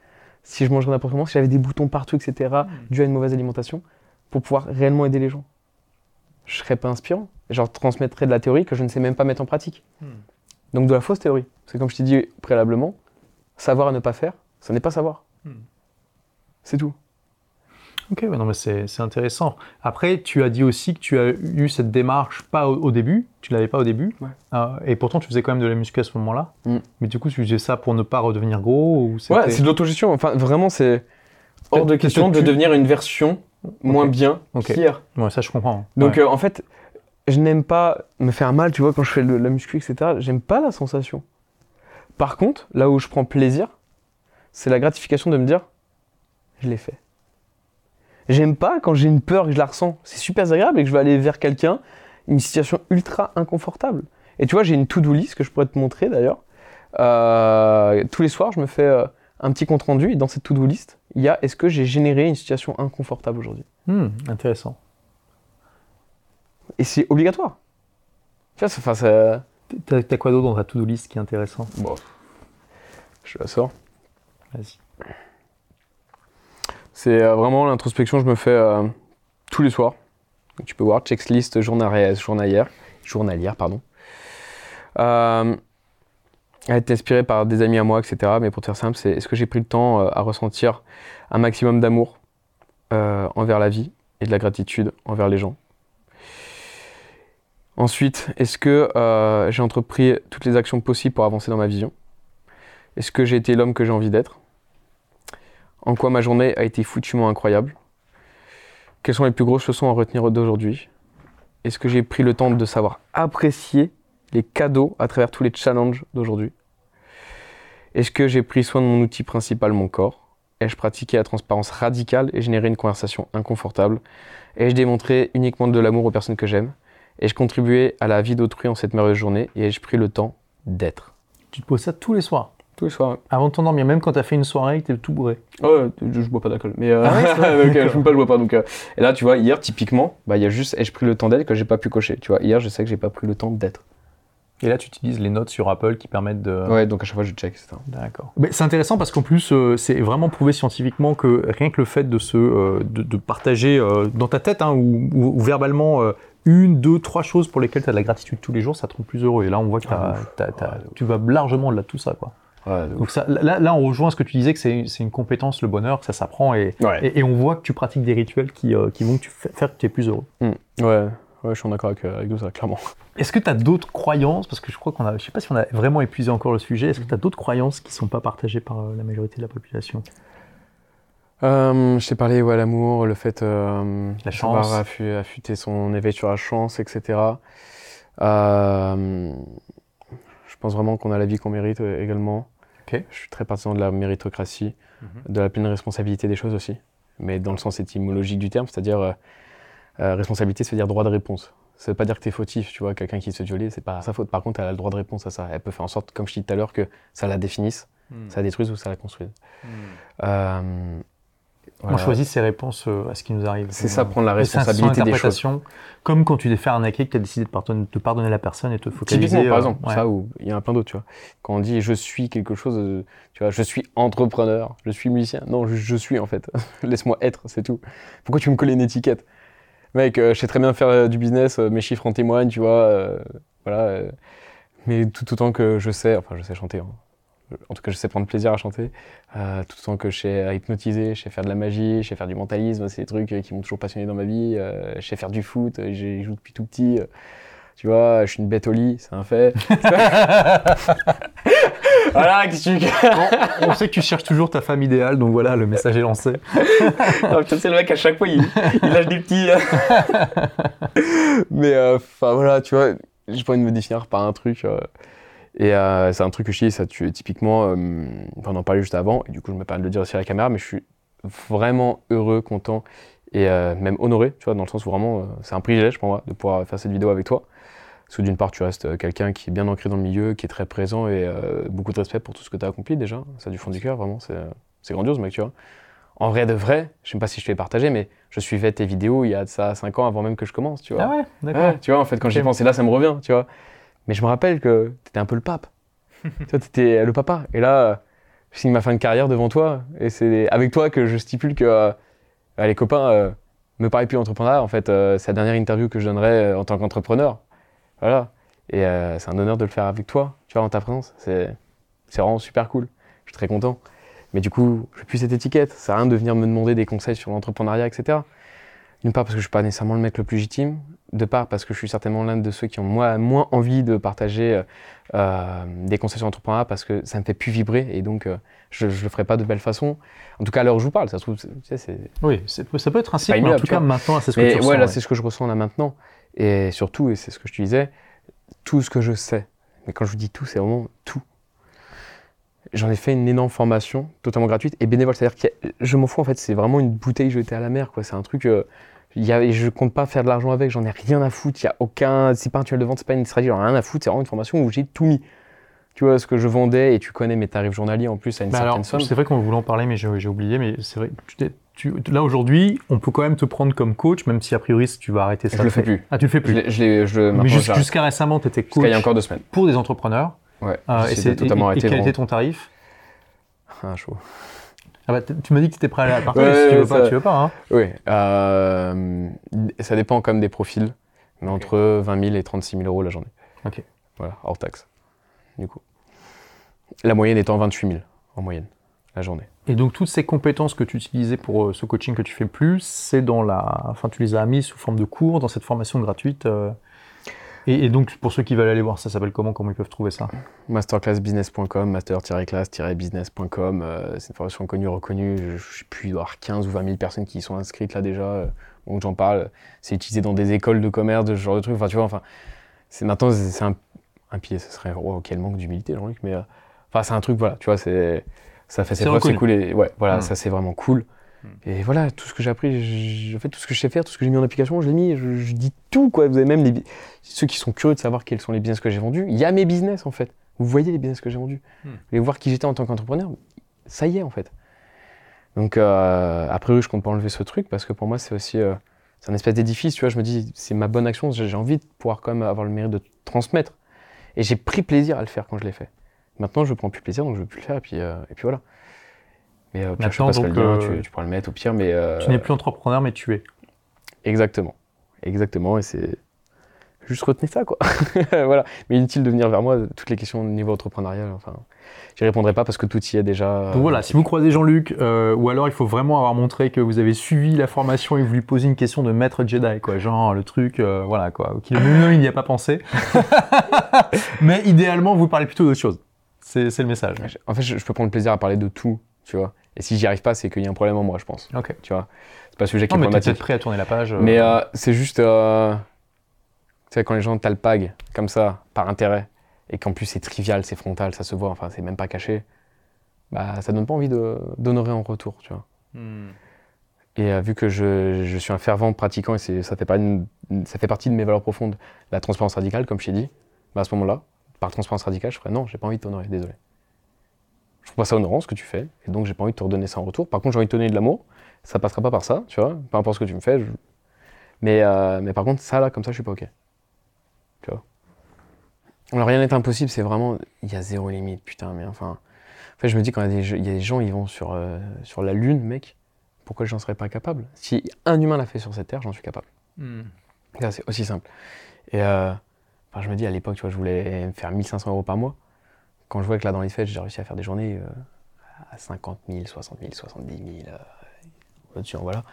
si je mangerais n'importe comment, si j'avais des boutons partout, etc., dû à une mauvaise alimentation, pour pouvoir réellement aider les gens. Je serais pas inspirant. je leur transmettrai de la théorie que je ne sais même pas mettre en pratique. Hmm. Donc de la fausse théorie. C'est comme je t'ai dit préalablement, savoir et ne pas faire, ça n'est pas savoir. Hmm. C'est tout. Ok, non, mais c'est intéressant. Après, tu as dit aussi que tu as eu cette démarche pas au, au début, tu l'avais pas au début, Ouais. Euh, et pourtant tu faisais quand même de la muscu à ce moment-là. Mm. Mais du coup, tu faisais ça pour ne pas redevenir gros ou Ouais, c'est de l'autogestion. Enfin, vraiment, c'est hors de question que de devenir une version moins bien Ok. qu'hier. Ouais, ça je comprends. Donc Ouais. euh, en fait, je n'aime pas me faire mal, tu vois, quand je fais de la muscu, etc. J'aime pas la sensation. Par contre, là où je prends plaisir, c'est la gratification de me dire, je l'ai fait. J'aime pas quand j'ai une peur et que je la ressens. C'est super agréable et que je vais aller vers quelqu'un, une situation ultra inconfortable. Et tu vois, j'ai une to-do list que je pourrais te montrer d'ailleurs. Euh, tous les soirs, je me fais euh, un petit compte rendu et dans cette to-do list, il y a est-ce que j'ai généré une situation inconfortable aujourd'hui? Hmm, intéressant. Et c'est obligatoire. Tu vois, enfin, ça- T'as t'as quoi d'autre dans ta to-do list qui est intéressant? Bon. Je la sors. Vas-y. C'est euh, vraiment l'introspection que je me fais euh, tous les soirs. Tu peux voir checklist journalière, journalière, journalière pardon. Euh, elle est inspirée par des amis à moi, etc. Mais pour te faire simple, c'est est-ce que j'ai pris le temps euh, à ressentir un maximum d'amour envers la vie et de la gratitude envers les gens? Ensuite, est-ce que j'ai entrepris toutes les actions possibles pour avancer dans ma vision? Est-ce que j'ai été l'homme que j'ai envie d'être? En quoi ma journée a été foutument incroyable? Quelles sont les plus grosses leçons à retenir d'aujourd'hui? Est-ce que j'ai pris le temps de savoir apprécier les cadeaux à travers tous les challenges d'aujourd'hui? Est-ce que j'ai pris soin de mon outil principal, mon corps? Ai-je pratiqué la transparence radicale et généré une conversation inconfortable? Ai-je démontré uniquement de l'amour aux personnes que j'aime? Ai-je contribué à la vie d'autrui en cette merveilleuse journée Et ai-je pris le temps d'être? Tu te poses ça tous les soirs Tous les soirs. avant de t'endormir, même quand t'as fait une soirée t'es tout bourré. Ouais, je, je bois pas d'alcool. Mais euh, Ah ouais, donc, euh, je D'accord. fume pas, je bois pas. Donc, euh, et là, tu vois, hier, typiquement, bah, il y a juste ai-je pris le temps d'être que j'ai pas pu cocher. Tu vois, hier, je sais que j'ai pas pris le temps d'être. Et là, tu utilises les notes sur Apple qui permettent de. Ouais, donc à chaque fois, je check, etc. D'accord. Mais c'est intéressant parce qu'en plus, euh, c'est vraiment prouvé scientifiquement que rien que le fait de se, euh, de, de partager euh, dans ta tête hein, ou, ou- ou verbalement euh, une, deux, trois choses pour lesquelles tu as de la gratitude tous les jours, ça te rend plus heureux. Et là, on voit que t'as- Ah, t'as- t'as- ouf. tu vas largement au-delà de tout ça. Quoi. Ouais, Donc ça, là, là, on rejoint ce que tu disais que c'est une compétence, le bonheur, que ça s'apprend et, ouais. et, et on voit que tu pratiques des rituels qui, euh, qui vont te fa- faire que tu es plus heureux. Hmm. ouais, ouais, je suis en accord avec, euh, avec tout ça, clairement. Est-ce que tu as d'autres croyances? Parce que je crois qu'on a, je sais pas si on a vraiment épuisé encore le sujet. Est-ce que tu as d'autres croyances qui sont pas partagées par euh, la majorité de la population? Euh, je t'ai parlé, ouais, l'amour, le fait La chance. affu- affûter son éveil sur la chance, etc. Je pense vraiment qu'on a la vie qu'on mérite également. Je suis très partisan de la méritocratie, Mhm. de la pleine responsabilité des choses aussi, mais dans le sens étymologique du terme, c'est-à-dire euh, euh, responsabilité, ça veut dire droit de réponse. Ça veut pas dire que tu es fautif, tu vois, quelqu'un qui se fait violer, c'est pas sa faute. Par contre, elle a le droit de réponse à ça. Elle peut faire en sorte, comme je dis tout à l'heure, que ça la définisse, ça la détruise ou ça la construise. Euh, On choisit ses réponses euh, à ce qui nous arrive. C'est ça, prendre la responsabilité des choses. Comme quand tu t'es fait arnaquer, que tu as décidé de pardonner, de pardonner la personne et te focaliser. Typiquement, par euh, exemple, ouais. ça ou il y en a plein d'autres, tu vois. Quand on dit je suis quelque chose, euh, tu vois, je suis entrepreneur, je suis musicien. Non, je, je suis en fait. Laisse-moi être, c'est tout. Pourquoi tu me colles une étiquette? Mec, euh, je sais très bien faire euh, du business, euh, mes chiffres en témoignent, tu vois. voilà. mais tout autant que je sais, enfin, je sais chanter. hein. En tout cas, je sais prendre plaisir à chanter. euh, tout autant que je sais à hypnotiser, je sais faire de la magie, je sais faire du mentalisme, c'est des trucs euh, qui m'ont toujours passionné dans ma vie. euh, je sais faire du foot, euh, j'ai joué depuis tout petit. euh, tu vois, je suis une bête au lit, c'est un fait. voilà, qu'est-ce que tu on, on sait que tu cherches toujours ta femme idéale, donc voilà, le message est lancé. C'est le mec à chaque fois, il, il lâche des petits. Mais euh, enfin voilà, tu vois, j'ai pas envie de me définir par un truc. Et euh, c'est un truc que je dis, ça, tu, typiquement, euh, enfin, on en parlait juste avant, et du coup, je me permets de le dire aussi à la caméra, mais je suis vraiment heureux, content et euh, même honoré, tu vois, dans le sens où vraiment, c'est un privilège pour moi de pouvoir faire cette vidéo avec toi. Parce que d'une part, tu restes quelqu'un qui est bien ancré dans le milieu, qui est très présent et beaucoup de respect pour tout ce que tu as accompli déjà. Ça du fond du cœur, vraiment, c'est grandiose, mec, tu vois. En vrai de vrai, je sais pas si je te l'ai partagé, mais je suivais tes vidéos il y a de ça 5 ans avant même que je commence, tu vois. Ah ouais, d'accord. Ouais, tu vois, en fait, quand j'y Ok. pense, et là, ça me revient, tu vois. Mais je me rappelle que t'étais un peu le pape. tu vois, t'étais le papa. Et là, je signe ma fin de carrière devant toi. Et c'est avec toi que je stipule que euh, les copains, euh, me paraît plus entrepreneur. En fait, euh, c'est la dernière interview que je donnerai euh, en tant qu'entrepreneur. Voilà. Et euh, c'est un honneur de le faire avec toi, tu vois, en ta présence. C'est vraiment super cool. Je suis très content. Mais du coup, je n'ai plus cette étiquette. Ça sert à rien de venir me demander des conseils sur l'entrepreneuriat, etc. D'une part, parce que je ne suis pas nécessairement le mec le plus légitime. De part, parce que je suis certainement l'un de ceux qui ont moins, moins envie de partager euh, des conseils sur l'entrepreneuriat parce que ça me fait plus vibrer et donc euh, je ne le ferai pas de belle façon. En tout cas, à l'heure où je vous parle, ça se trouve, tu sais, c'est. Oui, c'est- ça peut être un cycle, mais en tout cas, vois. maintenant, c'est ce que Mais tu ressens. ouais, là, ouais. c'est ce que je ressens là maintenant. Et surtout, et c'est ce que je te disais, tout ce que je sais. Mais quand je vous dis tout, c'est vraiment tout. J'en ai fait une énorme formation, totalement gratuite et bénévole. C'est-à-dire que je m'en fous, en fait, c'est vraiment une bouteille jetée à la mer. quoi. C'est un truc. euh, y a, je compte pas faire de l'argent avec, j'en ai rien à foutre. Il y a aucun. C'est pas un tunnel de vente, c'est pas une stratégie, j'en ai rien à foutre. C'est vraiment une formation où j'ai tout mis. Tu vois, ce que je vendais, et tu connais mes tarifs journaliers en plus à une Mais certaine alors, somme. c'est vrai qu'on voulait en parler, mais j'ai oublié. Mais c'est vrai, tu là aujourd'hui, on peut quand même te prendre comme coach, même si a priori tu vas arrêter ça. Je le fais plus. Ah, tu le fais plus. je je mais jusqu'à récemment, tu étais coach il y a encore deux semaines. pour des entrepreneurs. Ouais. Euh, et totalement et- et quel était ton tarif? Ah, chaud. Ah bah, Tu m'as dit que tu étais prêt à aller à partager. Ouais, si tu veux ça- pas, tu veux pas. Hein. Oui, euh, ça dépend quand même des profils, mais entre 20 000 et 36 000 euros la journée. Ok. Voilà, hors taxe, du coup. La moyenne étant 28 000 en moyenne, la journée. Et donc toutes ces compétences que tu utilisais pour euh, ce coaching que tu fais plus, c'est dans la, enfin tu les as mis sous forme de cours dans cette formation gratuite. euh, Et, et donc pour ceux qui veulent aller voir, ça s'appelle comment Comment ils peuvent trouver ça? Masterclassbusiness.com, master-class-business.com, euh, c'est une formation connue, reconnue. Je, je sais plus, il doit y avoir 15 ou 20 000 personnes qui y sont inscrites là déjà. euh, donc j'en parle. C'est utilisé dans des écoles de commerce, ce genre de trucs. Enfin, tu vois, enfin, c'est maintenant, c'est un, un pied. Ce serait, oh, quel manque d'humilité, Jean-Luc. Mais, euh, enfin, c'est un truc, voilà, tu vois, c'est, ça fait ses C'est preuves, c'est reconnu. cool. Et, ouais, voilà, Mm. ça c'est vraiment cool. Mm. Et voilà, tout ce que j'ai appris, en fait, tout ce que je sais faire, tout ce que j'ai mis en application, je l'ai mis. Je, je dis tout, quoi. Vous avez même les, ceux qui sont curieux de savoir quels sont les business que j'ai vendus. Il y a mes business, en fait. Vous voyez les business que j'ai vendus. Hmm. Vous voulez voir qui j'étais en tant qu'entrepreneur Ça y est, en fait. Donc, euh, a priori, je compte pas enlever ce truc parce que pour moi, c'est aussi. euh, c'est un espèce d'édifice, tu vois. Je me dis, c'est ma bonne action. J'ai j'ai envie de pouvoir quand même avoir le mérite de transmettre. Et j'ai pris plaisir à le faire quand je l'ai fait. Maintenant, je prends plus plaisir, donc je veux plus le faire. Et puis, euh, et puis voilà. Mais euh, pire, je donc, lien, euh, tu, tu pourras le mettre au pire. Mais euh, Tu n'es plus entrepreneur, mais tu es. Exactement. Exactement. Et c'est. Juste retenez ça, quoi. voilà. Mais inutile de venir vers moi, toutes les questions au niveau entrepreneurial, enfin. J'y répondrai pas parce que tout y est déjà. Donc voilà, si vous croisez Jean-Luc, euh, ou alors il faut vraiment avoir montré que vous avez suivi la formation et vous lui posez une question de maître Jedi, quoi. Genre le truc, euh, voilà, quoi. Qu'il il n'y a pas pensé. mais idéalement, vous parlez plutôt d'autre chose. C'est c'est le message. En fait, je, je peux prendre plaisir à parler de tout, tu vois. Et si j'y arrive pas, c'est qu'il y a un problème en moi, je pense. Ok. Tu vois? C'est pas sujet qui Non, est mais problématique. peut-être prêt à tourner la page. euh, Mais euh, c'est juste. euh, tu sais, quand les gens t'alpaguent comme ça, par intérêt, et qu'en plus c'est trivial, c'est frontal, ça se voit, enfin, c'est même pas caché, bah, ça donne pas envie d'honorer en retour, tu vois? hmm. Et euh, vu que je, je suis un fervent pratiquant et c'est- ça fait, pas une- ça fait partie de mes valeurs profondes, la transparence radicale, comme je t'ai dit, bah à ce moment-là, par transparence radicale, je ferais non, j'ai pas envie de t'honorer, désolé. Je trouve pas ça honorant ce que tu fais, et donc j'ai pas envie de te redonner ça en retour. Par contre, j'ai envie de te donner de l'amour, ça passera pas par ça, tu vois, peu importe ce que tu me fais. je- Mais, euh, mais par contre, ça là, comme ça, je suis pas ok. Tu vois. Alors rien n'est impossible, c'est vraiment. Il y a zéro limite, putain, mais enfin. En fait, je me dis, quand il y a des, jeux- il y a des gens, ils vont sur, euh, sur la Lune, mec, pourquoi j'en serais pas capable? Si un humain l'a fait sur cette terre, j'en suis capable. Hmm. C'est aussi simple. Et euh, enfin, je me dis, à l'époque, tu vois, je voulais me faire 1500 euros par mois. Quand je vois que là, dans les fêtes, j'ai réussi à faire des journées euh, à 50 000, 60 000, 70 000, euh, au-dessus, voilà.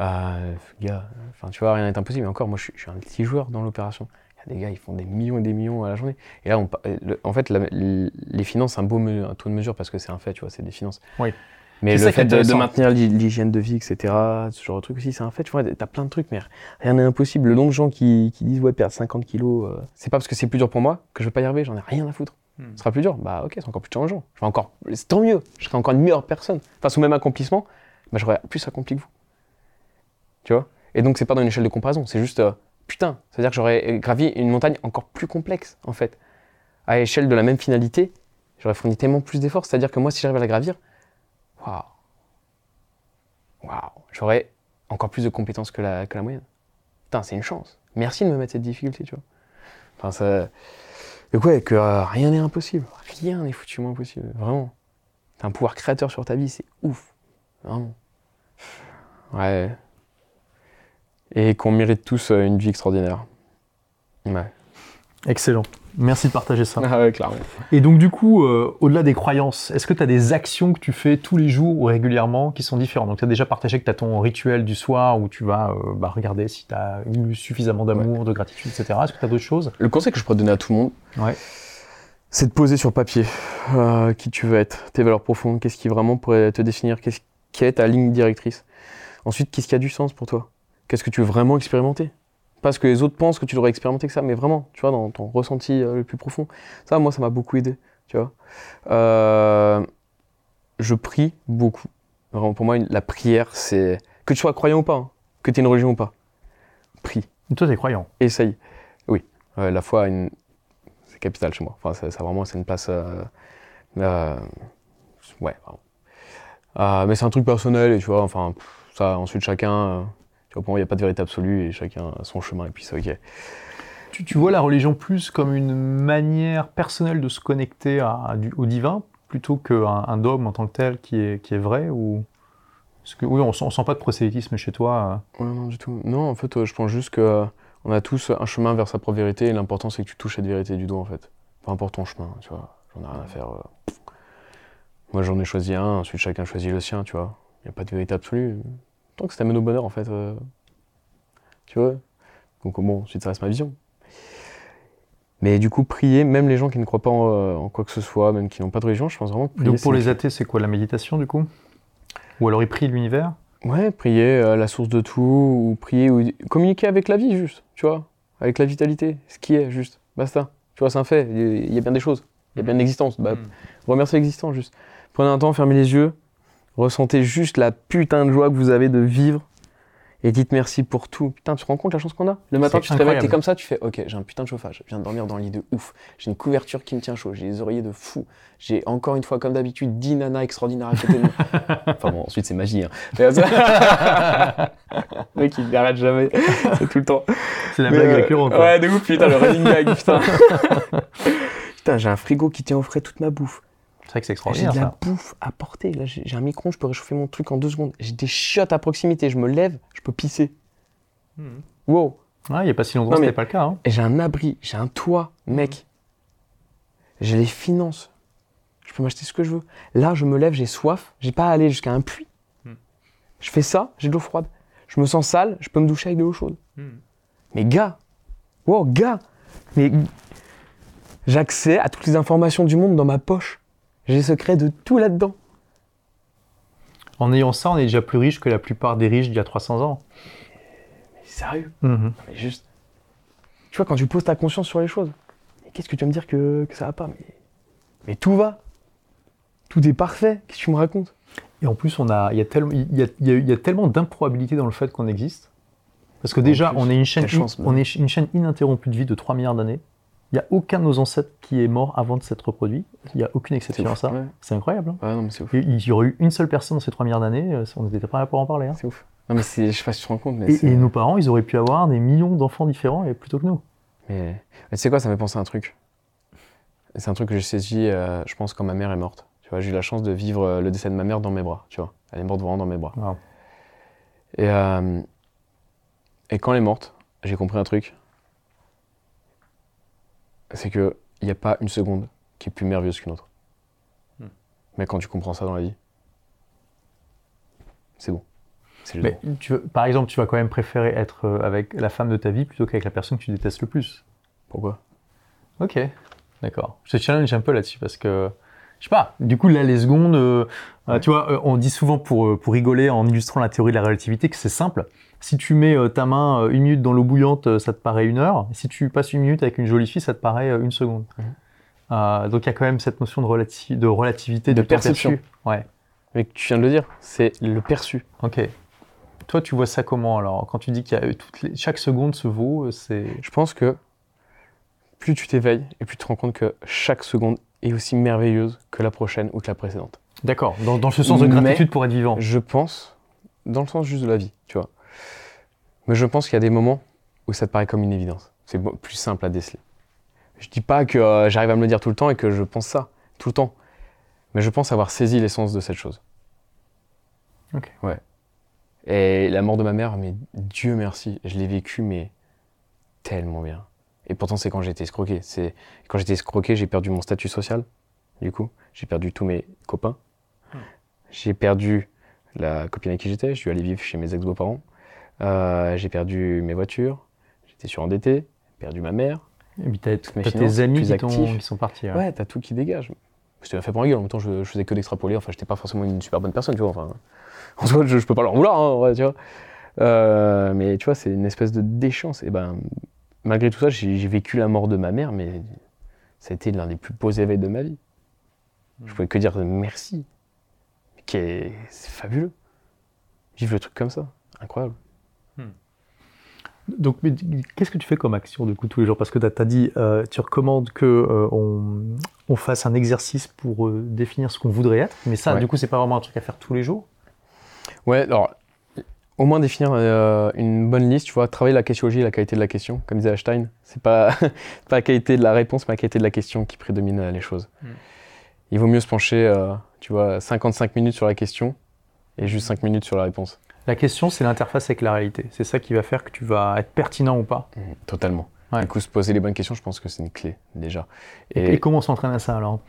Euh, gars, enfin, tu vois, rien n'est impossible. Mais encore, moi, je suis, je suis un petit joueur dans l'opération. Il y a des gars, ils font des millions et des millions à la journée. Et là, on, pa- le- en fait, la- les finances, c'est un beau me- un taux de mesure parce que c'est un fait, tu vois, c'est des finances. Oui. Mais le fait de, maintenir l'hy- l'hygiène de vie, etc., ce genre de truc aussi, c'est un fait. Tu vois, t'as plein de trucs, mais rien n'est impossible. Le nombre de gens qui, qui disent, ouais, perdre 50 kilos, euh, c'est pas parce que c'est plus dur pour moi que je vais pas y arriver, j'en ai rien à foutre. Hmm. Ce sera plus dur, bah ok, c'est encore plus challengeant. Je vais encore, tant mieux, je serai encore une meilleure personne. Face au même accomplissement, bah, j'aurai plus accompli que vous. Tu vois? Et donc, c'est pas dans une échelle de comparaison, c'est juste, euh, putain, c'est-à-dire que j'aurais gravi une montagne encore plus complexe, en fait. À l'échelle de la même finalité, j'aurais fourni tellement plus d'efforts, c'est-à-dire que moi, si j'arrive à la gravir, waouh, waouh, j'aurais encore plus de compétences que la, que la moyenne. Putain, c'est une chance. Merci de me mettre cette difficulté, tu vois. Enfin, ça. Donc, ouais, que euh, rien n'est impossible. Rien n'est foutument impossible, vraiment. T'as un pouvoir créateur sur ta vie, c'est ouf. Vraiment. Ouais. et qu'on mérite tous euh, une vie extraordinaire. Ouais. Excellent. Merci de partager ça. Ah ouais, clairement. Et donc du coup, euh, au-delà des croyances, est-ce que tu as des actions que tu fais tous les jours ou régulièrement qui sont différentes? Donc tu as déjà partagé que tu as ton rituel du soir où tu vas euh, bah, regarder si tu as eu suffisamment d'amour, de gratitude, etc. Est-ce que tu as d'autres choses? Le conseil que je pourrais donner à tout le monde, Ouais. c'est de poser sur papier euh, qui tu veux être, tes valeurs profondes, qu'est-ce qui vraiment pourrait te définir, qu'est-ce qui est ta ligne directrice. Ensuite, qu'est-ce qui a du sens pour toi? Qu'est-ce que tu veux vraiment expérimenter? Pas ce que les autres pensent que tu devrais expérimenter que ça, mais vraiment, tu vois, dans ton ressenti euh, le plus profond. Ça, moi, ça m'a beaucoup aidé, tu vois. Euh, je prie beaucoup. Vraiment, pour moi, une- la prière, c'est... Que tu sois croyant ou pas, hein, que tu aies une religion ou pas, prie. Et Toi, tu es croyant. Essaye. Oui. Euh, la foi, une... c'est capital chez moi. Enfin, ça, ça vraiment, c'est une place. euh, Ouais, vraiment. Mais c'est un truc personnel, et tu vois, enfin, ça, ensuite, chacun. Tu vois, pour moi, il n'y a pas de vérité absolue, et chacun a son chemin, et puis c'est ok. Tu, tu vois la religion plus comme une manière personnelle de se connecter à, à du- au divin plutôt qu'un un dogme en tant que tel qui est, qui est vrai ou... Parce que oui, on on sent pas de prosélytisme chez toi. euh? Ouais, non, du tout. Non, en fait, euh, je pense juste que euh, on a tous un chemin vers sa propre vérité, et l'important, c'est que tu touches cette vérité du doigt, en fait. Peu importe ton chemin, tu vois. J'en ai rien à faire. euh. Moi, j'en ai choisi un, ensuite, chacun choisit le sien, tu vois. Il n'y a pas de vérité absolue. Tant que ça t'amène au bonheur, en fait. euh, Tu vois Donc, bon, ensuite, ça reste ma vision. Mais du coup, prier, même les gens qui ne croient pas en, euh, en quoi que ce soit, même qui n'ont pas de religion, je pense vraiment que prier, Donc pour les athées, c'est quoi la méditation du coup? Ou alors ils prient l'univers? Ouais, prier à la source de tout, ou prier, ou communiquer avec la vie, juste, tu vois, avec la vitalité, ce qui est, juste, basta. Tu vois, c'est un fait, il y a- bien des choses, il y a bien l'existence. Bah, Remerciez l'existant, juste. Prenez un temps, fermez les yeux, ressentez juste la putain de joie que vous avez de vivre, et dites merci pour tout. Putain, tu te rends compte la chance qu'on a? Le matin, tu te réveilles, t'es comme ça, tu fais, ok, j'ai un putain de chauffage, je viens de dormir dans un lit de ouf, j'ai une couverture qui me tient chaud, j'ai des oreillers de fou, j'ai encore une fois, comme d'habitude, 10 nanas extraordinaires à côté de moi. enfin bon, ensuite, c'est magie, hein. Le mec, il n'arrête jamais. C'est tout le temps. C'est la Mais, blague euh, récurrente. Ouais, de ouf, putain, le running gag, putain. putain, j'ai un frigo qui tient au frais toute ma bouffe. C'est vrai que c'est J'ai extraordinaire de la ça. bouffe à porter. Là, j'ai j'ai un micro, je peux réchauffer mon truc en deux secondes. J'ai des chiottes à proximité. Je me lève, je peux pisser. Wow. Ouais, il n'y a pas si longtemps, c'était pas le cas. hein. Et j'ai un abri, j'ai un toit, mec. J'ai les finances. Je peux m'acheter ce que je veux. Là, je me lève, j'ai soif. J'ai pas à aller jusqu'à un puits. Hmm. Je fais ça, j'ai de l'eau froide. Je me sens sale, je peux me doucher avec de l'eau chaude. Mais gars, wow, gars, mais j'ai accès à toutes les informations du monde dans ma poche. J'ai les secrets de tout là-dedans. En ayant ça, on est déjà plus riche que la plupart des riches d'il y a 300 ans. Mais sérieux, Mhm. mais juste. Tu vois, quand tu poses ta conscience sur les choses, qu'est-ce que tu vas me dire que, que ça va pas mais, mais tout va. Tout est parfait. Qu'est-ce que tu me racontes? Et en plus, on a, il y, a tellement- il y a, il y a- il y a tellement d'improbabilité dans le fait qu'on existe. Parce que déjà, plus, on est, une chaîne, on est une chaîne ininterrompue de vie de 3 milliards d'années. Il n'y a aucun de nos ancêtres qui est mort avant de s'être reproduit. Il n'y a aucune exception à ça. Ouais. C'est incroyable. hein. Ouais, non, mais c'est ouf. Et Il y aurait eu une seule personne dans ces 3 milliards d'années, euh, on n'était pas là pour en parler. hein. C'est ouf. Non, mais je sais pas si tu te rends compte, mais Et, nos parents, ils auraient pu avoir des millions d'enfants différents et plutôt que nous. Mais, mais tu sais quoi, ça m'a pensé à un truc. C'est un truc que j'ai saisi, euh, je pense, quand ma mère est morte. Tu vois, j'ai eu la chance de vivre euh, le décès de ma mère dans mes bras, tu vois. Elle est morte vraiment dans mes bras. Wow. Et, euh, et quand elle est morte, j'ai compris un truc. C'est que il n'y a pas une seconde qui est plus merveilleuse qu'une autre. Hmm. Mais quand tu comprends ça dans la vie, c'est bon. Mais tu veux- par exemple, tu vas quand même préférer être euh, avec la femme de ta vie plutôt qu'avec la personne que tu détestes le plus. Pourquoi? Ok, d'accord. Je te challenge un peu là-dessus parce que, je sais pas, du coup, là, les secondes, euh, euh, tu vois, on dit souvent pour, pour rigoler en illustrant la théorie de la relativité que c'est simple. Si tu mets euh, ta main euh, une minute dans l'eau bouillante, euh, ça te paraît une heure. Si tu passes une minute avec une jolie fille, ça te paraît une seconde. Mhm. Euh, donc il y a quand même cette notion de, relati- de relativité, De perception. perçu. Ouais, Mais tu viens de le dire, c'est le perçu. ok. Toi, tu vois ça comment alors? Quand tu dis qu'il y a toutes les... chaque seconde se vaut, c'est. Je pense que plus tu t'éveilles et plus tu te rends compte que chaque seconde est aussi merveilleuse que la prochaine ou que la précédente. D'accord, dans, dans ce sens de gratitude pour être vivant. Je pense, dans le sens juste de la vie. Mais je pense qu'il y a des moments où ça te paraît comme une évidence. C'est plus simple à déceler. Je dis pas que euh, j'arrive à me le dire tout le temps et que je pense ça tout le temps. Mais je pense avoir saisi l'essence de cette chose. Ok. Ouais. Et la mort de ma mère, mais Dieu merci, je l'ai vécu, mais tellement bien. Et pourtant, c'est quand j'ai été escroqué. C'est quand j'étais escroqué, j'ai perdu mon statut social. Du coup, j'ai perdu tous mes copains. Hmm. J'ai perdu la copine avec qui j'étais. Je suis allé vivre chez mes ex-beaux-parents. Euh, j'ai perdu mes voitures. J'étais surendetté. Perdu ma mère. Et puis t'as tes amis qui, sont partis. Ouais, ouais t'as tout qui dégage. C'était fait pour rigoler. En même temps, je, je faisais que d'extrapoler. Enfin, j'étais pas forcément une super bonne personne, tu vois. Enfin, en soi, je, je peux pas leur vouloir, hein, tu vois. Euh, mais tu vois, c'est une espèce de déchance. Et ben, malgré tout ça, j'ai vécu la mort de ma mère, mais ça a été l'un des plus beaux éveils de ma vie. Je pouvais que dire merci. C'est fabuleux. Vivre le truc comme ça, incroyable. Donc, qu'est-ce que tu fais comme action du coup tous les jours? Parce que tu as, dit, euh, tu recommandes que euh, on, fasse un exercice pour euh, définir ce qu'on voudrait être, mais ça, du coup, c'est pas vraiment un truc à faire tous les jours? Ouais, alors au moins définir une bonne liste, tu vois, travailler la questiologie et la qualité de la question, comme disait Einstein. C'est pas, pas la qualité de la réponse, mais la qualité de la question qui prédomine les choses. Hmm. Il vaut mieux se pencher, tu vois, 55 minutes sur la question et juste 5 minutes sur la réponse. La question, c'est l'interface avec la réalité. C'est ça qui va faire que tu vas être pertinent ou pas. Mmh, totalement. Du coup, se poser les bonnes questions, je pense que c'est une clé déjà. Et, comment on s'entraîne à ça alors?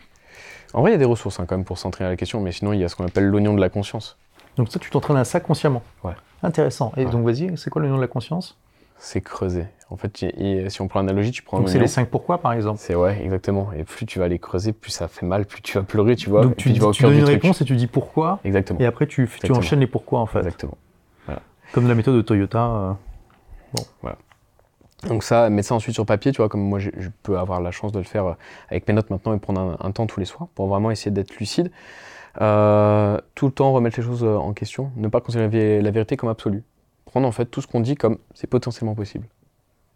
En vrai, il y a des ressources hein, quand même pour s'entraîner à la question, mais sinon, il y a ce qu'on appelle l'oignon de la conscience. Donc ça, tu t'entraînes à ça consciemment Ouais. Intéressant. Et donc, vas-y, c'est quoi l'oignon de la conscience? C'est creuser. En fait, si on prend l'analogie, tu prends. Donc c'est les 5 pourquoi, par exemple. C'est ouais, exactement. Et plus tu vas les creuser, plus ça fait mal, plus tu vas pleurer, tu vois. Donc tu, tu, donnes une réponse et tu dis pourquoi. Exactement. Et après tu, tu enchaînes les pourquoi en fait. Exactement. Comme la méthode de Toyota. Euh, bon. Voilà. Donc ça, mettre ça ensuite sur papier, tu vois, comme moi je, peux avoir la chance de le faire euh, avec mes notes maintenant et prendre un, temps tous les soirs pour vraiment essayer d'être lucide. Euh, tout le temps remettre les choses en question, ne pas considérer la vérité comme absolue. Prendre en fait tout ce qu'on dit comme c'est potentiellement possible.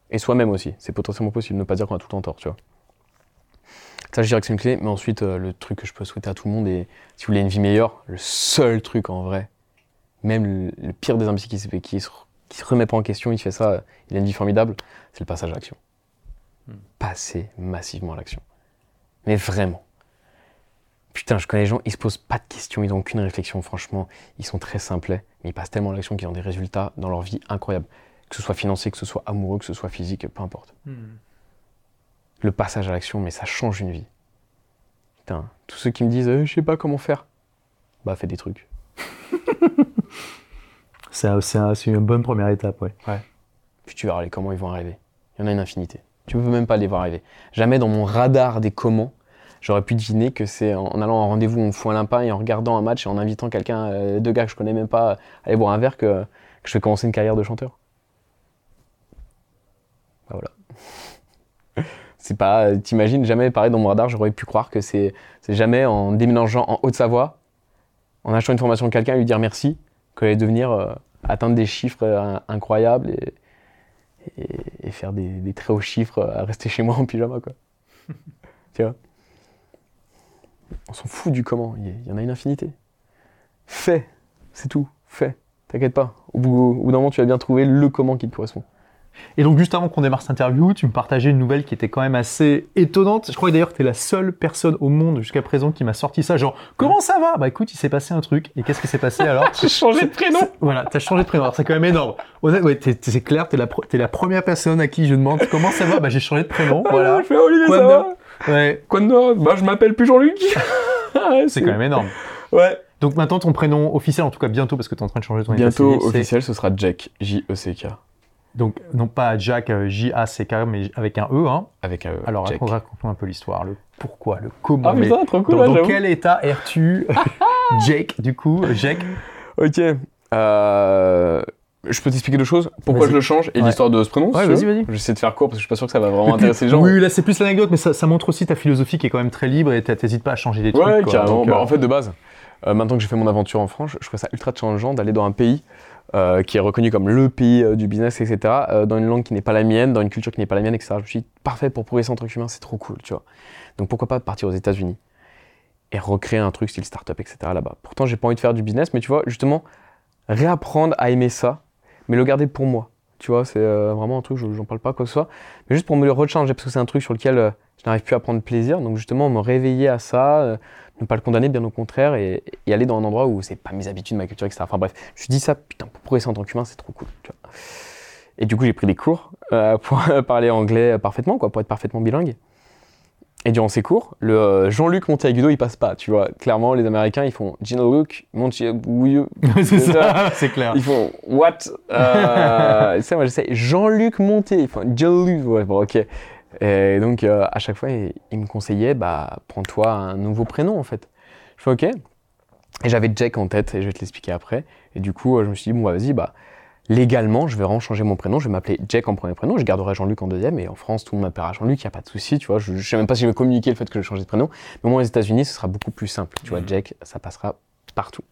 Et soi-même aussi, c'est potentiellement possible, ne pas dire qu'on a tout le temps tort, tu vois. Ça, je dirais que c'est une clé, mais ensuite, le truc que je peux souhaiter à tout le monde, et si vous voulez une vie meilleure, le seul truc en vrai, même le, pire des imbéciles qui, se, qui, se, remet pas en question, il fait ça, il a une vie formidable, c'est le passage à l'action. Hmm. Passer massivement à l'action. Mais vraiment. Putain, je connais les gens, ils se posent pas de questions, ils n'ont aucune réflexion, franchement, ils sont très simplets, mais ils passent tellement à l'action qu'ils ont des résultats dans leur vie incroyables. Que ce soit financier, que ce soit amoureux, que ce soit physique, peu importe. Hmm. Le passage à l'action, mais ça change une vie. Putain, tous ceux qui me disent, euh, je sais pas comment faire, bah fais des trucs. c'est une bonne première étape, ouais. ouais. Puis tu verras les comment ils vont arriver. Il y en a une infinité. Tu peux même pas les voir arriver. Jamais dans mon radar des comment, j'aurais pu deviner que c'est en, allant un rendez-vous, on fout un limpin et en regardant un match et en invitant quelqu'un, euh, deux gars que je connais même pas, à aller boire un verre, que, je vais commencer une carrière de chanteur. Bah voilà. c'est pas, t'imagines, jamais pareil dans mon radar, j'aurais pu croire que c'est jamais en déménageant en Haute-Savoie, en achetant une formation de quelqu'un, lui dire merci, qu'elle allait devenir euh, atteindre des chiffres euh, incroyables et, et, faire des, très hauts chiffres à rester chez moi en pyjama quoi. tu vois? On s'en fout du comment, il y en a une infinité. Fais, c'est tout, fais, t'inquiète pas. Au bout, au bout d'un moment, tu vas bien trouver le comment qui te correspond. Et donc, juste avant qu'on démarre cette interview, tu me partageais une nouvelle qui était quand même assez étonnante. Je crois d'ailleurs que tu es la seule personne au monde jusqu'à présent qui m'a sorti ça. Genre, comment ça va? Bah écoute, il s'est passé un truc. Et qu'est-ce qui s'est passé alors? J'ai changé de prénom? Voilà, t'as changé de prénom. C'est quand même énorme. Ouais, c'est clair, t'es la, es la première personne à qui je demande comment ça va Bah j'ai changé de prénom. Voilà. je fais Olivier, Quoi ça va? Ouais. Quoi de Bah je m'appelle plus Jean-Luc. c'est quand même énorme. Ouais. Donc maintenant, ton prénom officiel, en tout cas bientôt, parce que tu es en train de changer ton Bientôt officiel, ce sera Jack, J-E-C-K. Donc, non pas Jack, euh, J-A-C-K, mais avec un E. Hein. Avec un E. Alors, raconte-moi un peu l'histoire, le pourquoi, le comment. Ah, mais ça, trop cool, Dans, quel état es-tu, Jake, du coup, Jake Ok. Euh, je peux t'expliquer deux choses. Pourquoi je le change et l'histoire de ce prénom Ouais, vas-y, vas-y. J'essaie de faire court parce que je suis pas sûr que ça va vraiment intéresser les gens. Oui, là, c'est plus l'anecdote, mais ça, montre aussi ta philosophie qui est quand même très libre et t'hésites pas à changer des trucs. Ouais, carrément. Bah, euh, en fait, de base, maintenant que j'ai fait mon aventure en France, je trouve ça ultra challengeant d'aller dans un pays euh, qui est reconnu comme le pays euh, du business, etc., euh, dans une langue qui n'est pas la mienne, dans une culture qui n'est pas la mienne, etc. Je suis parfait pour progresser en tant qu'humain, c'est trop cool, tu vois. Donc pourquoi pas partir aux États-Unis et recréer un truc style startup, etc. là-bas. Pourtant, j'ai pas envie de faire du business, mais tu vois, justement, réapprendre à aimer ça, mais le garder pour moi. Tu vois, c'est vraiment un truc, je- j'en parle pas quoi que ce soit. Mais juste pour me le recharger, parce que c'est un truc sur lequel je n'arrive plus à prendre plaisir. Donc justement, me réveiller à ça, ne pas le condamner, bien au contraire, et, et aller dans un endroit où c'est pas mes habitudes, ma culture, etc. Enfin bref, je dit ça, putain, pour progresser en tant qu'humain, c'est trop cool. Tu vois. Et du coup, j'ai pris des cours euh, pour parler anglais parfaitement, quoi, pour être parfaitement bilingue. Et durant ces cours, le euh, Jean-Luc Monteagudo, il passe pas, tu vois. Clairement, les Américains, ils font Jean-Luc Monteagudo. c'est ça, c'est clair. Ils font What? Euh, Ça, moi, j'essaie Jean-Luc Monté. Ils font Jean-Luc. Ouais, bon, ok. Et donc, euh, à chaque fois, il, il me conseillait bah, prends-toi un nouveau prénom, en fait. Je fais ok. Et j'avais Jack en tête, et je vais te l'expliquer après. Et du coup, euh, je me suis dit bon, bah, vas-y, bah, légalement, je vais vraiment changer mon prénom. Je vais m'appeler Jack en premier prénom. Je garderai Jean-Luc en deuxième. Et en France, tout le monde m'appellera Jean-Luc, il n'y a pas de souci, tu vois. Je ne sais même pas si je vais communiquer le fait que je change de prénom. Mais au moins, aux États-Unis, ce sera beaucoup plus simple. Tu vois, Jack, ça passera partout.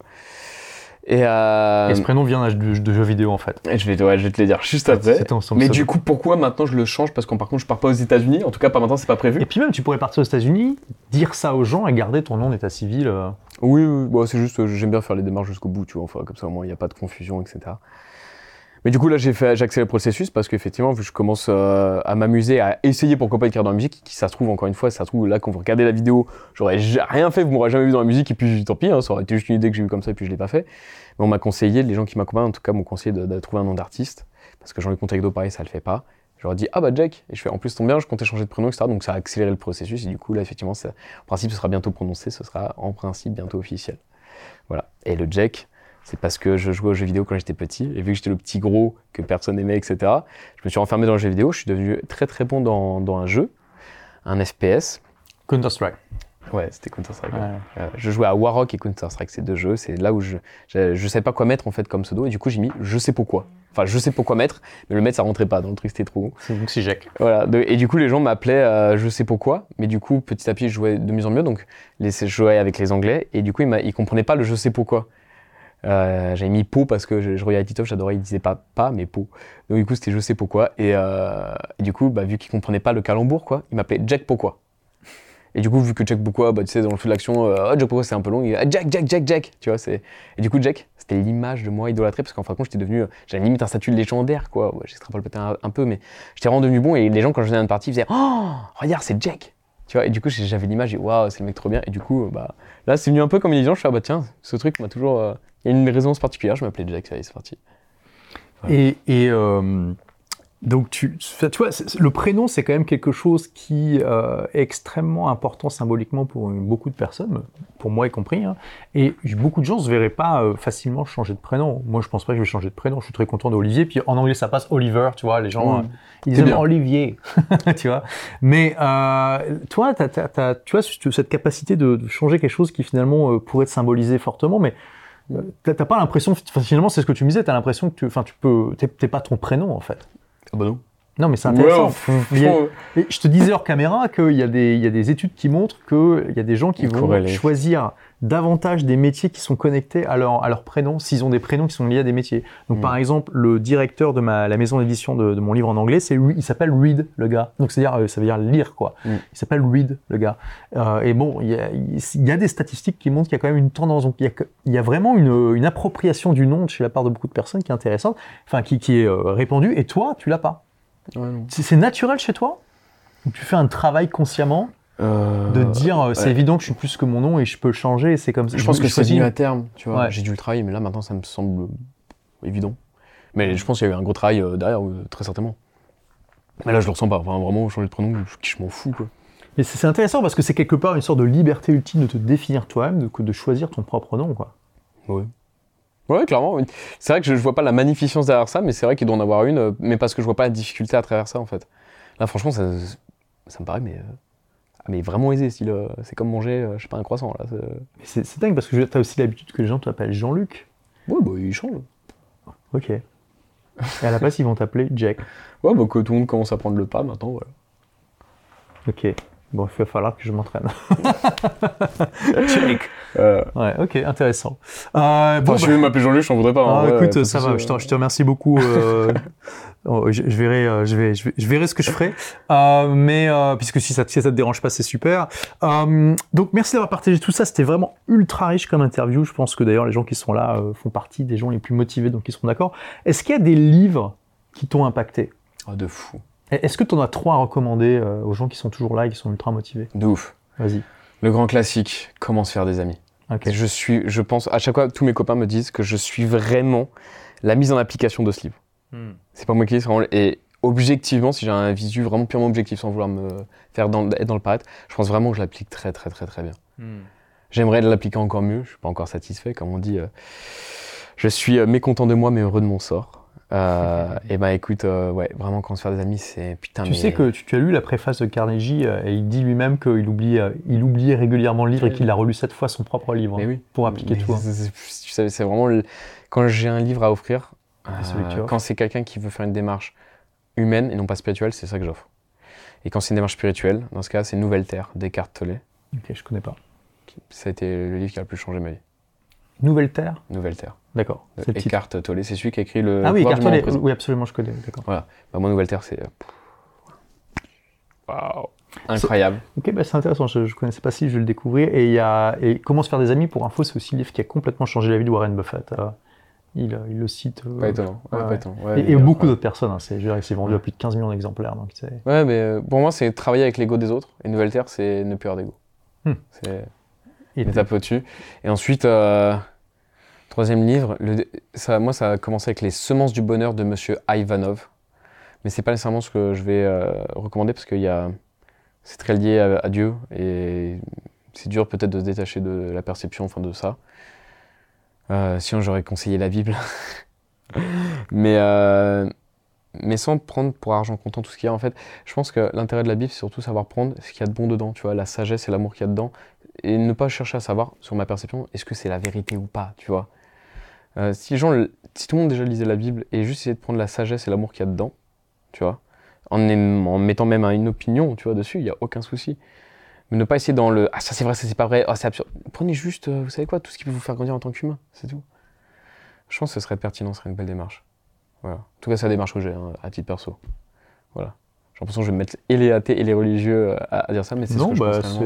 Et, euh, Et ce prénom vient jeu de jeux vidéo en fait. et Je vais, ouais, je vais te le dire juste après. C'était ensemble. Mais du coup, pourquoi maintenant je le change? Parce qu'en par contre, je pars pas aux États-Unis. En tout cas, pas maintenant, c'est pas prévu. Et puis même, tu pourrais partir aux États-Unis, dire ça aux gens et garder ton nom d'état civil. euh. Oui, oui, bon, c'est juste, euh, j'aime bien faire les démarches jusqu'au bout, tu vois. Enfin, comme ça, au moins, il n'y a pas de confusion, etc. Mais du coup, là, j'ai accéléré le processus parce qu'effectivement, je commence euh, à m'amuser, à essayer pourquoi pas de carrière dans la musique, qui ça se trouve, encore une fois, ça se trouve, là, quand vous regardez la vidéo, j'aurais ja- rien fait, vous m'aurez jamais vu dans la musique, et puis tant pis, hein, ça aurait été juste une idée que j'ai eue comme ça, et puis je l'ai pas fait. Mais on m'a conseillé, les gens qui m'accompagnent, en tout cas, m'ont conseillé de, trouver un nom d'artiste, parce que Jean-Luc Montagdo, pareil, ça le fait pas. Ai dit, ah bah Jack, et je fais, en plus, tombe bien, je comptais changer de prénom, etc. Donc ça a accéléré le processus, et du coup, là, effectivement, ça- en principe, ce sera bientôt prononcé, ce sera en principe bientôt officiel. Voilà. Et le Jack, c'est parce que je jouais aux jeux vidéo quand j'étais petit, et vu que j'étais le petit gros que personne aimait, etc., je me suis renfermé dans les jeux vidéo, je suis devenu très très bon dans, dans un jeu, un FPS. Counter-Strike. Ouais, c'était Counter-Strike. Ouais. Euh, je jouais à Warrock et Counter-Strike, ces deux jeux, c'est là où je, je savais pas quoi mettre en fait comme pseudo, et du coup j'ai mis je sais pourquoi. Enfin, je sais pourquoi mettre, mais le mettre ça rentrait pas dans le truc, c'était trop. C'est- Donc c'est Jack. Voilà, de- et du coup, les gens m'appelaient euh, je sais pourquoi, mais du coup, petit à petit, je jouais de mieux en mieux, donc les, je jouais avec les Anglais, et du coup, ils, ils comprenaient pas le je sais pourquoi. Euh, J'avais mis po parce que je, regardais Titoff, j'adorais, il disait pas pas, mais po. Donc du coup, c'était je sais pourquoi, et, euh, et du coup, bah, vu qu'ils comprenaient pas le calembour, quoi, ils m'appelaient Jack pourquoi. Et du coup, vu que Jack pourquoi, bah, tu sais, dans le feu de l'action, euh, Ah, Jack pourquoi c'est un peu long, il ah, Jack, Jack, Jack, Jack, tu vois. Et du coup, Jack, c'était l'image de moi idolâtré, parce qu'en fin de compte, j'étais devenu, j'avais limite un statut légendaire, quoi. Ouais, J'extrapole peut-être un, peu, mais j'étais vraiment devenu bon, et les gens, quand je venais à une partie, ils faisaient, oh, regarde, c'est Jack. Tu vois, et du coup, j'avais l'image, et waouh, c'est le mec trop bien. Et du coup, euh, bah, là, c'est venu un peu comme les gens, je suis, ah bah tiens, ce truc m'a toujours. Il y a une résonance particulière, je m'appelais Jack, ça y est, c'est parti. Et, et, euh, donc, tu, tu vois, le prénom, c'est quand même quelque chose qui euh, est extrêmement important symboliquement pour beaucoup de personnes, pour moi y compris. hein. Et beaucoup de gens ne se verraient pas euh, facilement changer de prénom. Moi, je pense pas que je vais changer de prénom. Je suis très content d'Olivier. Puis en anglais, ça passe Oliver, tu vois. Les gens, Mm. euh, ils aiment bien. Olivier, tu vois. Mais toi, tu vois, cette capacité de, de changer quelque chose qui finalement pourrait te symboliser fortement, mais t'as pas l'impression, finalement, c'est ce que tu disais, t'as l'impression que tu, peux, t'es pas ton prénom en fait. Ah bah non. Non, mais c'est intéressant. A- je te disais hors caméra qu'il y, a des- il y a des études qui montrent qu'il y a des gens qui vont choisir davantage des métiers qui sont connectés à leur, à leur prénom, s'ils ont des prénoms qui sont liés à des métiers. Donc Mm. par exemple, le directeur de ma, la maison d'édition de, de mon livre en anglais, c'est il s'appelle Reed, le gars. Donc c'est-à-dire, euh, ça veut dire lire, quoi. Mm. Il s'appelle Reed, le gars. Euh, et bon, il y, a, il y a des statistiques qui montrent qu'il y a quand même une tendance. Donc il y a, que- il y a vraiment une, une appropriation du nom chez la part de beaucoup de personnes qui est intéressante, enfin qui, qui est euh, répandue, et toi, tu l'as pas. Ouais. C'est naturel chez toi? Ou tu fais un travail consciemment Euh, de dire euh, c'est ouais. évident que je suis plus que mon nom et je peux le changer et c'est comme ça. Je pense que c'est choisis- venu à terme, tu vois. Ouais. J'ai dû le travailler, mais là maintenant ça me semble évident. Mais je pense qu'il y a eu un gros travail euh, derrière, très certainement. Mais là je le ressens pas. Enfin, vraiment, changer de prénom, je, je m'en fous quoi. Mais c'est intéressant parce que c'est quelque part une sorte de liberté ultime de te définir toi-même, de, que de choisir ton propre nom. Quoi. Ouais. Ouais, clairement. oui. C'est vrai que je, je vois pas la magnificence derrière ça, mais c'est vrai qu'il doit en avoir une, euh, mais parce que je vois pas la difficulté à travers ça en fait. Là, franchement, ça, ça me paraît mais, euh, ah, mais vraiment aisé. style, euh, C'est comme manger, euh, je sais pas, un croissant là. c'est- Mais C'est c'est dingue parce que tu as aussi l'habitude que les gens t'appellent Jean-Luc. Ouais, bah il change. Ok. Et à la place, ils vont t'appeler Jack. Ouais, bah que tout le monde commence à prendre le pas maintenant, voilà. Ok. Bon, il va falloir que je m'entraîne. Check. Euh, Ouais, ok, intéressant. Euh, bon, Enfin, si bah- tu veux m'appeler Jean-Luc, je t'en voudrais pas. Ah, hein, écoute, ça va, je te, je te remercie beaucoup. euh, oh, je, je verrai, je, vais, je, vais, je verrai ce que je ferai. Mais, puisque si ça, si ça te dérange pas, c'est super. Donc, merci d'avoir partagé tout ça. C'était vraiment ultra riche comme interview. Je pense que d'ailleurs, les gens qui sont là font partie des gens les plus motivés, donc ils seront d'accord. Est-ce qu'il y a des livres qui t'ont impacté? Oh, De fou. Est-ce que tu en as trois à recommander aux gens qui sont toujours là et qui sont ultra motivés? De ouf. Vas-y. Le grand classique, comment se faire des amis. Je suis, je pense, à chaque fois, tous mes copains me disent que je suis vraiment la mise en application de ce livre. Hmm. C'est pas moi qui dis, et objectivement, si j'ai un visu vraiment purement objectif, sans vouloir me faire dans, être dans le paraître, je pense vraiment que je l'applique très très très très bien. Hmm. J'aimerais l'appliquer encore mieux, je suis pas encore satisfait, comme on dit. Euh, je suis euh, mécontent de moi, mais heureux de mon sort. Euh, et ben écoute, ouais, vraiment quand on se fait des amis, c'est putain. Tu sais que tu, as lu la préface de Carnegie et il dit lui-même qu'il oublie, il oubliait régulièrement le livre et qu'il a relu sept fois son propre livre oui. pour appliquer tout. Hein. Tu sais, c'est vraiment quand j'ai un livre à offrir, quand c'est quelqu'un qui veut faire une démarche humaine et non pas spirituelle, c'est ça que j'offre. Et quand c'est une démarche spirituelle, dans ce cas, c'est Nouvelle Terre d'Eckhart Tolle. Ok, je connais pas. Ça a été le livre qui a le plus changé ma vie. Nouvelle Terre Nouvelle Terre. D'accord. Eckhart Tolle, c'est celui qui a écrit le. Ah oui, Eckhart Tolle, oui, absolument, je connais. D'accord. Voilà. Bah, moi, Nouvelle Terre, c'est. Waouh! Incroyable. Ok, bah c'est intéressant. Je ne connaissais pas si je vais le découvrir. Et, il y a, et Comment se faire des amis, pour info, c'est aussi le livre qui a complètement changé la vie de Warren Buffett. Euh, il, il, le cite. Euh, pas étonnant. et, beaucoup d'autres personnes. Hein, c'est vendu à plus de 15 millions d'exemplaires. ouais, mais euh, pour moi, c'est travailler avec l'ego des autres. Et Nouvelle Terre, c'est ne plus avoir d'ego. Hmm. C'est étape au-dessus. Et ensuite, euh, troisième livre, moi, ça a commencé avec Les Semences du Bonheur de Monsieur Ivanov. Mais c'est pas nécessairement ce que je vais recommander parce que c'est très lié à, Dieu et c'est dur peut-être de se détacher de la perception enfin, de ça. Euh, sinon, j'aurais conseillé la Bible. mais, euh, mais sans prendre pour argent comptant tout ce qu'il y a. En fait, je pense que l'intérêt de la Bible, c'est surtout savoir prendre ce qu'il y a de bon dedans. Tu vois, la sagesse et l'amour qu'il y a dedans. Et ne pas chercher à savoir, sur ma perception, est-ce que c'est la vérité ou pas. Tu vois. Euh, si, les gens, si tout le monde déjà lisait la Bible et juste essayait de prendre la sagesse et l'amour qu'il y a dedans, tu vois, en, mettant même une opinion, tu vois, dessus, il n'y a aucun souci. Mais ne pas essayer dans le Ah, ça c'est vrai, ça c'est pas vrai, oh, c'est absurde. Prenez juste, euh, vous savez quoi, tout ce qui peut vous faire grandir en tant qu'humain, c'est tout. Je pense que ce serait pertinent, ce serait une belle démarche. Voilà. En tout cas, c'est la démarche que j'ai, hein, à titre perso. Voilà. J'ai l'impression que je vais mettre et les athées et les religieux euh, à, dire ça, mais c'est ce que je bah, pense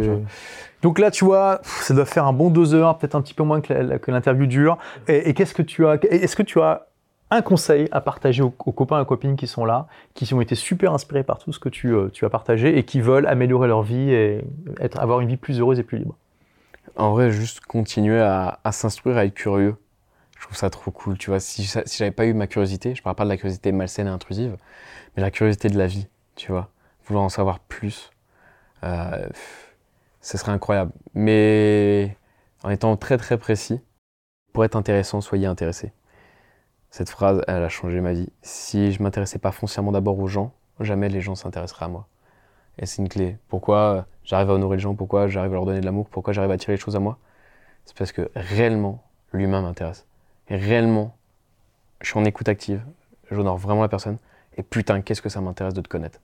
Donc là, tu vois, ça doit faire un bon deux heures, peut-être un petit peu moins que l'interview dure. Et, et qu'est-ce que tu as Est-ce que tu as un conseil à partager aux, copains et copines qui sont là, qui ont été super inspirés par tout ce que tu, euh, tu as partagé et qui veulent améliorer leur vie et être, avoir une vie plus heureuse et plus libre? En vrai, juste continuer à, s'instruire, à être curieux. Je trouve ça trop cool. Tu vois, si, si j'avais pas eu ma curiosité, je parle pas de la curiosité malsaine et intrusive, mais la curiosité de la vie, tu vois, vouloir en savoir plus, euh, ce serait incroyable. Mais en étant très très précis, pour être intéressant, soyez intéressé. Cette phrase, elle a changé ma vie. Si je m'intéressais pas foncièrement d'abord aux gens, jamais les gens s'intéresseraient à moi. Et c'est une clé. Pourquoi j'arrive à honorer les gens? Pourquoi j'arrive à leur donner de l'amour? Pourquoi j'arrive à tirer les choses à moi? C'est parce que réellement, l'humain m'intéresse. Et réellement, je suis en écoute active. J'honore vraiment la personne. Et putain, qu'est-ce que ça m'intéresse de te connaître?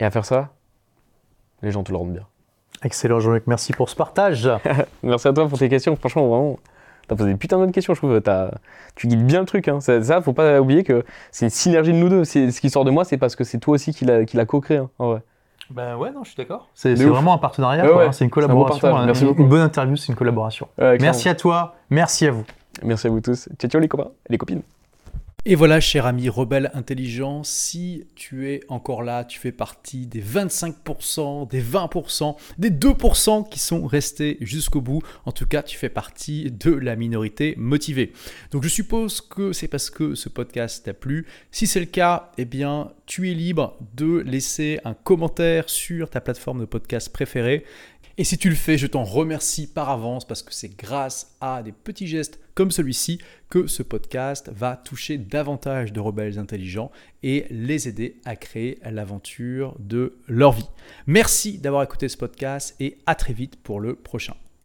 Et à faire ça, les gens te le rendent bien. Excellent, Jean-Luc. Merci pour ce partage. Merci à toi pour tes questions. Franchement, vraiment, T'as posé putain d'autres questions, je trouve. Tu guides bien le truc. Hein. Ça, ça, faut pas oublier que c'est une synergie de nous deux. Ce qui sort de moi, c'est parce que c'est toi aussi qui l'a co-créé. Hein, en vrai. Ben ouais, non, je suis d'accord. C'est vraiment un partenariat, hein. c'est une collaboration. Merci une, une bonne interview, c'est une collaboration. merci à toi, merci à vous. Merci à vous tous. Ciao, ciao les copains, les copines. Et voilà, cher ami rebelle intelligent, si tu es encore là, tu fais partie des 25%, des 20%, des 2% qui sont restés jusqu'au bout. En tout cas, tu fais partie de la minorité motivée. Donc je suppose que c'est parce que ce podcast t'a plu. Si c'est le cas, eh bien, tu es libre de laisser un commentaire sur ta plateforme de podcast préférée. Et si tu le fais, je t'en remercie par avance parce que c'est grâce à des petits gestes comme celui-ci que ce podcast va toucher davantage de rebelles intelligents et les aider à créer l'aventure de leur vie. Merci d'avoir écouté ce podcast et à très vite pour le prochain.